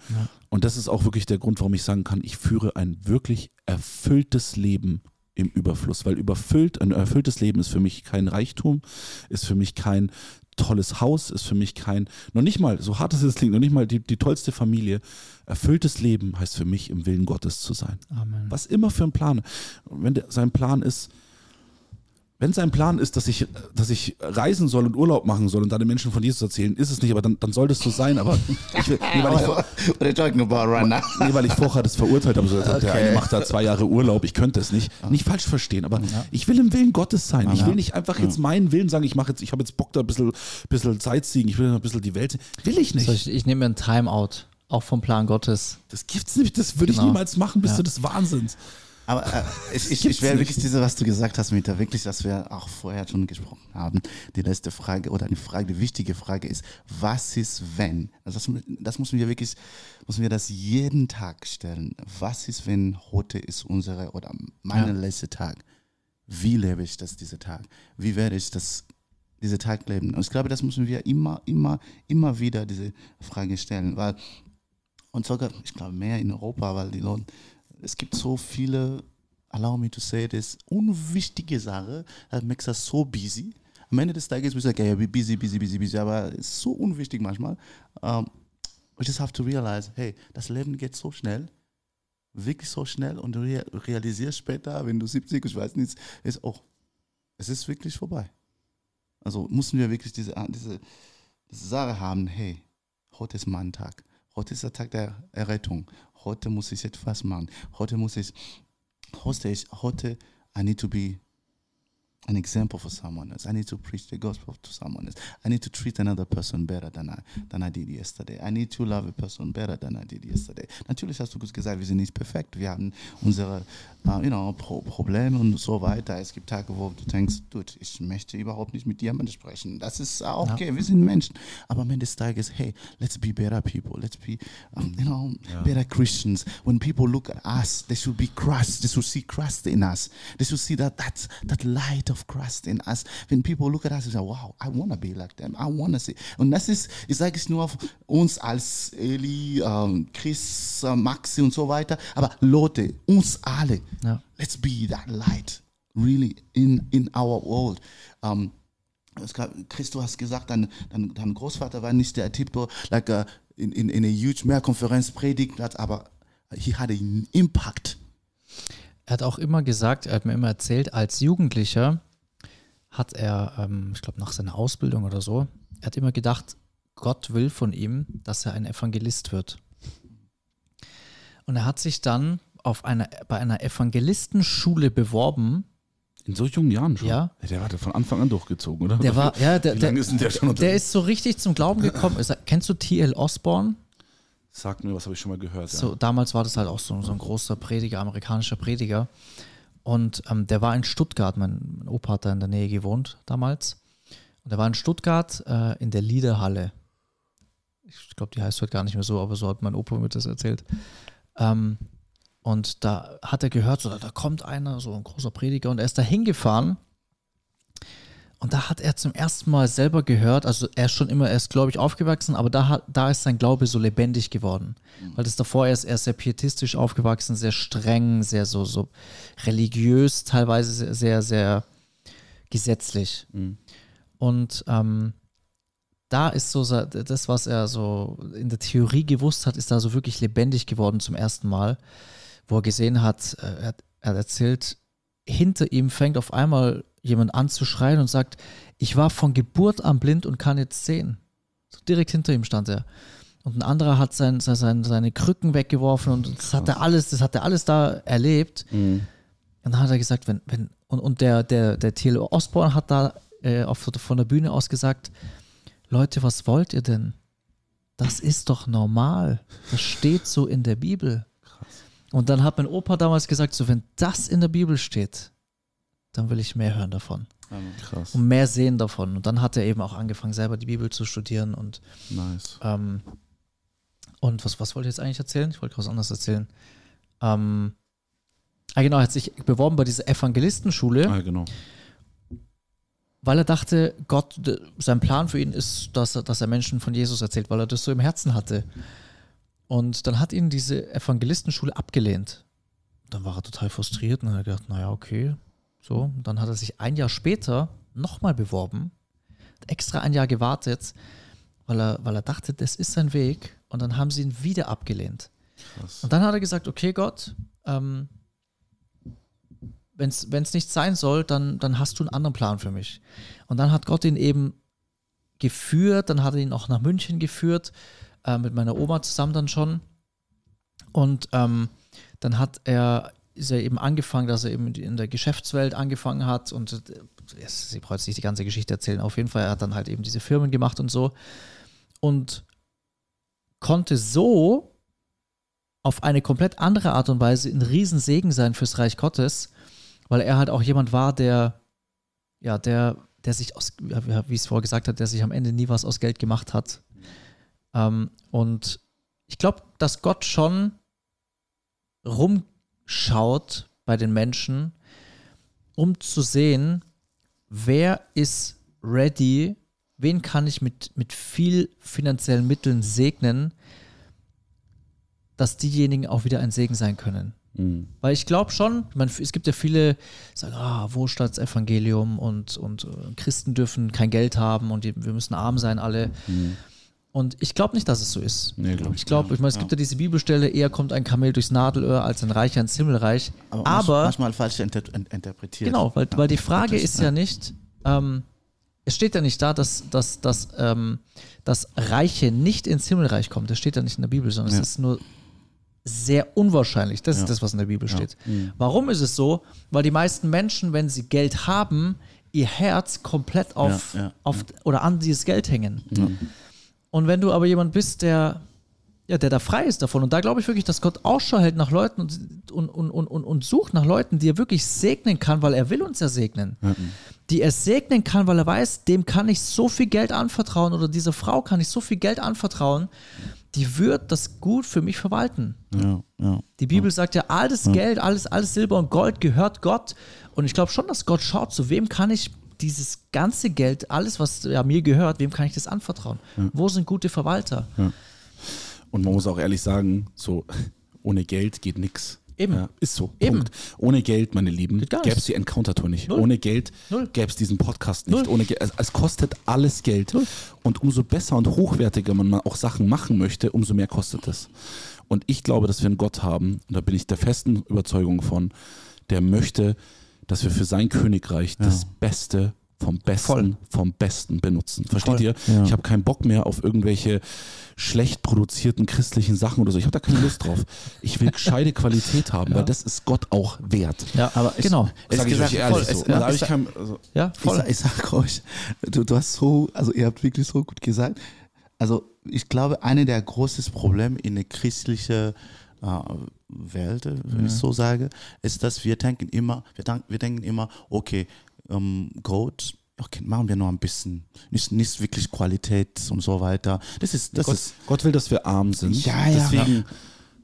Und das ist auch wirklich der Grund, warum ich sagen kann, ich führe ein wirklich erfülltes Leben im Überfluss. Weil überfüllt, ein erfülltes Leben ist für mich kein Reichtum, ist für mich kein tolles Haus, ist für mich kein, noch nicht mal, so hart es jetzt klingt, noch nicht mal die, die tollste Familie. Erfülltes Leben heißt für mich, im Willen Gottes zu sein. Amen. Was immer für ein Plan. Wenn der, sein Plan ist, wenn sein Plan ist, dass ich, dass ich reisen soll und Urlaub machen soll und dann den Menschen von Jesus erzählen, ist es nicht, aber dann, dann soll das so sein. Aber ich will, nee, weil ich, vor- What are you talking about right now? nee, weil ich vorher das verurteilt habe. So, der Okay. eine macht da zwei Jahre Urlaub, ich könnte es nicht. Nicht falsch verstehen, aber ich will im Willen Gottes sein. Ich will nicht einfach jetzt meinen Willen sagen, ich mache jetzt, ich habe jetzt Bock da ein bisschen, bisschen Sightseeing, ich will ein bisschen die Welt sehen. Will ich nicht. So, ich, ich nehme mir ein Timeout, auch vom Plan Gottes. Das gibt's nicht, das würde ich Genau. niemals machen, bist Ja. du des Wahnsinns. Aber äh, ich, ich, ich wäre wirklich diese, was du gesagt hast, Mieter, wirklich, dass wir auch vorher schon gesprochen haben. Die letzte Frage oder die Frage, die wichtige Frage ist, was ist wenn? Also das, das müssen wir wirklich, müssen wir das jeden Tag stellen. Was ist, wenn heute ist unsere oder mein Ja. letzter Tag? Wie lebe ich das, diese Tag? Wie werde ich das, diese Tag leben? Und ich glaube, das müssen wir immer, immer, immer wieder diese Frage stellen, weil und sogar, ich glaube, mehr in Europa, weil die Leute, es gibt so viele, allow me to say this, unwichtige Sachen, that makes us so busy. Am Ende des Tages, wir sagen, okay, ja, busy, busy, busy, busy, aber es ist so unwichtig manchmal. Um, we just have to realize, hey, das Leben geht so schnell, wirklich so schnell und du rea realisierst später, wenn du 70, ich weiß nicht, ist, oh, es ist wirklich vorbei. Also müssen wir wirklich diese, diese, diese Sache haben, hey, heute ist mein Tag. Heute ist der Tag der Errettung. Heute muss ich etwas machen. Heute muss ich, heute, ich, heute, I need to be an example for someone else. I need to preach the gospel to someone else. I need to treat another person better than I, than I did yesterday. I need to love a person better than I did yesterday. Natürlich hast du gesagt, wir sind nicht perfekt. Wir haben unsere uh, you know, Pro Probleme und so weiter. Es gibt Tage, wo du denkst, dude, ich möchte überhaupt nicht mit jemandem sprechen. Das ist auch okay, wir sind Menschen. Aber am Ende des Tages, hey, let's be better people. Let's be, um, you know, better Christians. When people look at us, they should be Christ. They should see Christ in us. They should see that that, that light of Christ in us. When people look at us, they say, wow, I want to be like them. I want to see. Und das ist, ich sage es nur auf uns als Eli, ähm, Chris, äh, Maxi und so weiter. Aber Leute, uns alle, Ja. let's be that light, really, in, in our world. Um, es gab, Chris, du hast gesagt, dein, dein, dein Großvater war nicht der Typ, der like, uh, in, in, in a huge Mehrkonferenz predigt hat, aber he had an impact. Er hat auch immer gesagt, er hat mir immer erzählt, als Jugendlicher hat er, ähm, ich glaube nach seiner Ausbildung oder so, er hat immer gedacht, Gott will von ihm, dass er ein Evangelist wird. Und er hat sich dann auf einer, bei einer Evangelistenschule beworben. In so jungen Jahren schon. Ja. Der war von Anfang an durchgezogen, oder? Der war, ja, der, Wie der, lange ist denn der schon der unterwegs? ist so richtig zum Glauben gekommen. Kennst du T.L. Osborne? Sagt mir, was habe ich schon mal gehört. So, ja. damals war das halt auch so, so ein großer Prediger, amerikanischer Prediger. Und ähm, der war in Stuttgart, mein, Opa hat da in der Nähe gewohnt damals. Und der war in Stuttgart äh, in der Liederhalle. Ich glaube, die heißt heute gar nicht mehr so, aber so hat mein Opa mir das erzählt. Ähm, und da hat er gehört, so, da kommt einer, so ein großer Prediger, und er ist da hingefahren. Und da hat er zum ersten Mal selber gehört, also er ist schon immer, er ist glaube ich aufgewachsen, aber da, hat, da ist sein Glaube so lebendig geworden. Weil das davor er ist, er ist sehr pietistisch aufgewachsen, sehr streng, sehr so, so religiös, teilweise sehr, sehr, sehr gesetzlich. Und ähm, da ist so das, was er so in der Theorie gewusst hat, ist da so wirklich lebendig geworden zum ersten Mal, wo er gesehen hat, äh, er, hat- er hat erzählt, hinter ihm fängt auf einmal jemand an zu schreien und sagt, ich war von Geburt an blind und kann jetzt sehen. So direkt hinter ihm stand er. Und ein anderer hat sein, sein, sein, seine Krücken weggeworfen und das hat er alles, das hat er alles da erlebt. Und dann hat er gesagt, wenn, wenn, und, und der, der, der Thiel Osborne hat da äh, auf, von der Bühne aus gesagt, Leute, was wollt ihr denn? Das ist doch normal. Das steht so in der Bibel. Und dann hat mein Opa damals gesagt, so wenn das in der Bibel steht, dann will ich mehr hören davon Krass. und mehr sehen davon. Und dann hat er eben auch angefangen, selber die Bibel zu studieren und Nice. ähm, und was, was wollte ich jetzt eigentlich erzählen? Ich wollte was anderes erzählen. Ähm, Ah, genau, er hat sich beworben bei dieser Evangelistenschule, Ah, genau. weil er dachte, Gott, sein Plan für ihn ist, dass er, dass er Menschen von Jesus erzählt, weil er das so im Herzen hatte. Und dann hat ihn diese Evangelistenschule abgelehnt. Dann war er total frustriert und hat gedacht, naja, okay. So, dann hat er sich ein Jahr später nochmal beworben, extra ein Jahr gewartet, weil er, weil er dachte, das ist sein Weg. Und dann haben sie ihn wieder abgelehnt. Und dann hat er gesagt, okay, Gott, ähm, wenn es nicht sein soll, dann, dann hast du einen anderen Plan für mich. Und dann hat Gott ihn eben geführt, dann hat er ihn auch nach München geführt, äh, mit meiner Oma zusammen dann schon. Und ähm, dann hat er, ist er eben angefangen, dass er eben in der Geschäftswelt angefangen hat und äh, es- sie braucht jetzt nicht die ganze Geschichte erzählen, auf jeden Fall, er hat dann halt eben diese Firmen gemacht und so und konnte so auf eine komplett andere Art und Weise ein Riesensegen sein fürs Reich Gottes, weil er halt auch jemand war, der, ja, der, der sich aus, wie es vorher gesagt hat, der sich am Ende nie was aus Geld gemacht hat. Ähm, und ich glaube, dass Gott schon rumschaut bei den Menschen, um zu sehen, wer ist ready, wen kann ich mit, mit viel finanziellen Mitteln segnen, dass diejenigen auch wieder ein Segen sein können. Mhm. Weil ich glaube schon, meine, es gibt ja viele, die sagen, ah, Wohlstandsevangelium und, und äh, Christen dürfen kein Geld haben und die, wir müssen arm sein alle. Und ich glaube nicht, dass es so ist. Nee, glaub ich ich glaube, ich meine, es gibt ja diese Bibelstelle, eher kommt ein Kamel durchs Nadelöhr als ein Reicher ins Himmelreich. Aber, Aber, manchmal falsch inter in- interpretiert. genau, weil, weil die Frage ist ja nicht, ähm, es steht ja nicht da, dass, dass, dass, ähm, dass Reiche nicht ins Himmelreich kommen. Das steht ja nicht in der Bibel, sondern Ja. es ist nur sehr unwahrscheinlich. Das Ja. ist das, was in der Bibel steht. Mhm. Warum ist es so? Weil die meisten Menschen, wenn sie Geld haben, ihr Herz komplett auf, Ja, ja, auf oder an dieses Geld hängen. Und wenn du aber jemand bist, der, ja, der da frei ist davon, und da glaube ich wirklich, dass Gott Ausschau hält nach Leuten und, und, und, und, und, sucht nach Leuten, die er wirklich segnen kann, weil er will uns ja segnen. Die er segnen kann, weil er weiß, dem kann ich so viel Geld anvertrauen oder dieser Frau kann ich so viel Geld anvertrauen, die wird das gut für mich verwalten. Ja, ja. Die Bibel sagt ja, alles Geld, alles, alles Silber und Gold gehört Gott. Und ich glaube schon, dass Gott schaut, zu wem kann ich dieses ganze Geld, alles, was ja, mir gehört, wem kann ich das anvertrauen? Wo sind gute Verwalter? Und man muss auch ehrlich sagen, so ohne Geld geht nix. Eben. Ja, ist so. Eben. Punkt. Ohne Geld, meine Lieben, gäbe es nichts. die Encounter-Tour nicht. Null. Ohne Geld Null. gäbe es diesen Podcast nicht. Null. Ohne Geld, es, es kostet alles Geld. Und umso besser und hochwertiger man auch Sachen machen möchte, umso mehr kostet es. Und ich glaube, dass wir einen Gott haben, und da bin ich der festen Überzeugung von, der möchte, dass wir für sein Königreich das Beste vom Besten, Voll. vom Besten benutzen. Versteht Voll. ihr? Ja. Ich habe keinen Bock mehr auf irgendwelche schlecht produzierten christlichen Sachen oder so. Ich habe da keine Lust drauf. Ich will gescheite Qualität haben, weil das ist Gott auch wert. Ja, Aber ich- genau. Es Sag ich gesagt, euch ehrlich voll, so. es- ja, ich kein, also, Ja, Ich, voll. sag- ich sag euch, du, du hast so, also ihr habt wirklich so gut gesagt. Also ich glaube, eine der großen Probleme in der christlichen äh, Welt, wenn ich so sage, ist, dass wir denken immer, wir, denk, wir denken immer, okay, ähm, Gott, okay, machen wir noch ein bisschen, nicht, nicht wirklich Qualität und so weiter. Das ist, das Gott, ist, Gott will, dass wir arm sind. Ja, ja. Deswegen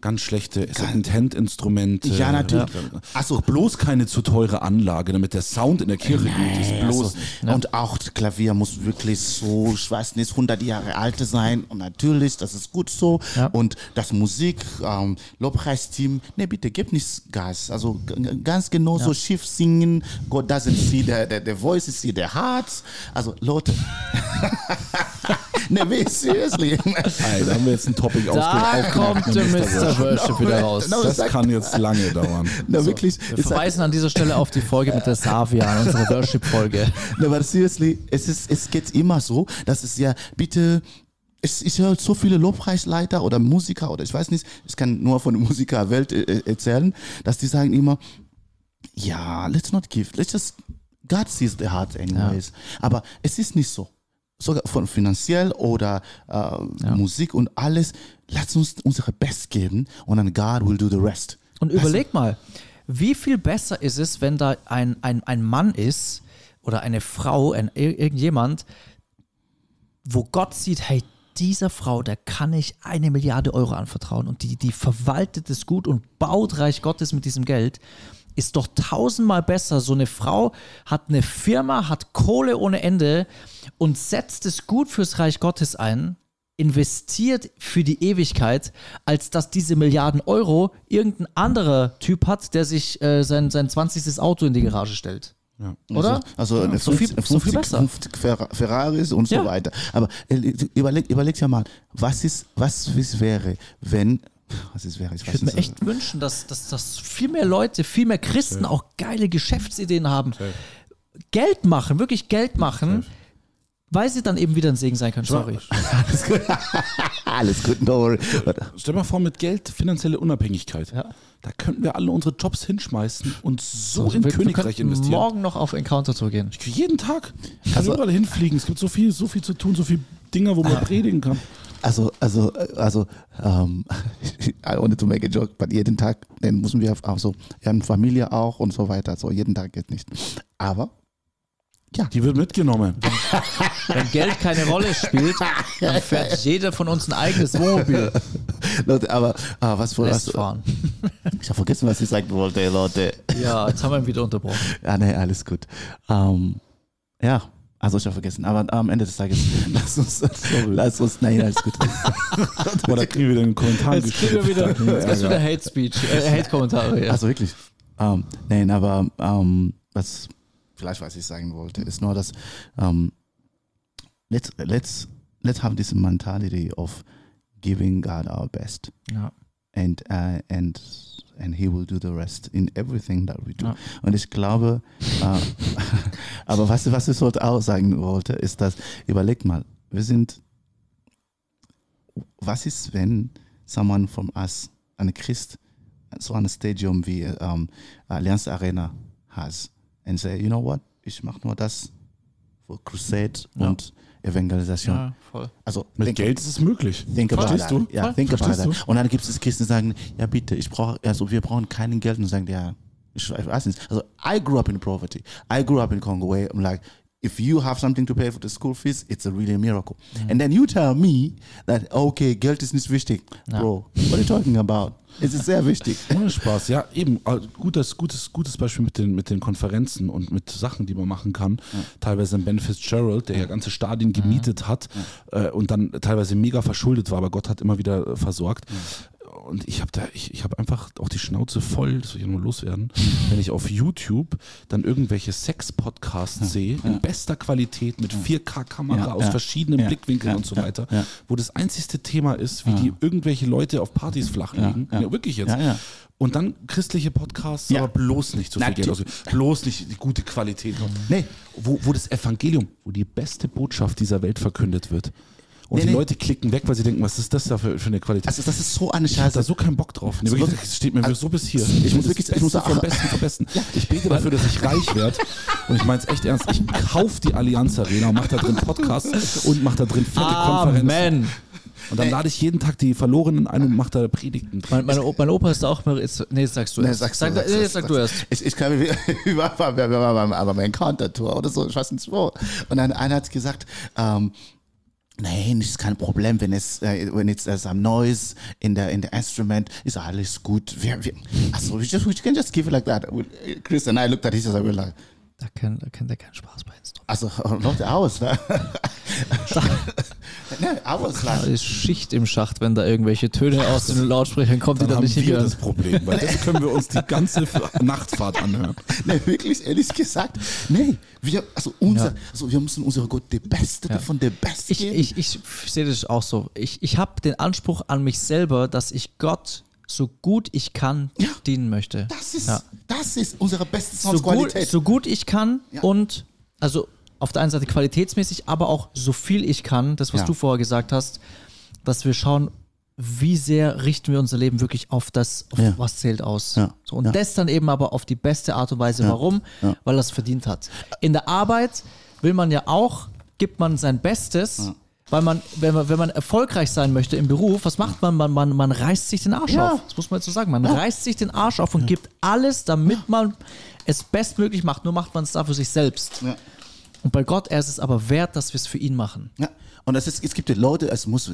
ganz schlechte Second-Hand-Instrumente. Ja, natürlich. Achso, bloß keine zu teure Anlage, damit der Sound in der Kirche gut ist. Bloß. Also, Und auch das Klavier muss wirklich so, ich weiß nicht, 100 Jahre alt sein. Und natürlich, das ist gut so. Ja. Und das Musik, ähm, Lobpreisteam, ne, bitte, gib nicht Gas. Also ganz genau so schief singen. God doesn't see the, the, the voice, is see the hearts. Also Leute. ne, wait, seriously. Da haben wir jetzt ein Topic Da kommt der Mr. Worship wieder raus. No, Das sag- kann jetzt lange dauern. Na, wirklich. Wir verweisen an dieser Stelle auf die Folge mit der Savia, unsere Worship-Folge. No, aber seriously, es, ist, es geht immer so, dass es ja, bitte, es, ich höre so viele Lobpreisleiter oder Musiker oder ich weiß nicht, ich kann nur von der Musikerwelt äh, äh, erzählen, dass die sagen immer, ja, let's not give, let's just, God sees the heart anyways. Aber es ist nicht so. Sogar von finanziell oder äh, Musik und alles, lass uns unsere Best geben und dann God will do the rest. Und überleg mal, wie viel besser ist es, wenn da ein, ein, ein Mann ist oder eine Frau, ein, ir- irgendjemand, wo Gott sieht, hey, dieser Frau, der kann ich eine Milliarde Euro anvertrauen und die, die verwaltet es gut und baut Reich Gottes mit diesem Geld. Ist doch tausendmal besser. So eine Frau hat eine Firma, hat Kohle ohne Ende und setzt es gut fürs Reich Gottes ein, investiert für die Ewigkeit, als dass diese Milliarden Euro irgendein anderer Typ hat, der sich äh, sein, sein 20. Auto in die Garage stellt. Oder? Also, also eine so viel- 50, so viel 50, besser. 50 Fer- Ferraris und so Ja. weiter. Aber äh, überleg, überleg ja mal, was ist, was es wäre, wenn, was es wäre, ich würde mir echt wünschen, dass, dass, dass viel mehr Leute, viel mehr Christen auch geile Geschäftsideen haben. Geld machen, wirklich Geld machen, weil sie dann eben wieder ein Segen sein können. Sorry. alles gut, alles gut, don't worry. Stell mal vor, mit Geld finanzielle Unabhängigkeit. Da könnten wir alle unsere Jobs hinschmeißen und so in wir, Königreich wir investieren. morgen noch auf Encounter Tour gehen. Ich krieg jeden Tag. Ich kann Also- überall hinfliegen. Es gibt so viel, so viel zu tun, so viele Dinge, wo man predigen kann. Also, also, also, ähm, I wanted to make a joke, but jeden Tag, den müssen wir auch so, wir haben Familie auch und so weiter, so jeden Tag geht nicht. Aber, Die wird mitgenommen. Wenn Geld keine Rolle spielt, dann fährt jeder von uns ein eigenes Wohnmobil. Leute, aber, ah, was, was, Lässt fahren. ich habe vergessen, was ich sagen wollte, Leute. Ja, jetzt haben wir ihn wieder unterbrochen. Ja, nee, alles gut. Ähm, ja, also ich habe vergessen. Aber am Ende des Tages, lass uns, lass uns, nein, alles gut. Oder kriegen wir wieder einen Kommentar Jetzt kriegen wir wieder, jetzt wieder Hate Speech, äh, Hate-Kommentare. Ja. Also wirklich. Ähm, nein, aber ähm, was vielleicht was ich sagen wollte, ist nur, dass ähm, let's, let's, let's have this mentality of giving God our best. Ja. and uh, and and he will do the rest in everything that we do. Ja. Und ich glaube, äh, aber was, was ich heute auch sagen wollte, ist, dass, überleg mal, wir sind, was ist, wenn someone from us, ein Christ, so ein Stadium wie ähm, Allianz Arena has and say, you know what, ich mache nur das für Crusade Ja. und Evangelisation. ja, voll. Also Mit denk- Geld ist es möglich. Think about Verstehst that. du? Ja, Voll. think about Verstehst that. Und dann gibt es Christen, die sagen, ja bitte, ich brauche, also wir brauchen kein Geld und sagen, ja, ich, ich weiß nicht. Also I grew up in poverty. I grew up in Congo where I'm like, if you have something to pay for the school fees, it's a really a miracle. And then you tell me that, okay, Geld ist nicht wichtig. Bro, what are you talking about? Es ist sehr wichtig. Ohne Spaß, ja, eben. äh, Gutes, gutes, gutes Beispiel mit den, mit den Konferenzen und mit Sachen, die man machen kann. Teilweise ein Ben Fitzgerald, der ja ganze Stadien gemietet hat äh, und dann teilweise mega verschuldet war, aber Gott hat immer wieder äh, versorgt. Und ich habe da, ich, ich habe einfach auch die Schnauze voll, das will ich nur loswerden, wenn ich auf YouTube dann irgendwelche Sex-Podcasts sehe, in bester Qualität mit 4K-Kamera Ja, aus ja. verschiedenen Ja, Blickwinkeln ja, und so ja, weiter, ja. wo das einzigste Thema ist, wie die irgendwelche Leute auf Partys flachlegen. ja. Ja, wirklich jetzt. Ja, ja. Und dann christliche Podcasts, Ja. aber bloß nicht so viel Geld ausgeben. Bloß nicht die gute Qualität. Nee. Wo, wo das Evangelium, wo die beste Botschaft dieser Welt verkündet wird. Und Nee, die nee. Leute klicken weg, weil sie denken, was ist das da für, für eine Qualität? Also das ist so eine ich habe da Scheiße. so keinen Bock drauf. Nee, Also wirklich, wirklich- das steht mir also so bis hier. ich muss Das wirklich- ich muss vom Besten vom Besten. Ich bete dafür, dass ich reich werde. Und ich meine es echt ernst. Ich kaufe die Allianz Arena und mache da drin Podcasts und mache da drin fette Konferenzen. Amen. Und dann lade ich jeden Tag die Verlorenen ein und mache da Predigten drin. Mein, meine, mein Opa ist da auch mal. Jetzt, nee, jetzt sagst du Nee, erst. sagst du, sag, sagst nee, sag sagst du erst. Ich, ich kann, wir waren wir waren beim, aber beim Encounter-Tour oder so, ich weiß nicht wo. Und dann einer hat gesagt, ähm, Nein, ist kein Problem, wenn es, äh, wenn it's there's some noise in the in the instrument, ist alles gut. Wir, wir, also we just we can just give it like that. Chris and I looked at each other, we were like, Da, kann, da kennt er keinen Spaß bei Instrument. also Leute, I was like, no, I was Da like, ist Schicht im Schacht, wenn da irgendwelche Töne aus den Lautsprechern kommen, die Dann dann haben nicht wir hingehören. das Problem, weil das können wir uns die ganze Nachtfahrt anhören. nee, wirklich ehrlich gesagt, nee, wir, also unser, Ja. also wir müssen unsere Gott die Beste Ja. von der Beste Ich, geben. ich, ich sehe das auch so. Ich, ich habe den Anspruch an mich selber, dass ich Gott so gut ich kann Ja. dienen möchte. das ist, Ja. das ist unsere beste so, gut, Soundqualität. so gut ich kann Ja. und also auf der einen Seite qualitätsmäßig, aber auch so viel ich kann, das, was du vorher gesagt hast, dass wir schauen, wie sehr richten wir unser Leben wirklich auf das, auf Ja. was zählt aus. Ja. So, und Ja. das dann eben aber auf die beste Art und Weise. Warum? Weil er es verdient hat. In der Arbeit will man ja auch, gibt man sein Bestes. Weil man, wenn man, wenn man erfolgreich sein möchte im Beruf, was macht man? Man, man, man reißt sich den Arsch Ja. auf. Das muss man jetzt so sagen. Man reißt sich den Arsch auf und gibt alles, damit man es bestmöglich macht. Nur macht man es da für sich selbst. Ja. Und bei Gott, er ist es aber wert, dass wir es für ihn machen. Ja. Und es, ist, es gibt Leute, es muss,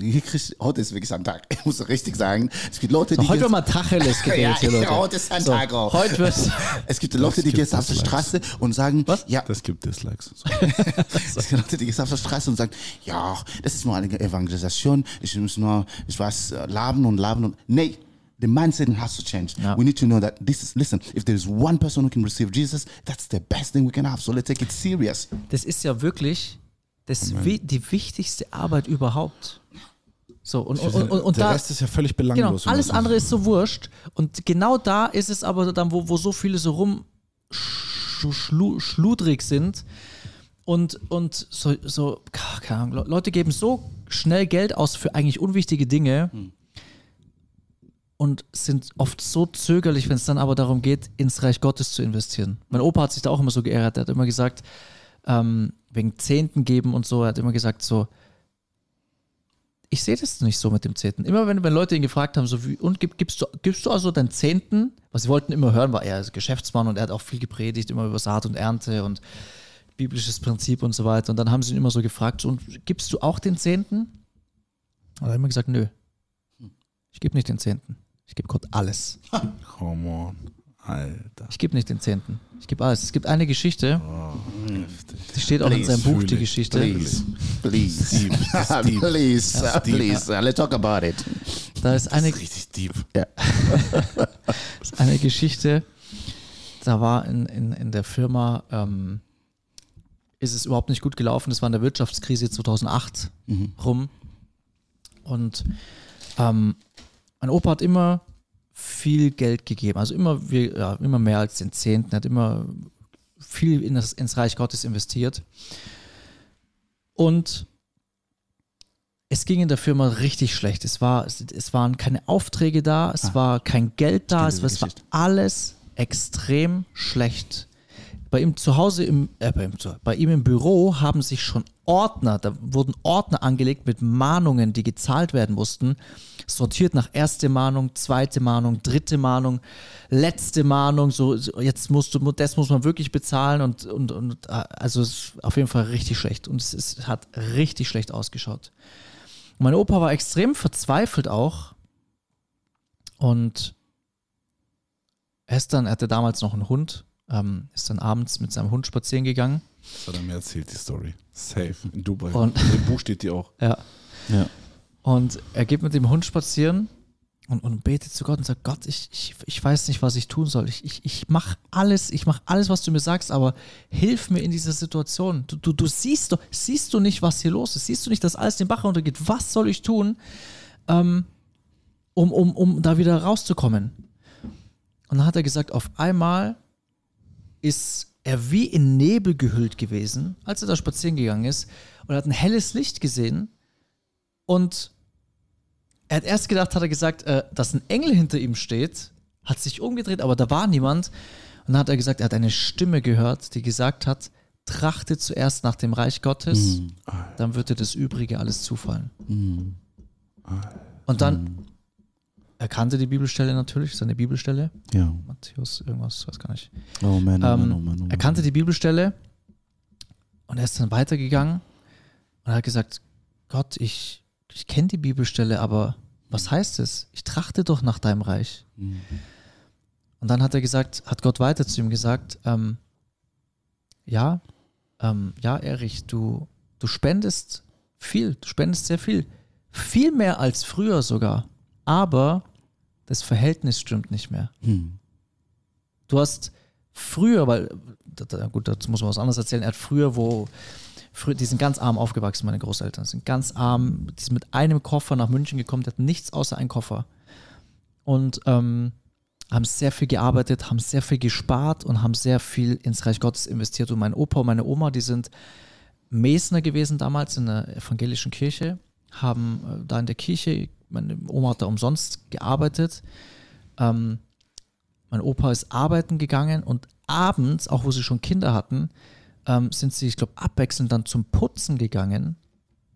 heute ist wirklich ein Tag, ich muss richtig sagen, es gibt Leute, So, die heute wird mal Tacheles geredet Ja, hier, Leute. heute ist ein so, Tag auch. Heute wird, Es gibt Leute, die gehen auf der Dislikes. Straße und sagen, was? Ja, Das gibt Dislikes. So. es gibt Leute, die gehen auf der Straße und sagen, ja, das ist nur eine Evangelisation, ich muss nur, ich weiß, äh, laben und laben und, nee. The mindset has to change. Ja. We need to know that this is, listen, if there is one person who can receive Jesus, that's the best thing we can have. So let's take it serious. das ist ja wirklich das, wi- die wichtigste Arbeit überhaupt. So, und, und, und, und Der da, Rest ist ja völlig Genau, belanglos. wenn alles andere ist so wurscht. Und genau da ist es aber dann, wo, wo so viele so rum sch- schlu, schludrig sind und, und so, so, keine Ahnung, Le- Leute geben so schnell Geld aus für eigentlich unwichtige Dinge und sind oft so zögerlich, wenn es dann aber darum geht, ins Reich Gottes zu investieren. Mein Opa hat sich da auch immer so geärgert. Er hat immer gesagt, ähm, wegen Zehnten geben und so, er hat immer gesagt so, ich sehe das nicht so mit dem Zehnten. Immer wenn, wenn Leute ihn gefragt haben, so wie, und gib, gibst, du, gibst du also deinen Zehnten? Was sie wollten immer hören, war er ist Geschäftsmann und er hat auch viel gepredigt, immer über Saat und Ernte und biblisches Prinzip und so weiter. Und dann haben sie ihn immer so gefragt, so, und gibst du auch den Zehnten? Und er hat immer gesagt, nö. Ich gebe nicht den Zehnten. Ich gebe Gott alles. Come on. Alter. Ich gebe nicht den Zehnten. Ich gebe alles. Es gibt eine Geschichte, Heftig. die steht auch in Please, seinem Buch, die ich. Geschichte. Please, please, Deep, das ist deep. please, Das ist deep. please, let's talk about it. Da ist eine, Richtig deep. ist eine Geschichte, da war in, in, in der Firma, ähm, ist es überhaupt nicht gut gelaufen. Das war in der Wirtschaftskrise 2008 rum. Und ähm, mein Opa hat immer viel Geld gegeben, also immer, wir, ja, immer mehr als den Zehnten, hat immer viel in das, ins Reich Gottes investiert. Und es ging in der Firma richtig schlecht. Es, war, es, es waren keine Aufträge da, es war kein Geld da, es, es war alles extrem schlecht. Bei ihm zu Hause, im, äh, bei, ihm, bei ihm im Büro haben sich schon Ordner, da wurden Ordner angelegt mit Mahnungen, die gezahlt werden mussten, sortiert nach erste Mahnung, zweite Mahnung, dritte Mahnung, letzte Mahnung, so, jetzt musst du, das muss man wirklich bezahlen und, und, und äh, also es ist auf jeden Fall richtig schlecht und es ist, hat richtig schlecht ausgeschaut. Mein Opa war extrem verzweifelt auch und er ist dann, er hatte damals noch einen Hund, ähm, ist dann abends mit seinem Hund spazieren gegangen Das hat er mir erzählt, die Story. Safe. In Dubai. Und- Im Buch steht die auch. Ja. Ja. Und er geht mit dem Hund spazieren und, und betet zu Gott und sagt, Gott, ich, ich, ich weiß nicht, was ich tun soll. Ich, ich, ich mache alles, ich mache alles, was du mir sagst, aber hilf mir in dieser Situation. Du, du, du siehst doch, siehst du nicht, was hier los ist? Siehst du nicht, dass alles den Bach runtergeht? Was soll ich tun, ähm, um, um, um da wieder rauszukommen? Und dann hat er gesagt, auf einmal ist er wie in Nebel gehüllt gewesen, als er da spazieren gegangen ist und er hat ein helles Licht gesehen und er hat erst gedacht, hat er gesagt, äh, dass ein Engel hinter ihm steht, hat sich umgedreht, aber da war niemand. Und dann hat er gesagt, er hat eine Stimme gehört, die gesagt hat, trachte zuerst nach dem Reich Gottes, dann wird dir das Übrige alles zufallen. Und dann, er kannte die Bibelstelle natürlich, seine Bibelstelle, Ja. Matthäus, irgendwas, weiß gar nicht. Oh man, oh man, Ähm, oh man, oh man. Er kannte die Bibelstelle und er ist dann weitergegangen und hat gesagt, Gott, ich, ich kenne die Bibelstelle, aber was heißt es? Ich trachte doch nach deinem Reich. Und dann hat er gesagt, hat Gott weiter zu ihm gesagt, ähm, ja, ähm, ja, Erich, du, du spendest viel, du spendest sehr viel. Viel mehr als früher sogar. Aber das Verhältnis stimmt nicht mehr. Du hast früher, weil, gut, dazu muss man was anderes erzählen, er hat früher, wo, früher, die sind ganz arm aufgewachsen, meine Großeltern, sind ganz arm, die sind mit einem Koffer nach München gekommen, die hatten nichts außer einen Koffer. Und ähm, haben sehr viel gearbeitet, haben sehr viel gespart und haben sehr viel ins Reich Gottes investiert. Und mein Opa und meine Oma, die sind Mesner gewesen damals in der evangelischen Kirche, haben äh, da in der Kirche, meine Oma hat da umsonst gearbeitet. Ähm, mein Opa ist arbeiten gegangen und abends, auch wo sie schon Kinder hatten, ähm, sind sie, ich glaube, abwechselnd dann zum Putzen gegangen.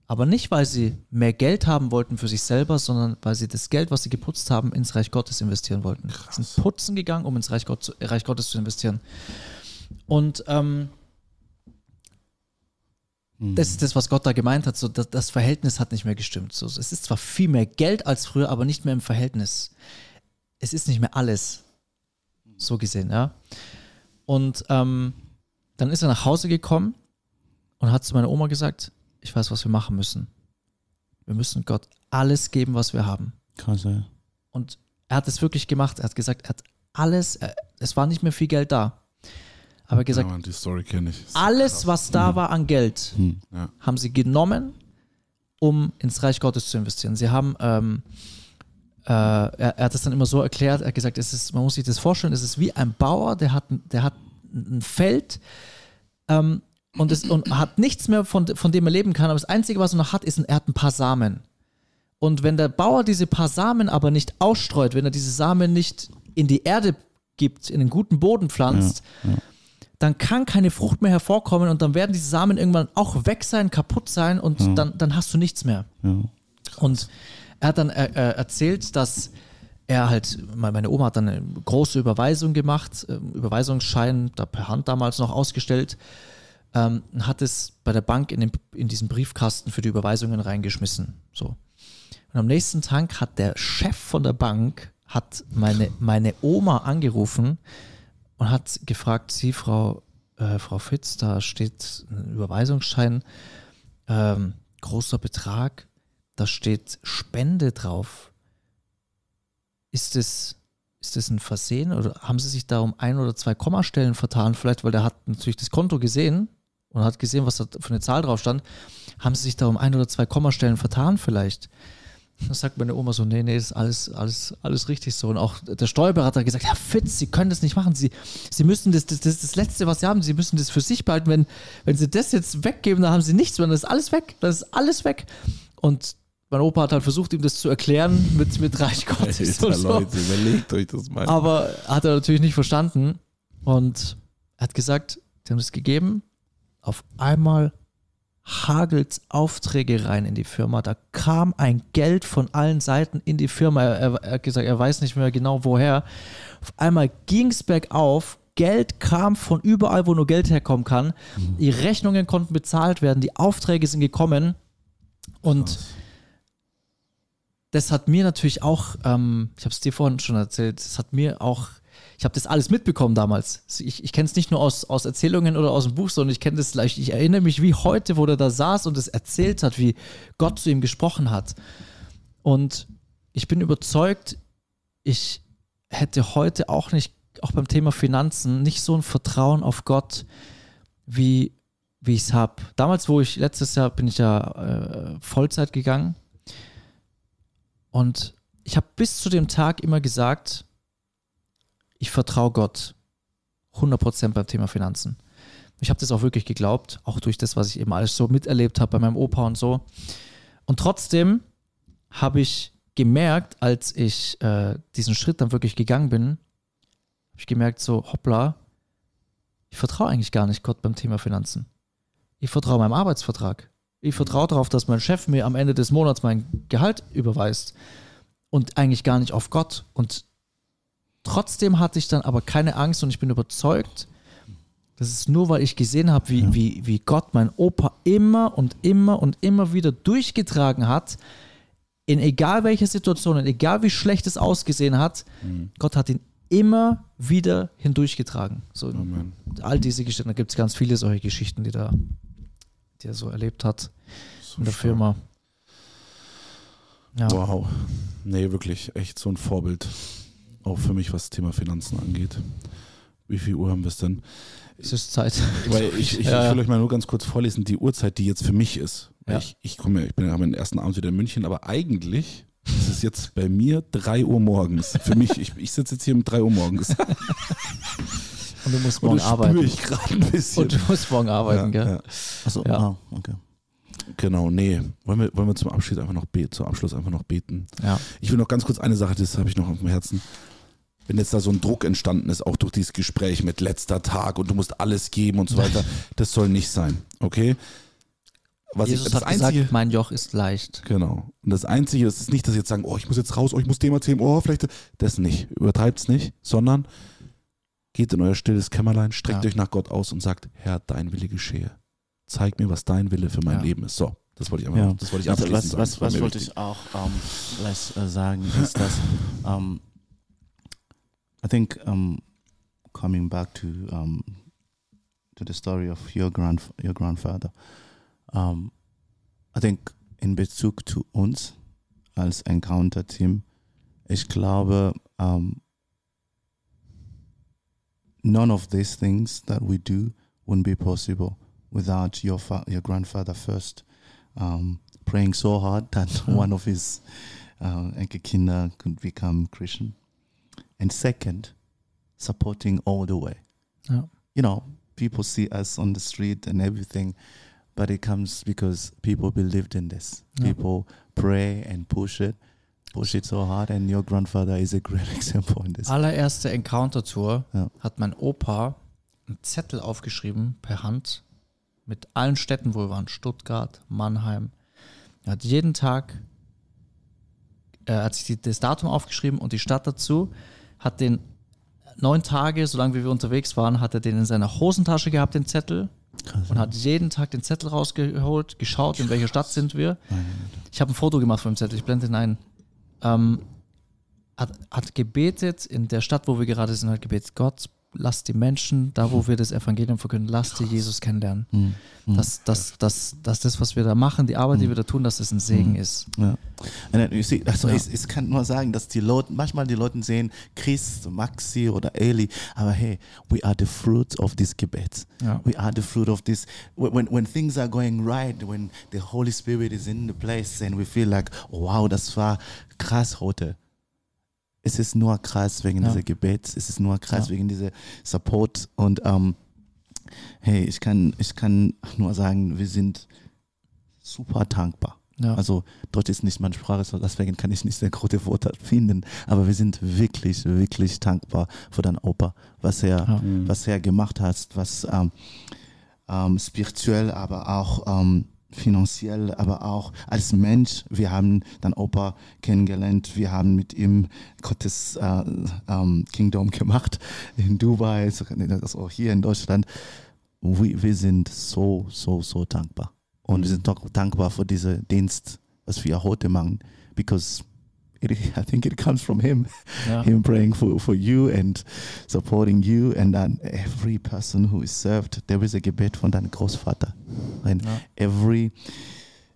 Aber nicht, weil sie mehr Geld haben wollten für sich selber, sondern weil sie das Geld, was sie geputzt haben, ins Reich Gottes investieren wollten. Sie sind putzen gegangen, um ins Reich, Gott, zu- Reich Gottes zu investieren. Und ähm, das ist das, was Gott da gemeint hat. So, das, das Verhältnis hat nicht mehr gestimmt. So, es ist zwar viel mehr Geld als früher, aber nicht mehr im Verhältnis. Es ist nicht mehr alles. So gesehen, ja. Und ähm, dann ist er nach Hause gekommen und hat zu meiner Oma gesagt, ich weiß, was wir machen müssen. Wir müssen Gott alles geben, was wir haben. Krass, ey. Und er hat es wirklich gemacht. Er hat gesagt, er hat alles, es war nicht mehr viel Geld da. Aber er gesagt, Ja, die Story kenne ich. Ist alles, was da war an Geld, Ja. haben sie genommen, um ins Reich Gottes zu investieren. Sie haben, ähm, äh, er, er hat es dann immer so erklärt, er hat gesagt, es ist, man muss sich das vorstellen, es ist wie ein Bauer, der hat, ein- der hat ein Feld ähm, und, es, und hat nichts mehr, von, von dem er leben kann, aber das Einzige, was er noch hat, ist, ein, er hat ein paar Samen. Und wenn der Bauer diese paar Samen aber nicht ausstreut, wenn er diese Samen nicht in die Erde gibt, in den guten Boden pflanzt, dann kann keine Frucht mehr hervorkommen und dann werden diese Samen irgendwann auch weg sein, kaputt sein und dann, dann hast du nichts mehr. Ja. Und er hat dann äh, äh, erzählt, dass er halt, me- meine Oma hat dann eine große Überweisung gemacht, ähm, Überweisungsschein, da per Hand damals noch ausgestellt, ähm, hat es bei der Bank in, den, in diesen Briefkasten für die Überweisungen reingeschmissen. So. Und am nächsten Tag hat der Chef von der Bank hat meine, meine Oma angerufen und hat gefragt, Sie, Frau, äh, Frau Fitz, da steht ein Überweisungsschein, ähm, großer Betrag, da steht Spende drauf. Ist das, ist das ein Versehen oder haben Sie sich da um ein oder zwei Kommastellen vertan? Vielleicht, weil der hat natürlich das Konto gesehen und hat gesehen, was da für eine Zahl drauf stand. Haben Sie sich da um ein oder zwei Kommastellen vertan vielleicht? Da sagt meine Oma so, nee, nee, das ist alles, alles, alles richtig so. Und auch der Steuerberater hat gesagt, Herr Fitz, Sie können das nicht machen. Sie, Sie müssen das, das, das ist das Letzte, was Sie haben. Sie müssen das für sich behalten. Wenn, wenn Sie das jetzt weggeben, dann haben Sie nichts, das ist alles weg. Das ist alles weg. Und mein Opa hat halt versucht, ihm das zu erklären mit, mit Reich Gottes und so. Leute, überlegt euch das mal. Aber hat er natürlich nicht verstanden. Und er hat gesagt, sie haben es gegeben. Auf einmal hagelt Aufträge rein in die Firma. Da kam ein Geld von allen Seiten in die Firma. Er, er, hat gesagt, er weiß nicht mehr genau woher. Auf einmal ging es bergauf. Geld kam von überall, wo nur Geld herkommen kann. Die Rechnungen konnten bezahlt werden. Die Aufträge sind gekommen. Und das hat mir natürlich auch, ähm, ich habe es dir vorhin schon erzählt, das hat mir auch, ich habe das alles mitbekommen damals. Ich, ich kenne es nicht nur aus, aus Erzählungen oder aus dem Buch, sondern ich kenne das leicht. Ich erinnere mich wie heute, wo der da saß und es erzählt hat, wie Gott zu ihm gesprochen hat. Und ich bin überzeugt, ich hätte heute auch nicht, auch beim Thema Finanzen, nicht so ein Vertrauen auf Gott, wie, wie ich es habe. Damals, wo ich letztes Jahr bin ich ja äh, Vollzeit gegangen und ich habe bis zu dem Tag immer gesagt, ich vertraue Gott 100% beim Thema Finanzen. Ich habe das auch wirklich geglaubt, auch durch das, was ich eben alles so miterlebt habe bei meinem Opa und so. Und trotzdem habe ich gemerkt, als ich äh, diesen Schritt dann wirklich gegangen bin, habe ich gemerkt, so, hoppla, ich vertraue eigentlich gar nicht Gott beim Thema Finanzen. Ich vertraue meinem Arbeitsvertrag. Ich vertraue darauf, dass mein Chef mir am Ende des Monats mein Gehalt überweist und eigentlich gar nicht auf Gott. Und trotzdem hatte ich dann aber keine Angst und ich bin überzeugt, das ist nur, weil ich gesehen habe, wie, wie, wie Gott mein Opa immer und immer und immer wieder durchgetragen hat, in egal welcher Situation, in egal wie schlecht es ausgesehen hat, Gott hat ihn immer wieder hindurchgetragen. So, Amen. all diese Geschichten, da gibt es ganz viele solche Geschichten, die, da, die er so erlebt hat in der stark. Firma. Ja. Wow. Nee, wirklich echt so ein Vorbild. Auch für mich, was das Thema Finanzen angeht. Wie viel Uhr haben wir es denn? Es ist Zeit. Weil ich, ich, Ja, ich will euch mal nur ganz kurz vorlesen, die Uhrzeit, die jetzt für mich ist. Ja. Ich, ich komme ich bin ja meinen ersten Abend wieder in München, aber eigentlich ist es jetzt bei mir 3 Uhr morgens. Für mich, ich, ich sitze jetzt hier um 3 Uhr morgens. Und du musst Und morgen spüre arbeiten. ich gerade ein bisschen. Und du musst morgen arbeiten, ja, gell? ja. Achso, Ja. wow, okay. Genau, nee. Wollen wir, wollen wir zum Abschluss einfach noch beten, zum Abschluss einfach noch beten? Ja. Ich will noch ganz kurz eine Sache, das habe ich noch auf dem Herzen. Wenn jetzt da so ein Druck entstanden ist, auch durch dieses Gespräch mit letzter Tag und du musst alles geben und so weiter, das soll nicht sein, okay? Was Jesus ich, das hat Einzige, gesagt, mein Joch ist leicht. Genau. Und das Einzige, das ist nicht, dass sie jetzt sagen, oh, ich muss jetzt raus, oh, ich muss dem erzählen, oh, vielleicht. Das nicht. Übertreibt es nicht, sondern geht in euer stilles Kämmerlein, streckt Ja. euch nach Gott aus und sagt, Herr, dein Wille geschehe. zeig mir, was dein Wille für mein Ja. Leben ist. So, das wollte ich einfach, Ja. das wollte ich Also was, sagen. was, was wollte wichtig. ich auch ähm, äh, sagen, ist, dass ähm, I think um, coming back to um, to the story of your grand your grandfather, um, I think in Bezug zu uns als Encounter Team, ich glaube, um, none of these things that we do wouldn't be possible without your fa- your grandfather first um, praying so hard that one of his uh, Enkelkinder could become Christian, and second, supporting all the way. Ja. You know, people see us on the street and everything, but it comes because people believed in this. Yeah. People pray and push it, push it so hard, and your grandfather is a great example in this. Allererste Encounter-Tour Ja. hat mein Opa einen Zettel aufgeschrieben per Hand mit allen Städten, wo wir waren. Stuttgart, Mannheim. Er hat jeden Tag, er hat sich das Datum aufgeschrieben und die Stadt dazu, hat den neun Tage, solange wir unterwegs waren, hat er den in seiner Hosentasche gehabt, den Zettel. Krass, Und hat jeden Tag den Zettel rausgeholt, geschaut, in welcher Stadt sind wir. Ich habe ein Foto gemacht von dem Zettel, ich blende ihn ein. Ähm, hat, hat gebetet in der Stadt, wo wir gerade sind, hat gebetet, Gott, lass die Menschen, da wo wir das Evangelium verkünden, lass die Jesus kennenlernen. Mhm. Dass, dass, dass, dass das, was wir da machen, die Arbeit, die wir da tun, dass das ein Segen ist. Ja. See, also Ja. ich, ich kann nur sagen, dass die Leute, manchmal die Leute sehen Chris, Maxi oder Eli, aber hey, we are the fruit of this Gebet. Ja. We are the fruit of this. When, when, things are going right, when the Holy Spirit is in the place and we feel like, wow, das war krass heute. Es ist nur krass wegen Ja. dieser Gebet, es ist nur krass Ja. wegen dieser Support und ähm, hey, ich kann, ich kann nur sagen, wir sind super dankbar. Ja. Also Deutsch ist nicht meine Sprache, so deswegen kann ich nicht sehr gute Worte finden. Aber wir sind wirklich, wirklich dankbar für deinen Opa, was er, Ja. was er gemacht hat, was ähm, ähm, spirituell, aber auch ähm, finanziell, aber auch als Mensch. Wir haben deinen Opa kennengelernt, wir haben mit ihm Gottes äh, ähm, Kingdom gemacht in Dubai, so- das auch hier in Deutschland. Wir, wir sind so, so, so dankbar. Und wir sind auch dankbar für diesen Dienst, was wir heute machen, because it, I think it comes from him, Ja. him praying for, for you and supporting you and then every person who is served. There is a Gebet von deinem Großvater. And Ja. every,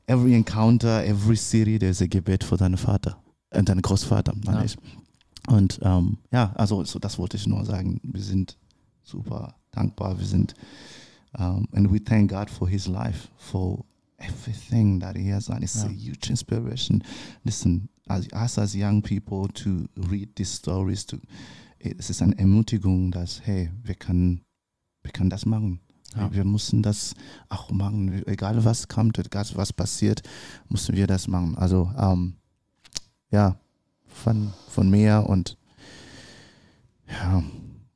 every encounter, every city, there's a Gebet für deinen Vater, äh, deinen Großvater, Ja. Und ähm, ja, also so, das wollte ich nur sagen. Wir sind super dankbar. Wir sind um, and we thank God for his life, for everything that he has done. It's a Yeah. huge inspiration. Listen, as us as young people to read these stories, to es ist eine Ermutigung, dass hey, wir können, wir können das machen. Ja. Wir, müssen das auch machen, egal was kommt, egal was passiert, müssen wir das machen. Also ähm, ja, von von mir und ja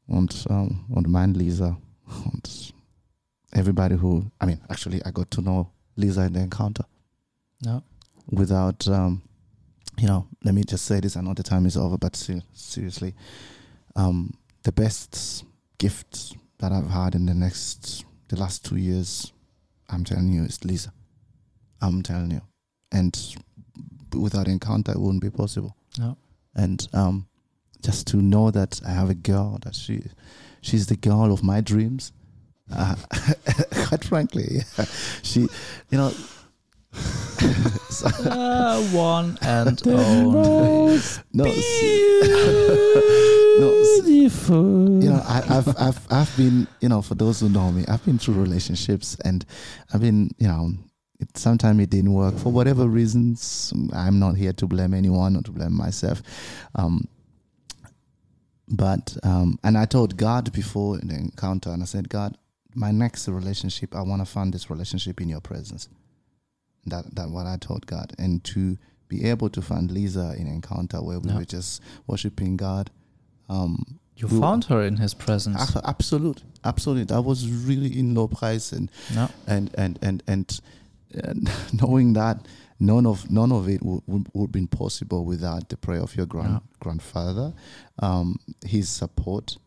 und ähm, und mein Lisa und everybody who I mean actually I got to know Lisa in the encounter Ja. without um, you know let me just say this I know the time is over but seriously um, the best gift that I've had in the next the last two years I'm telling you is Lisa I'm telling you and without encounter it wouldn't be possible Ja. and um, just to know that I have a girl that she she's the girl of my dreams. Uh, quite frankly, she, you know, so- Uh, one and only. no, no, see- you know, I, I've I've I've been, you know, for those who know me, I've been through relationships, and I've been, you know. It, sometimes it didn't work for whatever reasons. I'm not here to blame anyone or to blame myself. Um, but um, and I told God before the encounter, and I said, God, my next relationship, I want to find this relationship in Your presence. That that what I told God, and to be able to find Lisa in encounter where we Yeah. were just worshiping God. Um, You we- found her in his presence. Absolute, absolute. I was really in low price and and and and and, and knowing that none of none of it would, would, would been possible without the prayer of your grand, Yeah. grandfather, um, his support,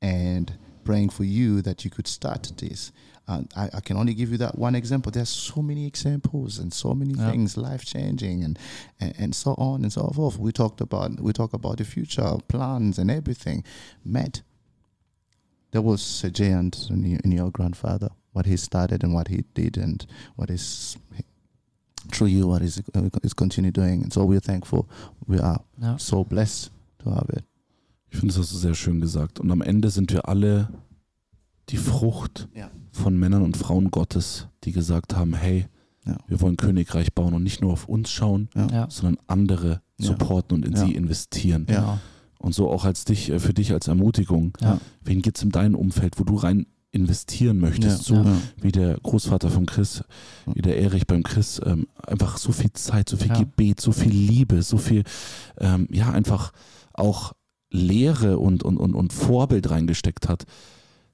and praying for you that you could start this. Uh, I, I can only give you that one example. There's so many examples and so many Yeah. things, life changing, and, and and so on and so forth. We talked about we talk about the future plans and everything. Matt, there was a giant in, your- in your grandfather, what he started and what he did, and what is through you, what is uh, is continue doing. And so we're thankful. We are Ja. so blessed to have it. Ich finde, das hast du sehr schön gesagt. Und am Ende sind wir alle die Frucht Ja. Von Männern und Frauen Gottes, die gesagt haben, hey, Ja. wir wollen Königreich bauen und nicht nur auf uns schauen, Ja. sondern andere Ja. supporten und in Ja. sie investieren. Und so auch als dich, äh, für dich als Ermutigung. Ja. Wen gibt es in deinem Umfeld, wo du rein investieren möchtest? Ja. So Ja. wie der Großvater von Chris, wie der Erich beim Chris, ähm, einfach so viel Zeit, so viel Ja. Gebet, so viel Liebe, so viel, ähm, ja, einfach auch Lehre und, und, und, und Vorbild reingesteckt hat.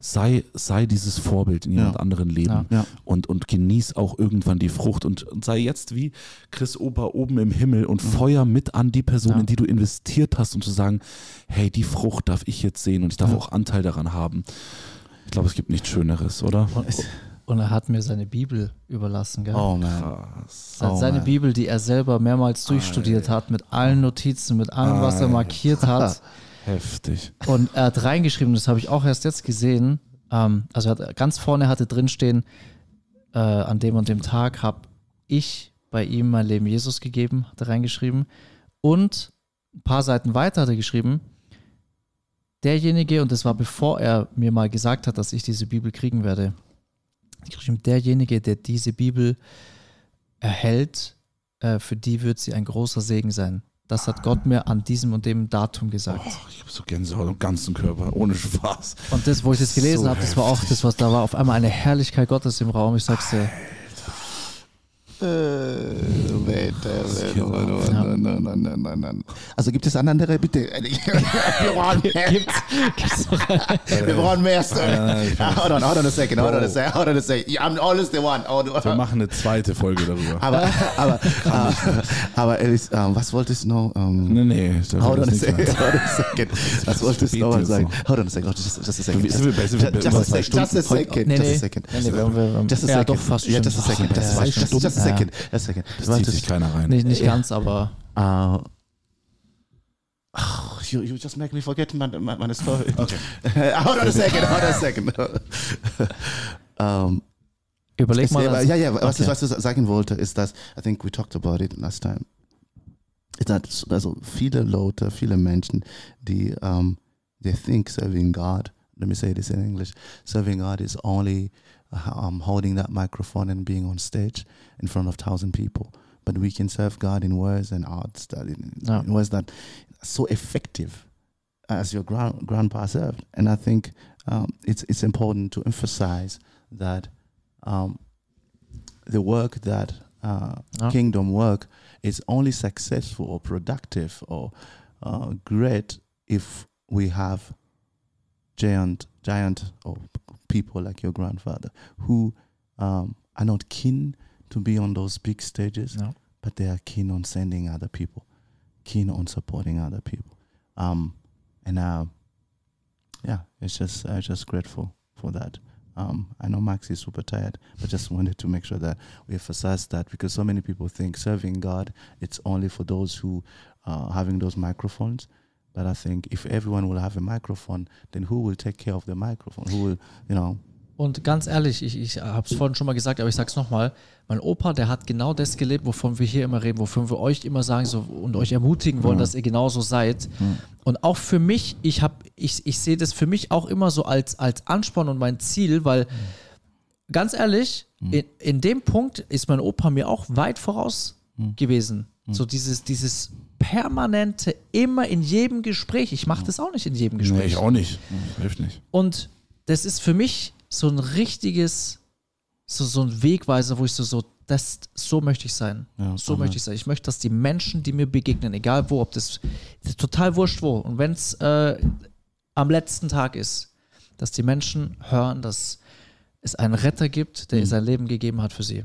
Sei, sei dieses Vorbild in jemand Ja. anderen Leben Ja. Ja. und, und genieß auch irgendwann die Frucht und, und sei jetzt wie Chris Ober oben im Himmel und feuer mit an die Person, Ja. in die du investiert hast, um zu sagen, hey, die Frucht darf ich jetzt sehen und ich darf Ja. auch Anteil daran haben. Ich glaube, es gibt nichts Schöneres, oder? Und, er hat mir seine Bibel überlassen, gell? Oh man. Oh, seine man. Bibel, die er selber mehrmals durchstudiert hat, mit allen Notizen, mit allem, was er Alter. markiert hat. Heftig. Und er hat reingeschrieben, das habe ich auch erst jetzt gesehen. Ähm, also hat, ganz vorne hatte drinstehen, äh, an dem und dem Tag habe ich bei ihm mein Leben Jesus gegeben, hat er reingeschrieben. Und ein paar Seiten weiter hat er geschrieben, derjenige, und das war bevor er mir mal gesagt hat, dass ich diese Bibel kriegen werde, derjenige, der diese Bibel erhält, äh, für die wird sie ein großer Segen sein. Das hat Gott mir an diesem und dem Datum gesagt. Oh, ich habe so Gänsehaut am ganzen Körper, ohne Spaß. Und das, wo ich das gelesen So habe, das war auch das, was da war. Auf einmal eine Herrlichkeit Gottes im Raum. Ich sag's dir. Äh, äh. Also gibt es andere, bitte? Wir brauchen mehr. Wir brauchen mehr. Hold on, hold on a second, hold on a second, hold on a second. I'm always the one. Oh, Wir machen eine zweite Folge darüber. Aber, aber, aber, Alice, ähm, was wolltest du noch? Ähm, Nee, nee. Hold on a second, hold on a second. Was wolltest du noch sagen? Hold on a second, just, a second. Just a second, just a second, just a second. Ja, doch, fast Ja, just a second, just a second, just a second, sich keiner rein. Nicht, nicht ganz, aber Uh, oh, you, you just make me forget my, my, my story. Okay. hold on a second, hold on a second. um, überleg mal. ja, ja, was, Okay. ich, was ich sagen wollte, ist, dass, I think we talked about it last time, also viele Leute, viele Menschen, die, um, they think serving God, let me say this in English, serving God is only um, holding that microphone and being on stage in front of thousand people. But we can serve God in words and arts that in, in ways that so effective as your grand, grandpa served. And I think um, it's it's important to emphasize that um, the work that uh, kingdom work is only successful or productive or uh, great if we have giant giant or people like your grandfather who um, are not keen to be on those big stages Ja. But they are keen on sending other people, keen on supporting other people. Um, and uh, yeah, it's just I'm just grateful for that. Um, I know Max is super tired, but just wanted to make sure that we emphasize that because so many people think serving God it's only for those who are having those microphones. But I think if everyone will have a microphone, then who will take care of the microphone? Who will, you know? Und ganz ehrlich, ich, ich habe es vorhin schon mal gesagt, aber ich sage es nochmal. Mein Opa, der hat genau das gelebt, wovon wir hier immer reden, wovon wir euch immer sagen so, und euch ermutigen wollen, dass ihr genauso seid. Und auch für mich, ich, hab, ich, ich sehe das für mich auch immer so als, als Ansporn und mein Ziel, weil ganz ehrlich, in, in dem Punkt ist mein Opa mir auch weit voraus gewesen. So dieses, dieses permanente, immer in jedem Gespräch. Ich mache das auch nicht in jedem Nee, Gespräch. ich auch nicht. Hilft nicht. Und das ist für mich so ein richtiges, so, so ein Wegweiser, wo ich so, so, das, so möchte ich sein. Ja, so Amen. möchte ich sein. Ich möchte, dass die Menschen, die mir begegnen, egal wo, ob das, das total wurscht wo, und wenn es äh, am letzten Tag ist, dass die Menschen hören, dass es einen Retter gibt, der sein Leben gegeben hat für sie.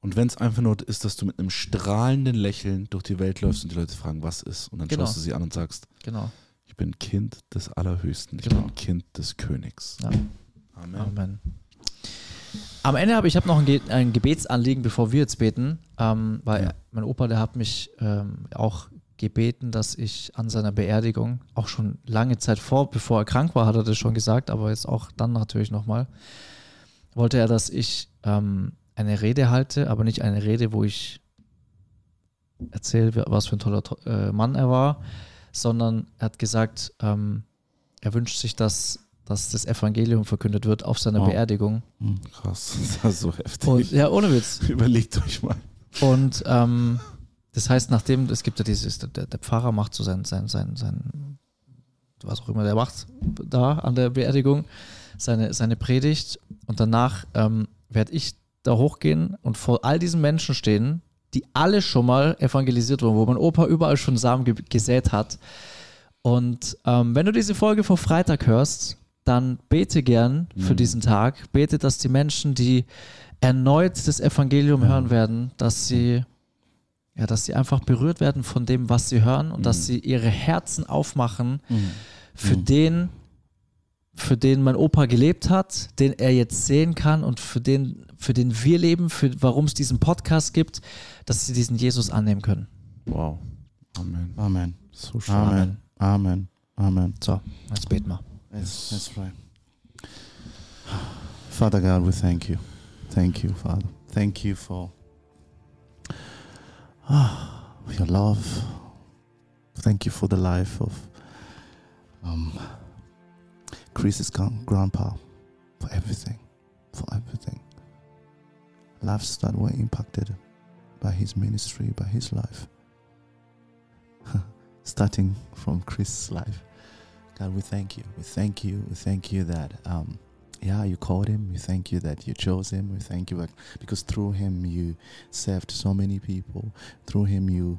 Und wenn es einfach nur ist, dass du mit einem strahlenden Lächeln durch die Welt läufst und die Leute fragen, was ist, und dann Genau. schaust du sie an und sagst, Genau. Ich bin Kind des Allerhöchsten. Ich Genau. bin Kind des Königs. Ja. Amen. Amen. Am Ende habe ich habe noch ein, Ge ein Gebetsanliegen, bevor wir jetzt beten, ähm, weil Ja. mein Opa, der hat mich ähm, auch gebeten, dass ich an seiner Beerdigung, auch schon lange Zeit vor, bevor er krank war, hat er das schon gesagt, aber jetzt auch dann natürlich nochmal, wollte er, dass ich ähm, eine Rede halte, aber nicht eine Rede, wo ich erzähle, was für ein toller To- äh, Mann er war, sondern er hat gesagt, ähm, er wünscht sich, dass, dass das Evangelium verkündet wird auf seiner Wow. Beerdigung. Krass, das ist so heftig. Und, ja, ohne Witz. Überlegt euch mal. Und ähm, das heißt, nachdem, es gibt ja dieses, der, der Pfarrer macht so sein, sein, sein, sein, was auch immer der macht, da an der Beerdigung, seine, seine Predigt. Und danach ähm, werde ich da hochgehen und vor all diesen Menschen stehen, die alle schon mal evangelisiert wurden, wo mein Opa überall schon Samen ge gesät hat. Und ähm, wenn du diese Folge vor Freitag hörst, dann bete gern für diesen Tag. Bete, dass die Menschen, die erneut das Evangelium hören werden, dass sie, ja, dass sie einfach berührt werden von dem, was sie hören und dass sie ihre Herzen aufmachen für den, für den mein Opa gelebt hat, den er jetzt sehen kann und für den, für den wir leben, für warum es diesen Podcast gibt, dass sie diesen Jesus annehmen können. Wow. Amen. Amen. So schön. Amen. Amen. Amen. So, jetzt beten wir. Let's, let's. Father God, we thank you. Thank you, Father. Thank you for ah, your love. Thank you for the life of um, Chris's grandpa, for everything, for everything. Lives that were impacted by his ministry, by his life. Starting from Chris's life. God, we thank you. We thank you. We thank you that, um, yeah, you called him. We thank you that you chose him. We thank you because through him you saved so many people. Through him you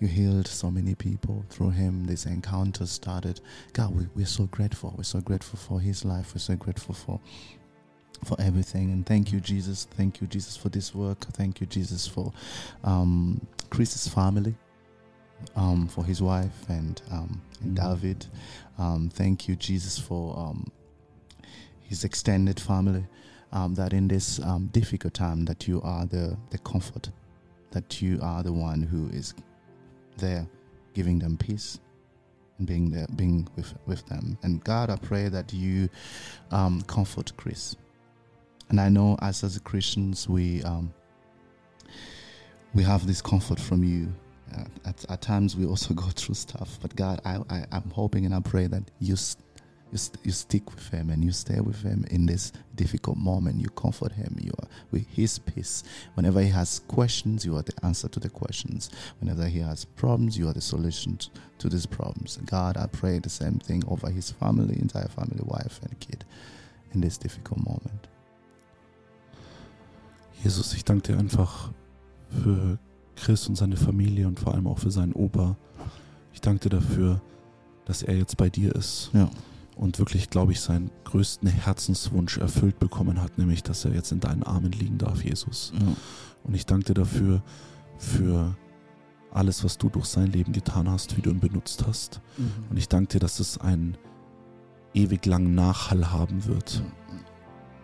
you healed so many people. Through him this encounter started. God, we, we're so grateful. We're so grateful for his life. We're so grateful for for everything. And thank you, Jesus. Thank you, Jesus, for this work. Thank you, Jesus, for um, Chris's family, um, for his wife and, um, and David. Um, thank you, Jesus, for um, his extended family. Um, that in this um, difficult time, that you are the, the comfort, that you are the one who is there, giving them peace and being there, being with with them. And God, I pray that you um, comfort Chris. And I know, as as Christians, we um, we have this comfort from you. Uh, at, at times, we also go through stuff. But God, I, I I'm hoping and I pray that you. you, you stick with him and you stay with him in this difficult moment. You comfort him. You are with his peace. Whenever he has questions, you are the answer to the questions. Whenever he has problems, you are the solution to these problems. God, I pray the same thing over his family, entire family, wife, and kid in this difficult moment. Jesus, ich danke dir einfach für Chris und seine Familie und vor allem auch für seinen Opa. Ich danke dir dafür, dass er jetzt bei dir ist Ja. und wirklich, glaube ich, seinen größten Herzenswunsch erfüllt bekommen hat, nämlich, dass er jetzt in deinen Armen liegen darf, Jesus. Ja. Und ich danke dir dafür, für alles, was du durch sein Leben getan hast, wie du ihn benutzt hast. Und ich danke dir, dass es einen ewig langen Nachhall haben wird.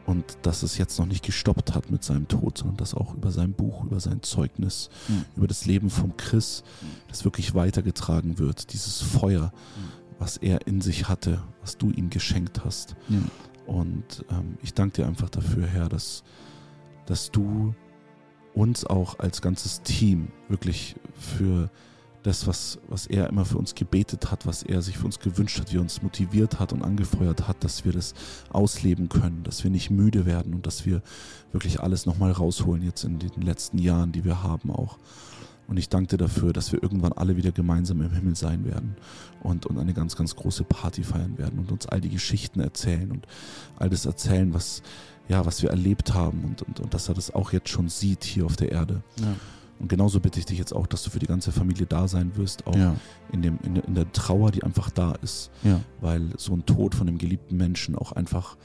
Und dass es jetzt noch nicht gestoppt hat mit seinem Tod, sondern dass auch über sein Buch, über sein Zeugnis, Mhm. über das Leben vom Chris, das wirklich weitergetragen wird. Dieses Feuer, was er in sich hatte, was du ihm geschenkt hast. Ja. Und ähm, ich danke dir einfach dafür, Herr, dass, dass du uns auch als ganzes Team wirklich für das, was, was er immer für uns gebetet hat, was er sich für uns gewünscht hat, wie er uns motiviert hat und angefeuert hat, dass wir das ausleben können, dass wir nicht müde werden und dass wir wirklich alles nochmal rausholen jetzt in den letzten Jahren, die wir haben auch. Und ich danke dir dafür, dass wir irgendwann alle wieder gemeinsam im Himmel sein werden und, und eine ganz, ganz große Party feiern werden und uns all die Geschichten erzählen und all das erzählen, was, ja, was wir erlebt haben und, und, und dass er das auch jetzt schon sieht hier auf der Erde. Ja. Und genauso bitte ich dich jetzt auch, dass du für die ganze Familie da sein wirst, auch Ja. in, dem, in, der- in der Trauer, die einfach da ist, Ja. weil so ein Tod von einem geliebten Menschen auch einfach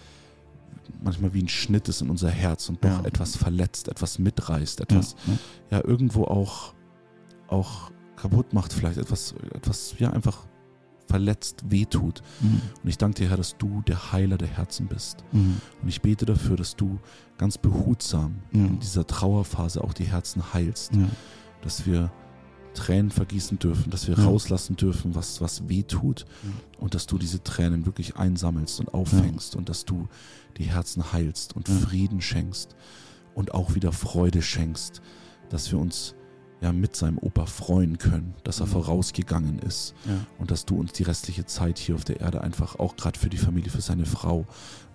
manchmal wie ein Schnitt ist in unser Herz und doch Ja. etwas verletzt, etwas mitreißt, etwas Ja. ja irgendwo auch, auch kaputt macht, vielleicht etwas, etwas, ja, einfach verletzt, wehtut. Mhm. Und ich danke dir, Herr, dass du der Heiler der Herzen bist. Mhm. Und ich bete dafür, dass du ganz behutsam Ja. in dieser Trauerphase auch die Herzen heilst. Ja. Dass wir Tränen vergießen dürfen, dass wir Ja. rauslassen dürfen, was, was weh tut. Und dass du diese Tränen wirklich einsammelst und auffängst und dass du die Herzen heilst und Ja. Frieden schenkst und auch wieder Freude schenkst, dass wir uns ja mit seinem Opa freuen können, dass er Mhm. vorausgegangen ist Ja. und dass du uns die restliche Zeit hier auf der Erde einfach auch gerade für die Familie, für seine Frau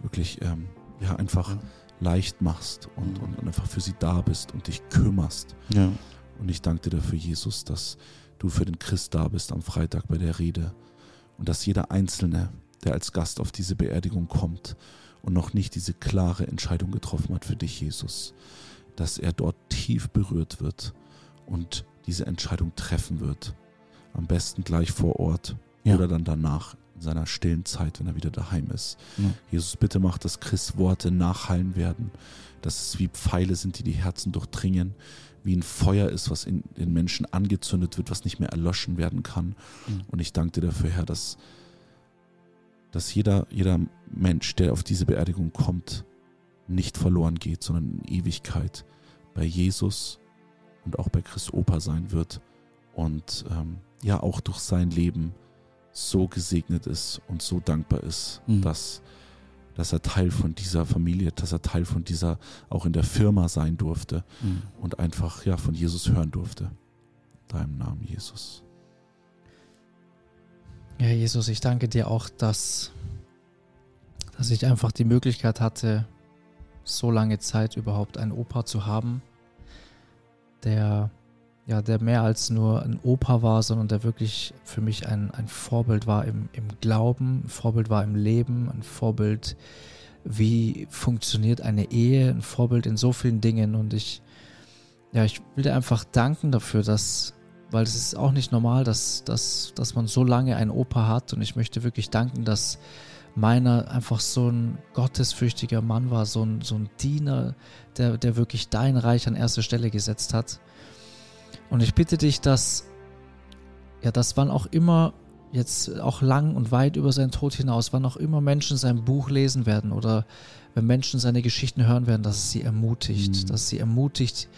wirklich ähm, ja einfach Ja. leicht machst und, und, und einfach für sie da bist und dich kümmerst. Ja. Und ich danke dir dafür, Jesus, dass du für den Christ da bist am Freitag bei der Rede und dass jeder Einzelne, der als Gast auf diese Beerdigung kommt und noch nicht diese klare Entscheidung getroffen hat für dich, Jesus, dass er dort tief berührt wird und diese Entscheidung treffen wird. Am besten gleich vor Ort Ja. oder dann danach in seiner stillen Zeit, wenn er wieder daheim ist. Ja. Jesus, bitte mach, dass Chris Worte nachhallen werden, dass es wie Pfeile sind, die die Herzen durchdringen, wie ein Feuer ist, was in den Menschen angezündet wird, was nicht mehr erloschen werden kann. Mhm. Und ich danke dir dafür, Herr, dass, dass jeder, jeder Mensch, der auf diese Beerdigung kommt, nicht verloren geht, sondern in Ewigkeit bei Jesus und auch bei Chris Opa sein wird und ähm, ja auch durch sein Leben so gesegnet ist und so dankbar ist, Mhm. dass, dass er Teil von dieser Familie, dass er Teil von dieser, auch in der Firma sein durfte Mhm. und einfach ja von Jesus hören durfte. In deinem Namen, Jesus. Ja, Jesus, ich danke dir auch, dass, dass ich einfach die Möglichkeit hatte, so lange Zeit überhaupt einen Opa zu haben, der, ja, der mehr als nur ein Opa war, sondern der wirklich für mich ein, ein Vorbild war im, im Glauben, ein Vorbild war im Leben, ein Vorbild, wie funktioniert eine Ehe, ein Vorbild in so vielen Dingen. Und ich, ja, ich will dir einfach danken dafür, dass, weil es ist auch nicht normal, dass, dass, dass man so lange einen Opa hat. Und ich möchte wirklich danken, dass meiner einfach so ein gottesfürchtiger Mann war, so ein, so ein Diener, der, der wirklich dein Reich an erste Stelle gesetzt hat. Und ich bitte dich, dass, ja, dass wann auch immer, jetzt auch lang und weit über seinen Tod hinaus, wann auch immer Menschen sein Buch lesen werden oder wenn Menschen seine Geschichten hören werden, dass es sie ermutigt, Mhm. dass es sie ermutigt,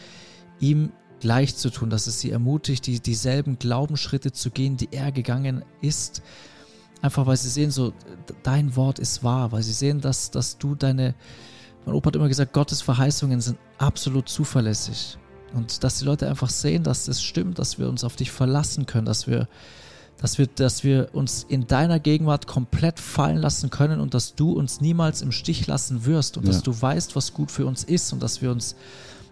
ihm gleich zu tun, dass es sie ermutigt, die, dieselben Glaubensschritte zu gehen, die er gegangen ist. Einfach weil sie sehen, so, dein Wort ist wahr, weil sie sehen, dass, dass du deine, mein Opa hat immer gesagt, Gottes Verheißungen sind absolut zuverlässig. Und dass die Leute einfach sehen, dass es stimmt, dass wir uns auf dich verlassen können, dass wir, dass wir, dass wir uns in deiner Gegenwart komplett fallen lassen können und dass du uns niemals im Stich lassen wirst und Ja. dass du weißt, was gut für uns ist und dass wir uns,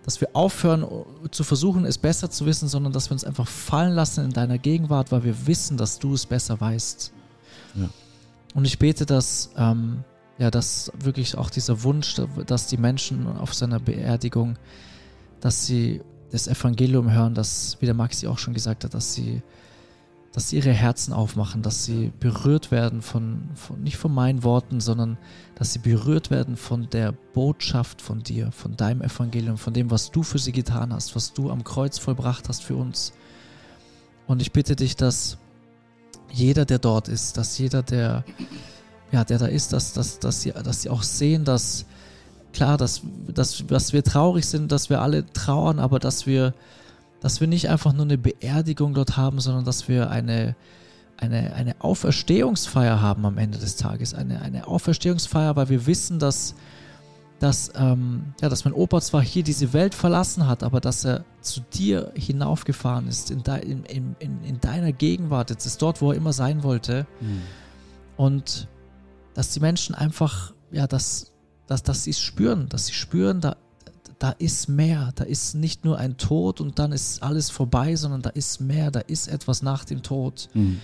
dass wir aufhören zu versuchen, es besser zu wissen, sondern dass wir uns einfach fallen lassen in deiner Gegenwart, weil wir wissen, dass du es besser weißt. Ja. Und ich bete, dass, ähm, ja, dass wirklich auch dieser Wunsch, dass die Menschen auf seiner Beerdigung, dass sie das Evangelium hören, dass, wie der Maxi auch schon gesagt hat, dass sie, dass sie ihre Herzen aufmachen, dass sie berührt werden von, von, nicht von meinen Worten, sondern dass sie berührt werden von der Botschaft von dir, von deinem Evangelium, von dem, was du für sie getan hast, was du am Kreuz vollbracht hast für uns. Und ich bitte dich, dass jeder, der dort ist, dass jeder, der, ja, der da ist, dass, dass, dass, sie, dass sie auch sehen, dass, klar, dass, dass, dass wir traurig sind, dass wir alle trauern, aber dass wir, dass wir nicht einfach nur eine Beerdigung dort haben, sondern dass wir eine, eine, eine Auferstehungsfeier haben am Ende des Tages. Eine, eine Auferstehungsfeier, weil wir wissen, dass, dass, ähm, ja, dass mein Opa zwar hier diese Welt verlassen hat, aber dass er zu dir hinaufgefahren ist, in, de, in, in, in, in deiner Gegenwart, jetzt ist dort, wo er immer sein wollte. Und dass die Menschen einfach, ja, dass, dass, dass sie es spüren, dass sie spüren, da, da ist mehr, da ist nicht nur ein Tod und dann ist alles vorbei, sondern da ist mehr, da ist etwas nach dem Tod. Mhm.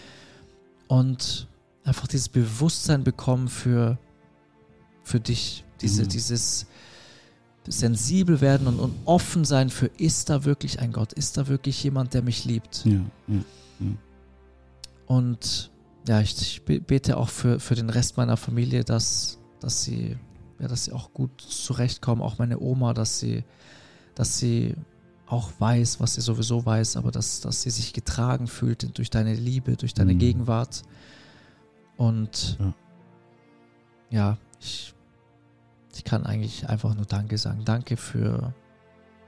Und einfach dieses Bewusstsein bekommen für, für dich, diese, Mhm. dieses sensibel werden und, und offen sein für, ist da wirklich ein Gott, ist da wirklich jemand, der mich liebt? Ja, ja. Und ja, ich, ich be- bete auch für, für den Rest meiner Familie, dass, dass sie, ja, dass sie auch gut zurechtkommen, auch meine Oma, dass sie, dass sie auch weiß, was sie sowieso weiß, aber dass, dass sie sich getragen fühlt durch deine Liebe, durch deine Mhm. Gegenwart. Und Ja. ja, ich, ich kann eigentlich einfach nur Danke sagen. Danke für,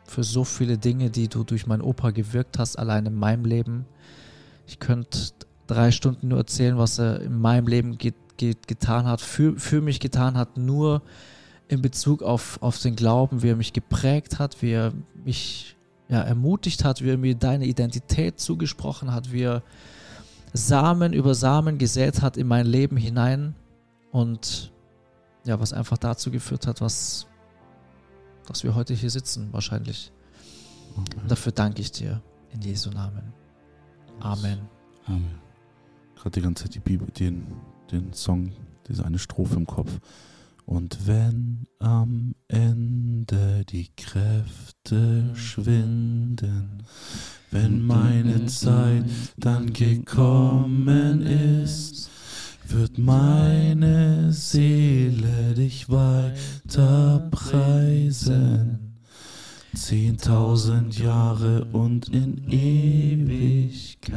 für so viele Dinge, die du durch meinen Opa gewirkt hast, allein in meinem Leben. Ich könnte drei Stunden nur erzählen, was er in meinem Leben ge ge getan hat, für, für mich getan hat, nur in Bezug auf, auf den Glauben, wie er mich geprägt hat, wie er mich ja, ermutigt hat, wie er mir deine Identität zugesprochen hat, wie er Samen über Samen gesät hat in mein Leben hinein und ja, was einfach dazu geführt hat, was, dass wir heute hier sitzen, wahrscheinlich. Und dafür danke ich dir in Jesu Namen. Amen. Amen. Gerade die ganze Zeit die Bibel, den, den Song, diese eine Strophe im Kopf. Und wenn am Ende die Kräfte schwinden, wenn meine Zeit dann gekommen ist, wird meine Seele dich weiter preisen. Zehntausend Jahre und in Ewigkeit.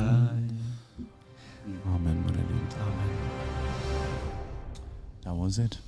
Amen, meine Lieben. Amen. That was it.